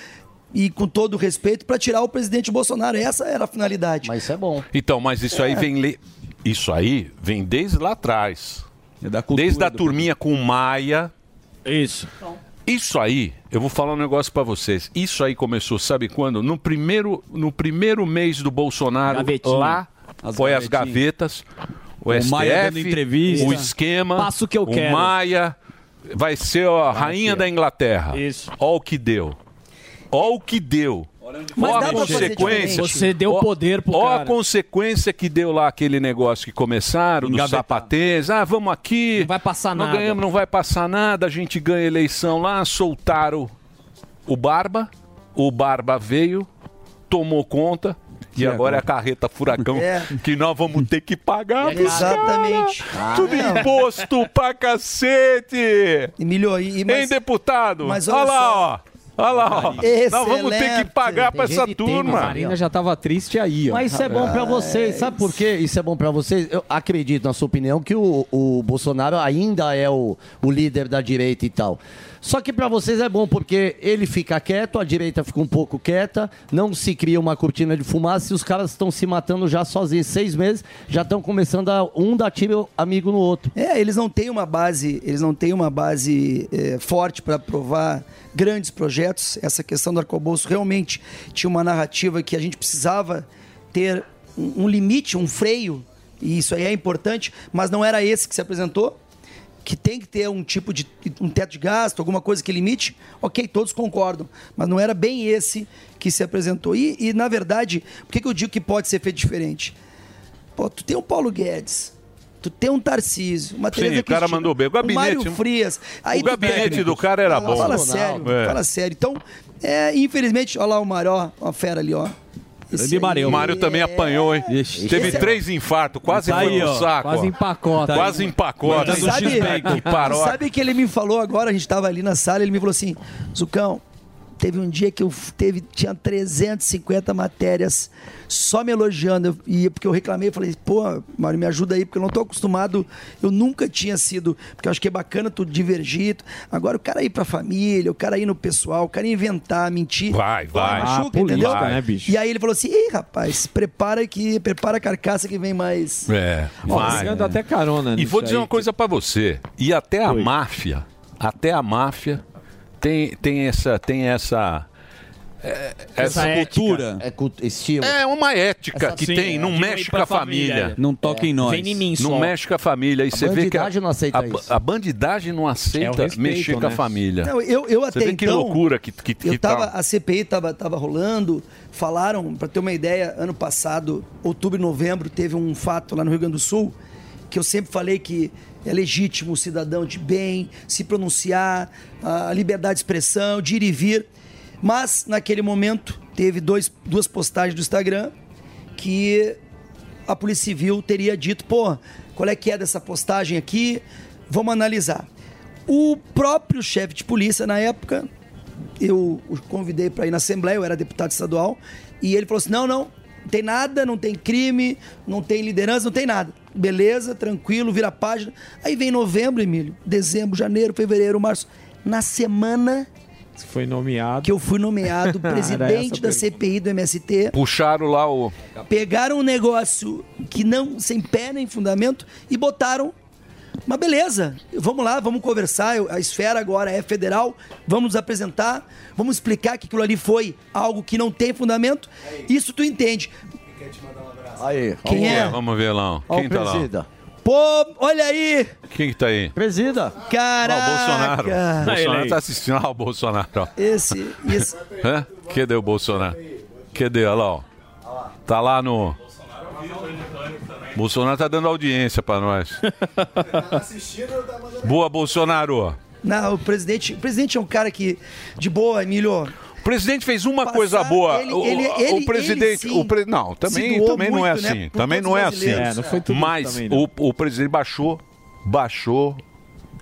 e com todo o respeito, para tirar o presidente Bolsonaro. Essa era a finalidade. Mas isso é bom. Então, mas isso aí É. vem le- isso aí vem desde lá atrás. desde a turminha com o Maia. Isso. Isso aí, eu vou falar um negócio pra vocês. Isso aí começou, sabe quando? No primeiro, no primeiro mês do Bolsonaro, Gavetinha. lá As foi as gavetas, o, O STF, o esquema, Faço o que eu o quero. Maia vai ser a rainha da Inglaterra. Isso. Ó o que deu. Ó o que deu. Mas Ó a dá pra fazer consequência. Você deu Ó- poder pro ó cara. a consequência que deu lá aquele negócio que começaram, dos Engavetar. sapatês. Ah, vamos aqui. Não vai passar não nada. ganhamos, não vai passar nada. A gente ganha eleição lá. Soltaram o Barba. O Barba veio, tomou conta. E, agora, é a carreta furacão É. que nós vamos ter que pagar. pros Exatamente. Tudo Ah, imposto pra cacete. Emílio, e, Hein, deputado? mas olha olha lá, só. ó. Olha lá, ó. Nós vamos ter que Excelente. pagar pra Tem essa turma. mas Marina já tava triste aí, ó. Mas isso é bom pra vocês, sabe por quê? Isso é bom pra vocês. Eu acredito, na sua opinião, que o, o Bolsonaro ainda é o, o líder da direita e tal. Só que pra vocês é bom porque ele fica quieto, a direita fica um pouco quieta, não se cria uma cortina de fumaça e os caras estão se matando já sozinhos. Seis meses já estão começando a um dar tiro amigo no outro. É, eles não têm uma base, eles não têm uma base é, forte para aprovar grandes projetos. Essa questão do arcabouço realmente tinha uma narrativa que a gente precisava ter um, um limite, um freio, e isso aí é importante, mas não era esse que se apresentou. Que tem que ter um tipo de um teto de gasto, alguma coisa que limite, ok, todos concordam, mas não era bem esse que se apresentou. E, e, na verdade, por que, que eu digo que pode ser feito diferente? Pô, tu tem o Paulo Guedes, tu tem um Tarcísio, uma Sim, Tereza o cara Cristina, mandou bem. O gabinete- Mário Frias. Aí o gabinete pega- do cara era Fala- bom. Fala sério, É. fala sério. Então, é, infelizmente, olha lá o Mário, ó, uma fera ali, ó. O Mário também apanhou, hein? Teve Esse é- três infartos, quase Tá foi ó, saco. quase empacota. Quase empacota. Sabe, Que sabe que ele me falou agora, a gente tava ali na sala, ele me falou assim, Zucão, teve um dia que eu teve, tinha 350 matérias só me elogiando, eu- e porque eu reclamei, eu falei, pô, Mário, me ajuda aí, porque eu não tô acostumado, eu nunca tinha sido, porque eu acho que é bacana tu divergir, agora o cara ir pra família, o cara ir no pessoal, o cara inventar, mentir. Vai, vai. machuca, Ah, entendeu? política, né, bicho? E aí ele falou assim, ei, rapaz, prepara que, prepara a carcaça que vem mais... É, Ó, vai. pegando até carona E vou dizer aí. uma coisa pra você. E até a máfia, até a máfia tem, tem essa, tem essa, é, essa, cultura. É cult- estilo. É uma ética Essa- que Sim, tem, é, não mexe com a família. família. Não toca em nós. Vem em mim Não só. mexe com a família. E A você vê que a, bandidagem não aceita a, isso. a bandidagem não aceita É respeito, mexer com a né? família. Não, eu, eu até você vê que então, loucura que, que, que eu tava, tá. a CPI tava, tava rolando, falaram, para ter uma ideia, ano passado, outubro e novembro, teve um fato lá no Rio Grande do Sul, que eu sempre falei que é legítimo o cidadão de bem se pronunciar, a liberdade de expressão, de ir e vir. Mas, naquele momento, teve dois, duas postagens do Instagram que a Polícia Civil teria dito, pô, qual é que é dessa postagem aqui? Vamos analisar. O próprio chefe de polícia, na época, eu o convidei para ir na Assembleia, eu era deputado estadual, e ele falou assim: não, não, não tem nada, não tem crime, não tem liderança, não tem nada. Beleza, tranquilo, vira a página. Aí vem novembro, Emílio, dezembro, janeiro, fevereiro, março. Na semana foi nomeado. que eu fui nomeado presidente da CPI do MST, Puxaram lá o. pegaram um negócio que não sem pé nem fundamento e botaram mas beleza, vamos lá, vamos conversar. A esfera agora é federal, vamos nos apresentar, vamos explicar que aquilo ali foi algo que não tem fundamento. Isso tu entende. Aí, Quem Vamos é? ver, Vamos ver lá. Ó, Quem o tá lá? presida. Pô, olha aí! Quem que tá aí? Presida. Caraca! Ó, o Bolsonaro. O Bolsonaro tá assistindo. Ah, o Bolsonaro, ó. Esse, isso. Hã? Cadê o Bolsonaro? Cadê? Olha lá, ó. Tá lá no. Bolsonaro tá dando audiência pra nós. Boa, Bolsonaro. Não, o presidente, o presidente é um cara que, de boa, Emílio. O presidente fez uma coisa boa. ele- o, ele- o ele- presidente. ele sim o pre- Não, também, também não é muito, né, assim. por também não é os assim. brasileiros. É, não foi tudo Mas também, o, o presidente baixou, baixou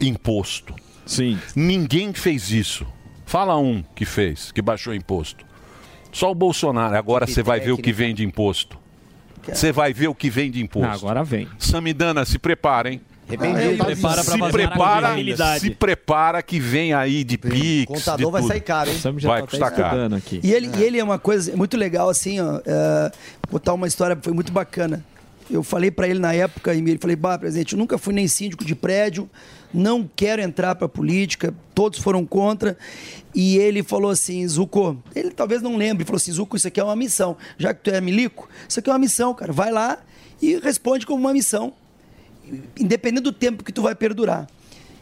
imposto. Sim. Ninguém fez isso. Fala um que fez, que baixou imposto. Só o Bolsonaro. Agora você vai ver o que vem de imposto. Você vai ver o que vem de imposto. Não, agora vem. Samidana, se prepara, hein? Arrependido. Se prepara pra se fazer prepara, se prepara que vem aí de Pix. Contador de vai tudo. sair caro, hein? Vai custar caro. E ele, e ele é uma coisa muito legal, assim, ó. é, botar uma história, foi muito bacana. Eu falei pra ele na época, e ele falei, bah, presidente, eu nunca fui nem síndico de prédio, não quero entrar pra política, todos foram contra. E ele falou assim, Zuco, ele talvez não lembre, falou assim, Zuco, isso aqui é uma missão. Já que tu é milico, isso aqui é uma missão, cara. Vai lá e responde como uma missão. Independente do tempo que tu vai perdurar,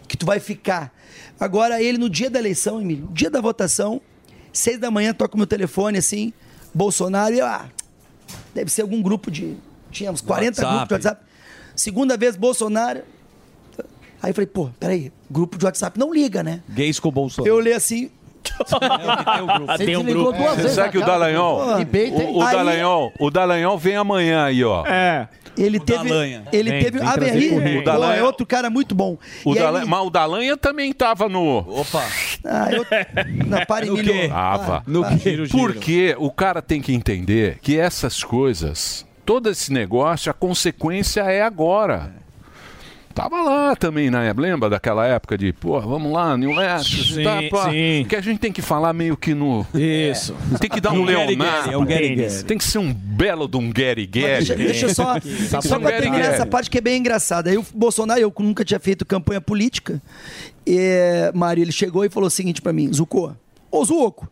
que tu vai ficar. Agora, ele no dia da eleição, Emílio, dia da votação, seis da manhã, toca o meu telefone assim, Bolsonaro, e eu, ah, deve ser algum grupo de. Tínhamos 40 WhatsApp. grupos de WhatsApp. Segunda vez, Bolsonaro. Aí eu falei, pô, peraí, grupo de WhatsApp não liga, né? Gays com Bolsonaro. Eu olhei assim. Tem um grupo. Você sabe que o Dallagnol, o, o Aí- Dallagnol, o Dallagnol vem amanhã aí, ó. É. Ele teve. Ele Vem, teve. vem Ah, Berri, currículo. O Dallagnol- é outro cara muito bom. O E aí- Mas o Dallagnol também tava no. Opa! Ah, eu... Não, para, No Emílio. quê? Tava. No quê? Porque o cara tem que entender que essas coisas, todo esse negócio, a consequência é agora. Tava lá também na época, lembra daquela época de, pô, vamos lá, New West, Sim, tá, pô, sim. que a gente tem que falar meio que no... Isso. Tem que dar um Um Leonardo. É um Gary Gary. Tem que ser um belo de um Gary Gary. Deixa, deixa eu só, só pra terminar essa parte que é bem engraçada. Aí o Bolsonaro, eu nunca tinha feito campanha política, e, Mário, ele chegou e falou o seguinte pra mim, Zucco, ô Zucco,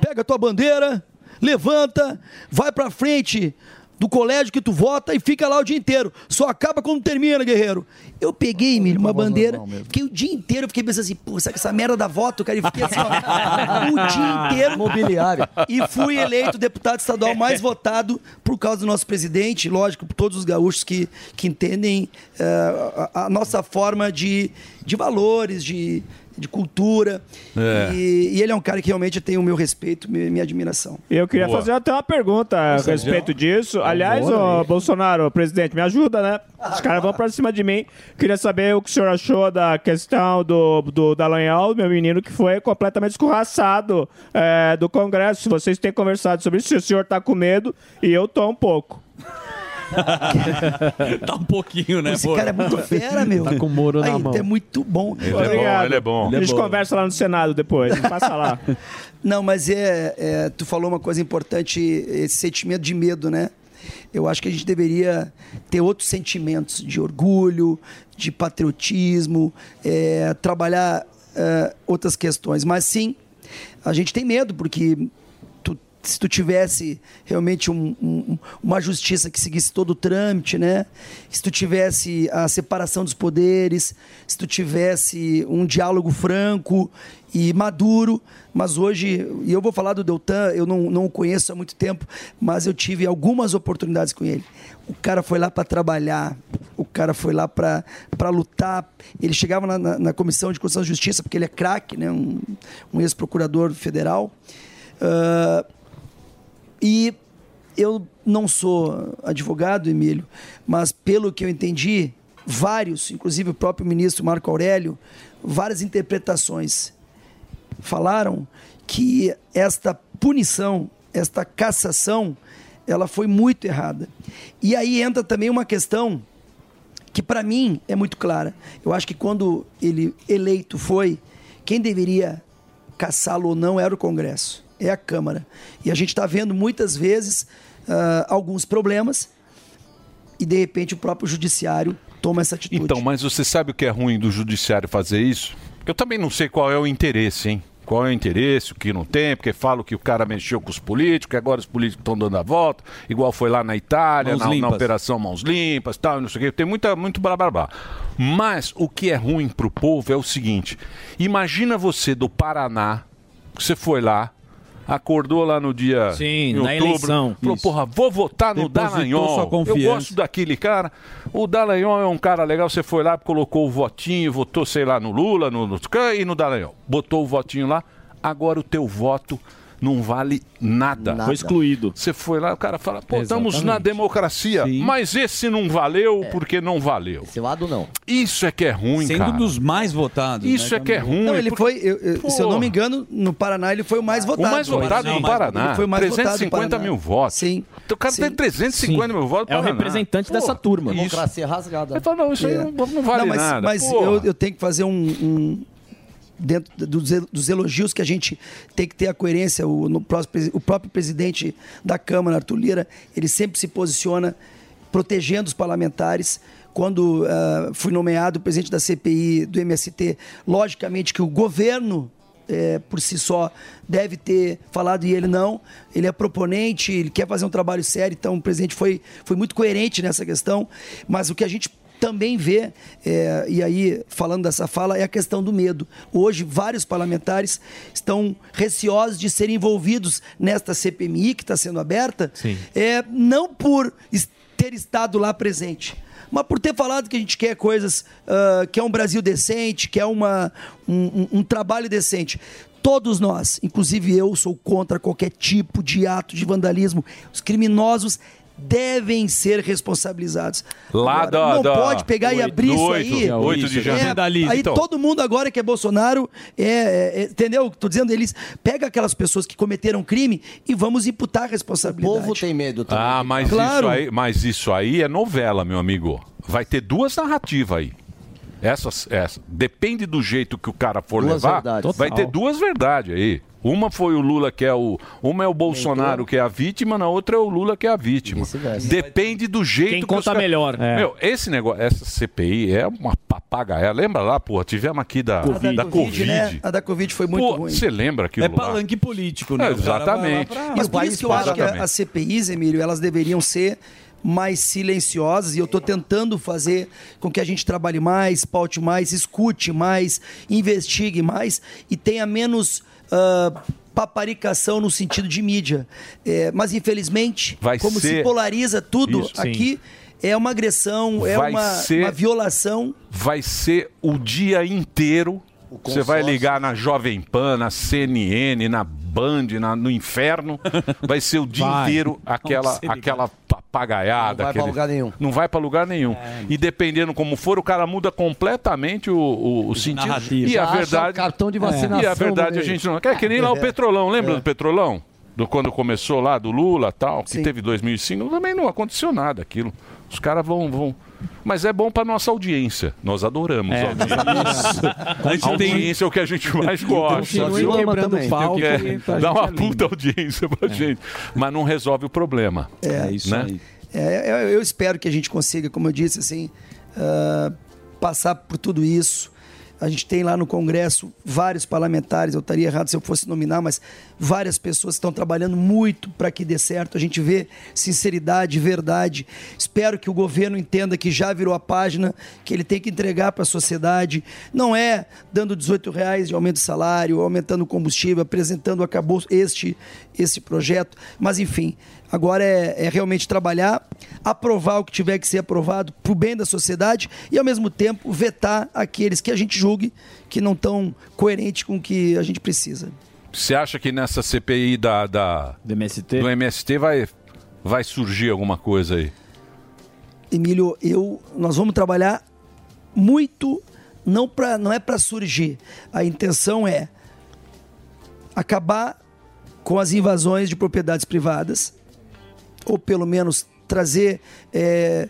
pega a tua bandeira, levanta, vai pra frente do colégio que tu vota e fica lá o dia inteiro. Só acaba quando termina, guerreiro. Eu peguei, Emílio, uma bandeira, fiquei o dia inteiro, fiquei pensando assim, pô, será que essa merda dá voto, cara? E fiquei assim, ó, o dia inteiro. Mobiliário. E fui eleito deputado estadual mais votado por causa do nosso presidente, lógico, por todos os gaúchos que, que entendem eh, a, a nossa forma de, de valores, de, de cultura. É. E, e ele é um cara que realmente tem o meu respeito, minha, minha admiração. Eu queria Boa. fazer até uma pergunta a respeito já. disso. Aliás, ô, aí. Bolsonaro, presidente, me ajuda, né? Os caras vão pra cima de mim. Queria saber o que o senhor achou da questão do, do Dallagnol, meu menino, que foi completamente escorraçado é, do Congresso. Vocês têm conversado sobre isso, se o senhor tá com medo, e eu tô um pouco. tá um pouquinho, né, Esse pô? cara é muito fera, meu. Tá com o Moro na Aí, mão. É muito bom. Obrigado. A gente conversa lá no Senado depois. Passa lá. Não, mas é, é, tu falou uma coisa importante, esse sentimento de medo, né? Eu acho que a gente deveria ter outros sentimentos de orgulho, de patriotismo, é, trabalhar é, outras questões. Mas sim, a gente tem medo, porque se tu tivesse realmente um- um- uma justiça que seguisse todo o trâmite, né? Se tu tivesse a separação dos poderes, se tu tivesse um diálogo franco e maduro, mas hoje, e eu vou falar do Deltan, eu não, não o conheço há muito tempo, mas eu tive algumas oportunidades com ele. O cara foi lá para trabalhar, o cara foi lá para lutar. Ele chegava na, na- na Comissão de Constituição e Justiça, porque ele é craque, né? um, um ex-procurador federal. Ah, e eu não sou advogado, Emílio, mas pelo que eu entendi, vários, inclusive o próprio ministro Marco Aurélio, várias interpretações falaram que esta punição, esta cassação, ela foi muito errada. E aí entra também uma questão que para mim é muito clara. Eu acho que quando ele eleito foi, quem deveria caçá-lo ou não era o Congresso, é a Câmara. E a gente está vendo muitas vezes ah, alguns problemas e de repente o próprio Judiciário toma essa atitude. Então, mas você sabe o que é ruim do judiciário fazer isso? Eu também não sei qual é o interesse, hein? Qual é o interesse, o que não tem, porque falam que o cara mexeu com os políticos, que agora os políticos estão dando a volta, igual foi lá na Itália, na, na. Operação Mãos Limpas, tal, não sei o quê. Tem muita, muito blá blá blá. Mas o que é ruim pro povo é o seguinte: imagina você do Paraná, que você foi lá, acordou lá no dia Sim, em na outubro, eleição, falou, isso. porra, vou votar no Depositou Dallagnol. Eu gosto daquele cara. O Dallagnol é um cara legal. Você foi lá, colocou o votinho, votou, sei lá, no Lula, no, no e no Dallagnol. Botou o votinho lá. Agora o teu voto não vale nada. Nada. Foi excluído. Você foi lá, o cara fala, pô, estamos Exatamente. na democracia, mas esse não valeu porque não valeu. Esse lado não. Isso é que é ruim, Sendo cara. dos mais votados. Isso né, é que é ruim. Não, ele porque- foi, eu- eu- se eu não me engano, no Paraná ele foi o mais votado. O mais votado no Paraná, Ele foi o mais votado no 350 Paraná. mil votos. Sim. O cara tem 350 mil votos É o representante Pô, dessa turma. isso. Democracia rasgada. Ele fala, não, isso aí É. não, não vale mas, nada. Mas eu, eu tenho que fazer um. um- dentro dos, el- dos elogios que a gente tem que ter a coerência, o, no o próprio presidente da Câmara, Arthur Lira, ele sempre se posiciona protegendo os parlamentares. Quando ah, fui nomeado presidente da CPI do MST, logicamente que o governo é, por si só deve ter falado e ele não. Ele é proponente, ele quer fazer um trabalho sério, então o presidente foi, foi muito coerente nessa questão. Mas o que a gente também vê, é, e aí falando dessa fala, é a questão do medo. Hoje, vários parlamentares estão receosos de serem envolvidos nesta CPMI que está sendo aberta, é, não por ter estado lá presente, mas por ter falado que a gente quer coisas, ah, que é um Brasil decente, que é uma, um, um- um trabalho decente. Todos nós, inclusive eu, sou contra qualquer tipo de ato de vandalismo. Os criminosos devem ser responsabilizados. Lá Agora, da- não da- pode pegar e abrir isso oito, aí. dia oito de É, janeiro. Vandalismo, aí então. todo mundo agora que é Bolsonaro, é, é, é, entendeu? Tô dizendo, eles pega aquelas pessoas que cometeram crime e vamos imputar a responsabilidade. O povo tem medo Ah, mas, Claro. isso aí, mas isso aí é novela, meu amigo. Vai ter duas narrativas aí. Essas, essa. Depende do jeito que o cara for Duas levar. verdades. Vai ter duas verdades aí. Uma foi o Lula que é o. Uma é o Bolsonaro que é a vítima, na outra é o Lula que é a vítima. Depende do jeito Quem que conta os melhor. É. Meu, esse negócio, essa CPI é uma papagaia. Lembra lá, porra? Tivemos aqui da A da, Covid. né? A da Covid foi muito Pô, ruim. Você lembra aquilo É palanque político, É, né? Lá exatamente. pra- Mas por isso que eu acho que as CPIs, Emílio, elas deveriam ser mais silenciosas e eu estou tentando fazer com que a gente trabalhe mais, paute mais, escute mais, investigue mais e tenha menos ah, paparicação no sentido de mídia. É, mas infelizmente, Vai como se ser- polariza tudo Isso, sim. aqui, é uma agressão, é uma, ser- uma violação. vai ser o dia inteiro. Você vai consórcio. ligar na Jovem Pan, na CNN, na Band, na- no inferno. Vai ser o dia Vai. inteiro aquela, aquela papagaiada. Não vai aquele- lugar nenhum. Não vai pra lugar nenhum. E dependendo como for, o cara muda completamente o, o, o sentido. narrativa. E a verdade. o cartão de E vacinação a verdade a gente não. É que nem lá o É. Petrolão. Lembra É. do Petrolão? Do quando começou lá, do Lula tal, que Sim. teve 2005, também não aconteceu nada aquilo. Os caras vão, vão. Mas é bom pra nossa audiência. Nós adoramos É, a audiência. Audiência é o que a gente mais gosta. Continue viu? quebrando o pau, É, Dá uma é puta audiência pra gente. Mas não resolve o problema. É, né? É, eu, eu espero que a gente consiga, como eu disse, assim, ah, passar por tudo isso. A gente tem lá no Congresso vários parlamentares, eu estaria errado se eu fosse nominar, mas várias pessoas estão trabalhando muito para que dê certo. A gente vê sinceridade, verdade. Espero que o governo entenda que já virou a página, que ele tem que entregar para a sociedade. Não é dando 18 reais de aumento de salário, aumentando o combustível, apresentando acabou este, este projeto. Mas enfim, agora é, é realmente trabalhar, aprovar o que tiver que ser aprovado para o bem da sociedade e, ao mesmo tempo, vetar aqueles que a gente julgue que não estão coerentes com o que a gente precisa. Você acha que nessa CPI da, da- do MST, do MST vai, vai surgir alguma coisa aí? Emílio, eu, nós vamos trabalhar muito, não, pra, não é para surgir. A intenção é acabar com as invasões de propriedades privadas, ou pelo menos trazer é,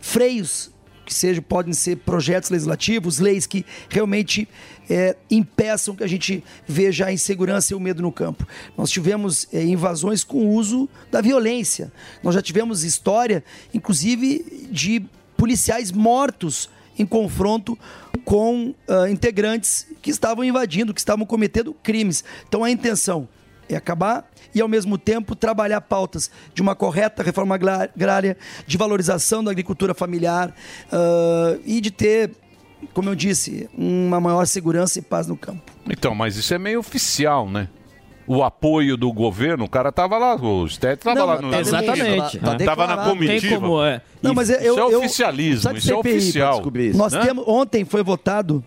freios que sejam, podem ser projetos legislativos, leis que realmente é, impeçam que a gente veja a insegurança e o medo no campo. Nós tivemos é, invasões com o uso da violência. Nós já tivemos história, inclusive, de policiais mortos em confronto com ah, integrantes que estavam invadindo, que estavam cometendo crimes. Então a intenção é acabar e, ao mesmo tempo, trabalhar pautas de uma correta reforma agrá- agrária, de valorização da agricultura familiar ah, e de ter, como eu disse, uma maior segurança e paz no campo. Então, mas isso é meio oficial, né? O apoio do governo, o cara tava lá, o Sted tava Não, lá no. tá Exatamente. Tá- Tá tava na comitiva. Tem como, é. Não, mas eu- isso é eu- oficialismo, Sabe isso é CPI oficial. descobrir isso? Nós né? temos, ontem foi votado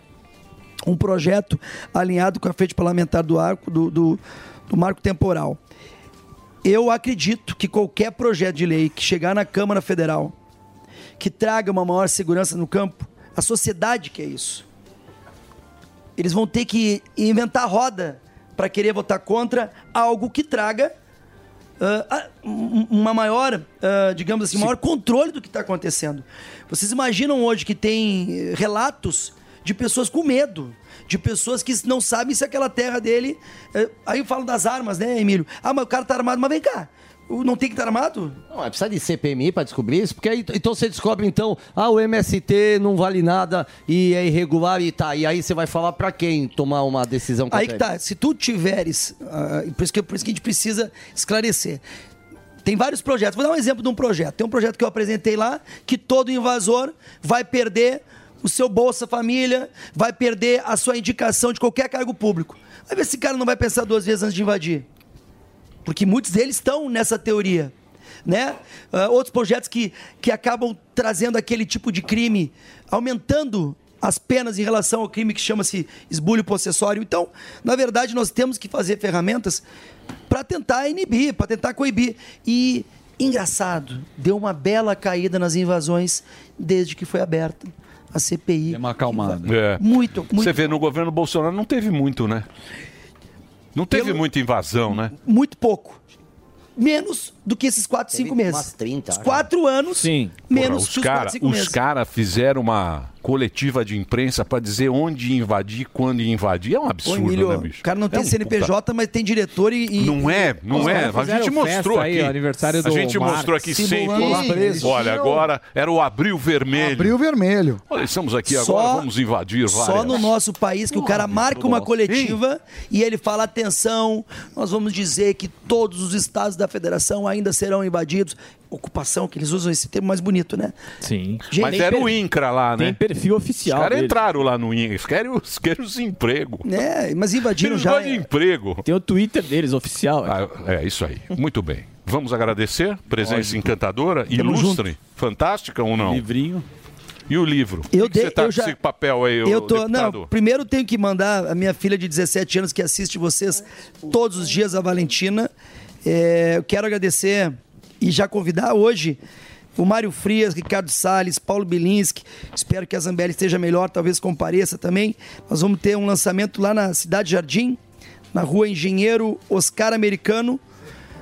um projeto alinhado com a frente parlamentar do arco do, do, do marco temporal. Eu acredito que qualquer projeto de lei que chegar na Câmara Federal que traga uma maior segurança no campo, a sociedade quer isso. Eles vão ter que inventar roda para querer votar contra algo que traga um- uma maior, ah, digamos assim, maior controle do que está acontecendo. Vocês imaginam hoje que tem eh, relatos de pessoas com medo, de pessoas que não sabem se aquela terra dele. eh, aí eu falo das armas, né, Emílio? Ah, mas o cara tá armado, mas vem cá. Não tem que estar armado? Não, é precisa de CPMI para descobrir isso, porque aí então você descobre então, ah, o MST não vale nada e é irregular e tá. E aí você vai falar para quem tomar uma decisão Aí que tá, se tu tiveres, ah, por, isso que, por isso que a gente precisa esclarecer. Tem vários projetos. Vou dar um exemplo de um projeto. Tem um projeto que eu apresentei lá que todo invasor vai perder o seu Bolsa Família, vai perder a sua indicação de qualquer cargo público. Vai ver se esse cara não vai pensar duas vezes antes de invadir. Porque muitos deles estão nessa teoria. Né? Ah, outros projetos que, que acabam trazendo aquele tipo de crime, aumentando as penas em relação ao crime que chama-se esbulho possessório. Então, na verdade, nós temos que fazer ferramentas para tentar inibir, para tentar coibir. E, engraçado, deu uma bela caída nas invasões desde que foi aberta a CPI. Deu uma acalmada. É. Muito, muito. Você vê, no governo Bolsonaro não teve muito, né? Não teve muita invasão, né? Muito pouco. Menos do que esses 4, 5 meses. umas 30, Os acho. 4 anos, Porra, menos os que os cara- 4, 5 os meses. caras fizeram uma coletiva de imprensa para dizer onde invadir, quando invadir. É um Ô, absurdo, Emílio, né, bicho? o cara não tem É um CNPJ, mas tem diretor e... e- Não é, não Os é. A gente mostrou aí, aqui. aniversário a do gente Marx. mostrou aqui sempre. os. Olha, agora era o abril vermelho. Abril vermelho. Olha, estamos aqui Só- agora, vamos invadir várias. Só no nosso país que o cara marca uma coletiva e ele fala: atenção, nós vamos dizer que todos os estados da federação ainda serão invadidos. Ocupação, que eles usam esse termo mais bonito, né? Sim. Mas era o INCRA lá, né? Tem perfil oficial Os caras entraram lá no INCRA. Eles querem os, querem os empregos. É, mas invadiram Eles já. gostam de emprego. Tem o Twitter deles, oficial. Ah, é, isso aí. Muito bem. Vamos agradecer. Presença encantadora, Tamo ilustre, fantástica ou não? Livrinho. E o livro? Eu o que, dei- você tá eu com já- esse papel aí, Eu tô, deputado? não, primeiro tenho que mandar a minha filha de 17 anos que assiste vocês todos os dias, a Valentina. É, eu quero agradecer e já convidar hoje o Mário Frias, Ricardo Salles, Paulo Bilinski. Espero que a Zambelli esteja melhor, talvez compareça também. Nós vamos ter um lançamento lá na Cidade Jardim, na rua Engenheiro Oscar Americano,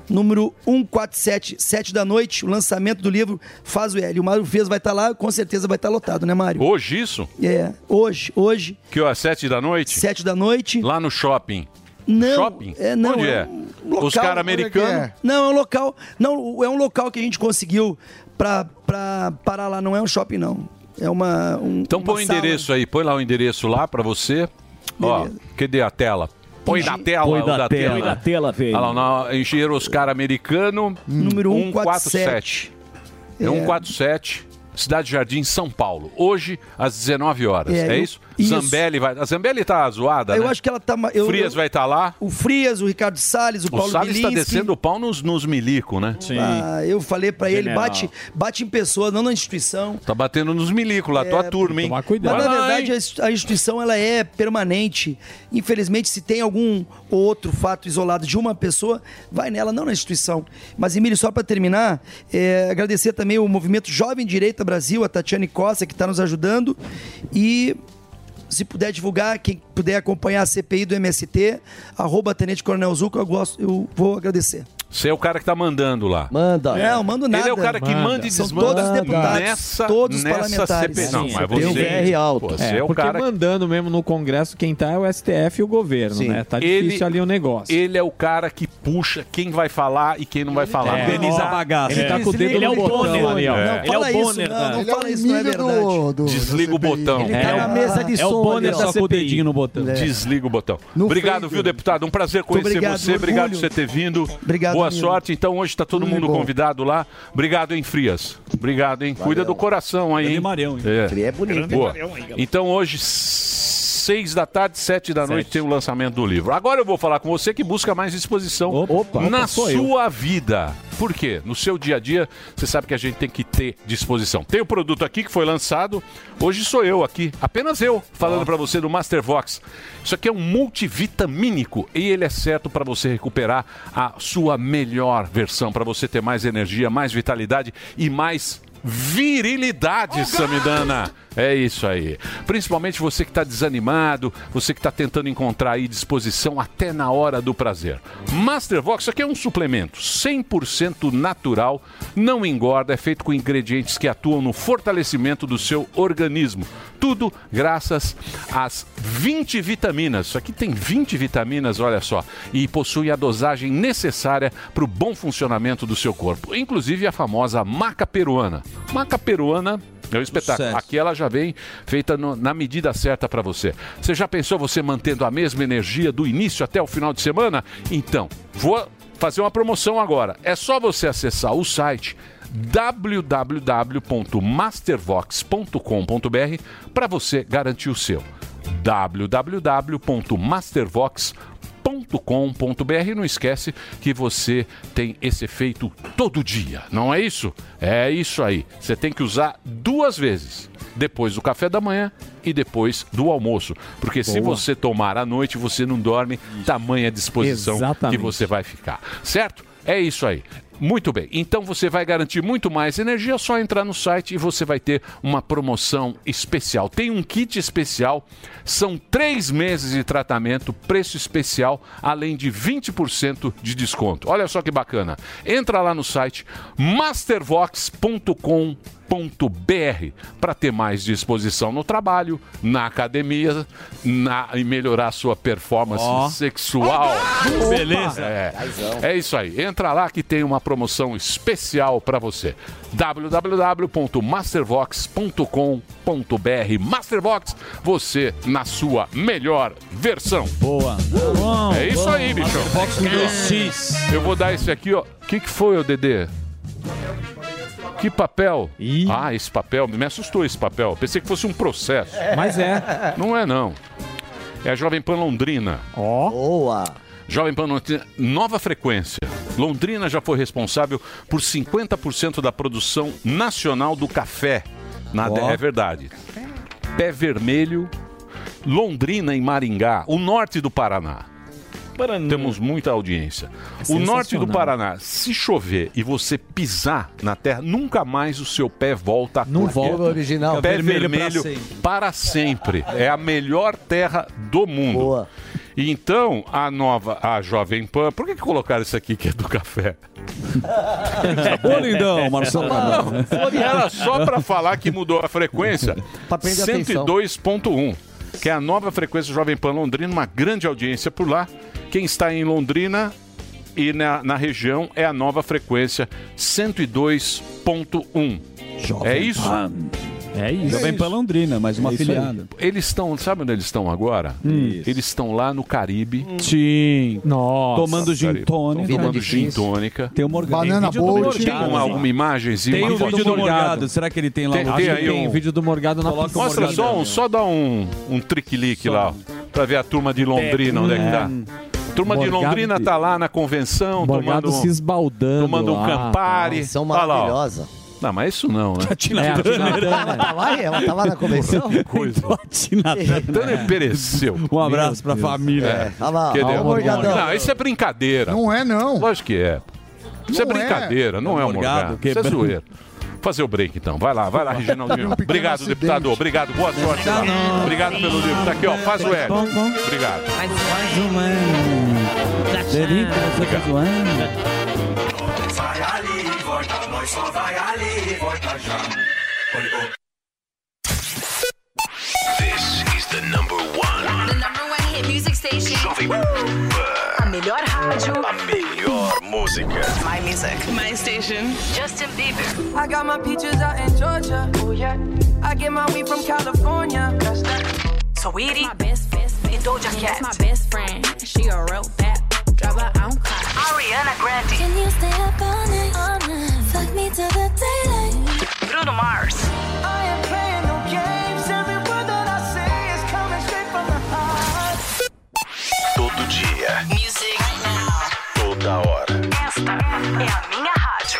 número 147, 7 da noite, o lançamento do livro Faz o L. O Mário Frias vai estar lá, com certeza vai estar lotado, né, Mário? Hoje isso? É, hoje, hoje, Que ó, sete da noite? sete da noite. Lá no shopping. Não, Shopping? é, não, Onde é é? um local, Os caras é que americanos? é? Não, é um local. Não, é um local que a gente conseguiu pra, pra parar lá. Não é um shopping, não. É uma. Um, Então uma põe o endereço aí, põe lá o endereço lá pra você. Ó, cadê a tela? Põe na tela, Põe da da tela. tela. Põe da tela, velho. Olha lá, na Engenheiro Oscar Americano, Número 147. É É. 147, Cidade Jardim, São Paulo. Hoje, às 19 horas. É, É, eu- isso? Isso. Zambelli vai. A Zambelli tá zoada, Eu né? acho que ela tá. Eu, Frias eu- vai estar lá. O Frias, o Ricardo Salles, o O Paulo Salles está Bilinski. descendo o pau nos, nos milico, né? Ah, eu falei pra ele, bate, bate em pessoa, não na instituição. Tá batendo nos milico lá, tua turma, hein? Mas na verdade a ins- a instituição ela é permanente. Infelizmente, se tem algum ou outro fato isolado de uma pessoa, vai nela, não na instituição. Mas, Emílio, só para terminar, é, agradecer também o Movimento Jovem Direita Brasil, a Tatiane Costa, que está nos ajudando. E se puder divulgar, quem puder acompanhar a CPI do MST, arroba Tenente Coronel Zuco, eu, gosto, eu vou agradecer. Você é o cara que tá mandando lá. Manda. Não, mando nada. Ele é o cara que manda e São desmanda. todos deputados, nessa, todos nessa parlamentares. CP. Não, Sim, mas tem você, um VR alto. Pô, você É, é, o porque cara que mandando mesmo no Congresso, quem tá é o STF e o governo, Sim. né? Tá Ele- difícil ali o negócio. Ele é o cara que puxa quem vai falar e quem não vai falar. É. Organiza a bagaça. Ele tá com o dedo Ele no é o botão Bonner ali, ó. É. Não, fala Ele é o isso, Bonner, não, não Ele fala isso, não é verdade. Desliga o botão. Ele tá na mesa de é o som Bonner Só com o dedinho no botão. É. Desliga o botão. Obrigado, viu, deputado? Um prazer conhecer obrigado, você. Obrigado por você ter vindo. Obrigado, Boa sorte. Então hoje está todo mundo bom. convidado lá. Obrigado, hein, Frias. Obrigado, hein. Cuida do coração aí, hein. Marião, hein? É. É bonito. Boa. Marião, hein, galera? Então hoje, seis da tarde, sete da noite, tem o lançamento do livro. Agora eu vou falar com você que busca mais exposição Opa, na opa, sou eu. sua vida. Por quê? No seu dia a dia, você sabe que a gente tem que ter disposição. Tem o produto aqui que foi lançado, hoje sou eu aqui, apenas eu, falando pra você do Mastervox. Isso aqui é um multivitamínico e ele é certo para você recuperar a sua melhor versão, para você ter mais energia, mais vitalidade e mais virilidade, Samidana. É isso aí. Principalmente você que está desanimado, você que está tentando encontrar aí disposição até na hora do prazer. Mastervox, isso aqui é um suplemento 100% natural, não engorda, é feito com ingredientes que atuam no fortalecimento do seu organismo. Tudo graças às 20 vitaminas. Isso aqui tem 20 vitaminas, olha só, e possui a dosagem necessária para o bom funcionamento do seu corpo, inclusive a famosa maca peruana. Maca peruana é um espetáculo. Sucesso. Aqui ela já vem feita no- na medida certa para você. Você já pensou você mantendo a mesma energia do início até o final de semana? Então, vou fazer uma promoção agora. É só você acessar o site www.mastervox.com.br para você garantir o seu. www.mastervox.com.br Não esquece que você tem esse efeito todo dia, não é isso? É isso aí. Você tem que usar duas vezes. Depois do café da manhã e depois do almoço. Porque se Boa. você tomar à noite, você não dorme, tamanha disposição Exatamente. que você vai ficar. Certo? É isso aí. Muito bem. Então você vai garantir muito mais energia, é só entrar no site e você vai ter uma promoção especial. Tem um kit especial, são três meses de tratamento, preço especial, além de 20% de desconto. Olha só que bacana. Entra lá no site mastervox.com para ter mais disposição no trabalho, na academia, na, e melhorar sua performance Ó. sexual. Opa! Beleza. É, é isso aí. Entra lá que tem uma promoção especial para você. www.mastervox.com.br Mastervox, você na sua melhor versão. Boa. é isso aí, bicho. Mastervox. Eu vou dar esse aqui, ó. O que, que foi, ô Dedê? Que papel? Ah, esse papel, me assustou esse papel. Pensei que fosse um processo. Mas é. Não é, não. É a Jovem Pan Londrina. Ó. Boa. Jovem Pan Londrina, nova frequência. Londrina já foi responsável por 50% da produção nacional do café. Nada Ó. é verdade. Pé Vermelho, Londrina em Maringá, o norte do Paraná. Temos muita audiência. O norte do. Paraná, se chover e você pisar na terra, nunca mais o seu pé volta. Não volta ao original. Pé vermelho vermelho, pra sempre. para sempre. É a melhor terra do mundo. E Então, a nova, a Jovem Pan, por que, que colocaram isso aqui que é do café? Ô, lindão, Marcelo Cabral. Era só para falar que mudou a frequência. Pra prender atenção. 102.1, que é a nova frequência Jovem Pan Londrina, uma grande audiência por lá. Quem está em Londrina e na, na região é a nova frequência 102.1. É isso? É isso. Jovem Pan Londrina, mais uma É isso aí. afiliada. Eles estão, sabe onde eles estão agora? Eles estão lá no Caribe. Sim. Nossa. Tomando gin tônica. Tomando gin tônica. Tem o Morgado. Banana Tem do Bolt. Morgado. Tem alguma imagenzinha? Tem uma o vídeo do Morgado. Será que ele tem lá Tem- tem aí que um- vídeo do Morgado na Mostra Morgado. só, um, só dá um, um triquilique lá, ó, pra ver a turma de Londrina, onde é que tá. Turma de Morgado- Londrina tá lá na convenção, Morgado tomando, se esbaldando. tomando um lá. Campari. São Olha lá, ó. maravilhosa. Não, mas isso não, né? É, a Tina Turner. Ela tá lá? Ela tá lá na convenção? Coisa. Turner pereceu. Um abraço pra família. É. Olha lá, o. Não, isso é brincadeira. Não é, não. Lógico que é. Isso é Não é. brincadeira, não é um Morgado, morgado. Isso é zoeira. Fazer o break então. Vai lá, vai lá, Reginaldinho. Um Obrigado, acidente. deputado. Obrigado, boa sorte. lá. Obrigado pelo livro. Tá aqui, ó. Faz o L. Obrigado. Mais ou menos. Delícia, você tá zoando. Vai ali, volta, nós só vai ali, volta já. This is the number one. The number one hit music station. Jovem Pan. A melhor rádio. A melhor música. My music. My station. Justin Bieber. I got my peaches out in Georgia. Oh yeah. I get my weed from California. That's that. Saweetie. My best, best, best. And Doja Cat. That's my best friend. She a real bad drive her own car. Ariana Grande. Can you stay up all night? All night. Fuck me till the daylight. Bruno Mars. I ain't playing no games. Every word that I say is coming straight from the heart. Todo dia. Music. Toda hora. Esta é a minha rádio.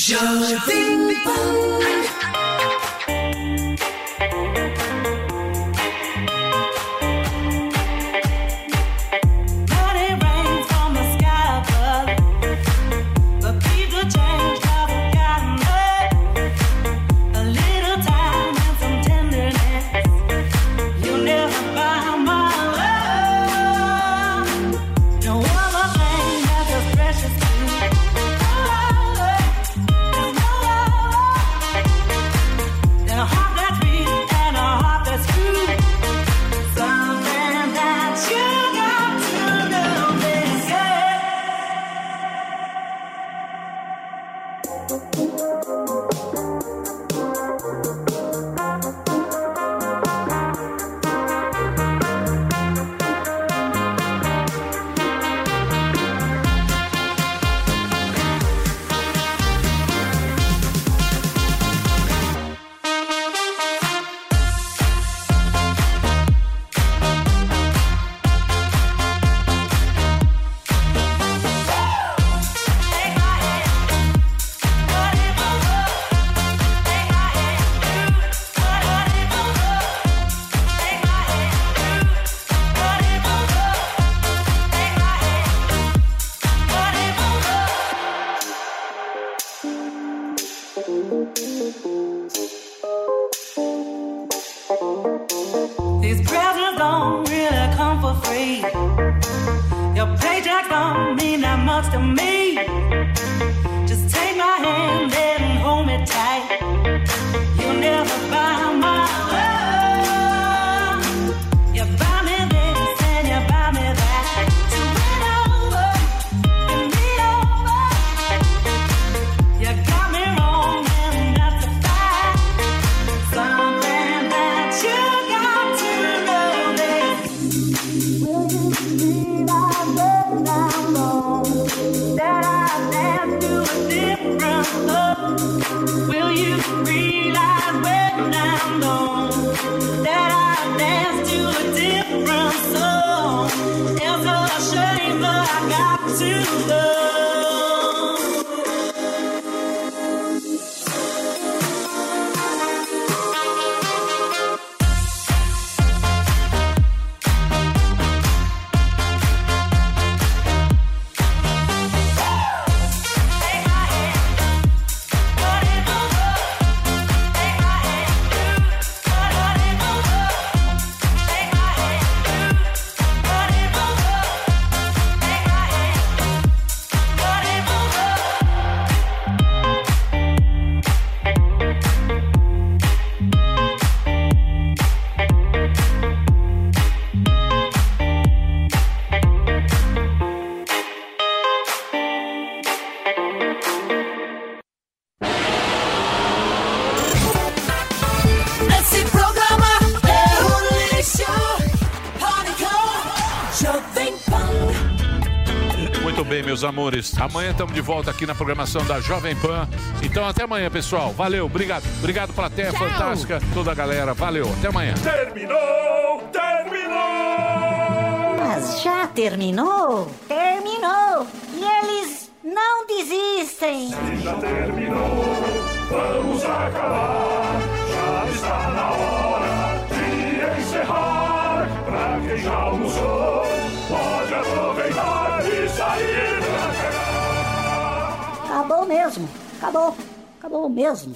小心，别。meus amores. Amanhã estamos de volta aqui na programação da Jovem Pan. Então até amanhã, pessoal. Valeu, obrigado. Obrigado, pela terra fantástica, toda a galera. Valeu, até amanhã. Terminou, terminou! Mas já terminou? mesmo. Acabou. Acabou mesmo.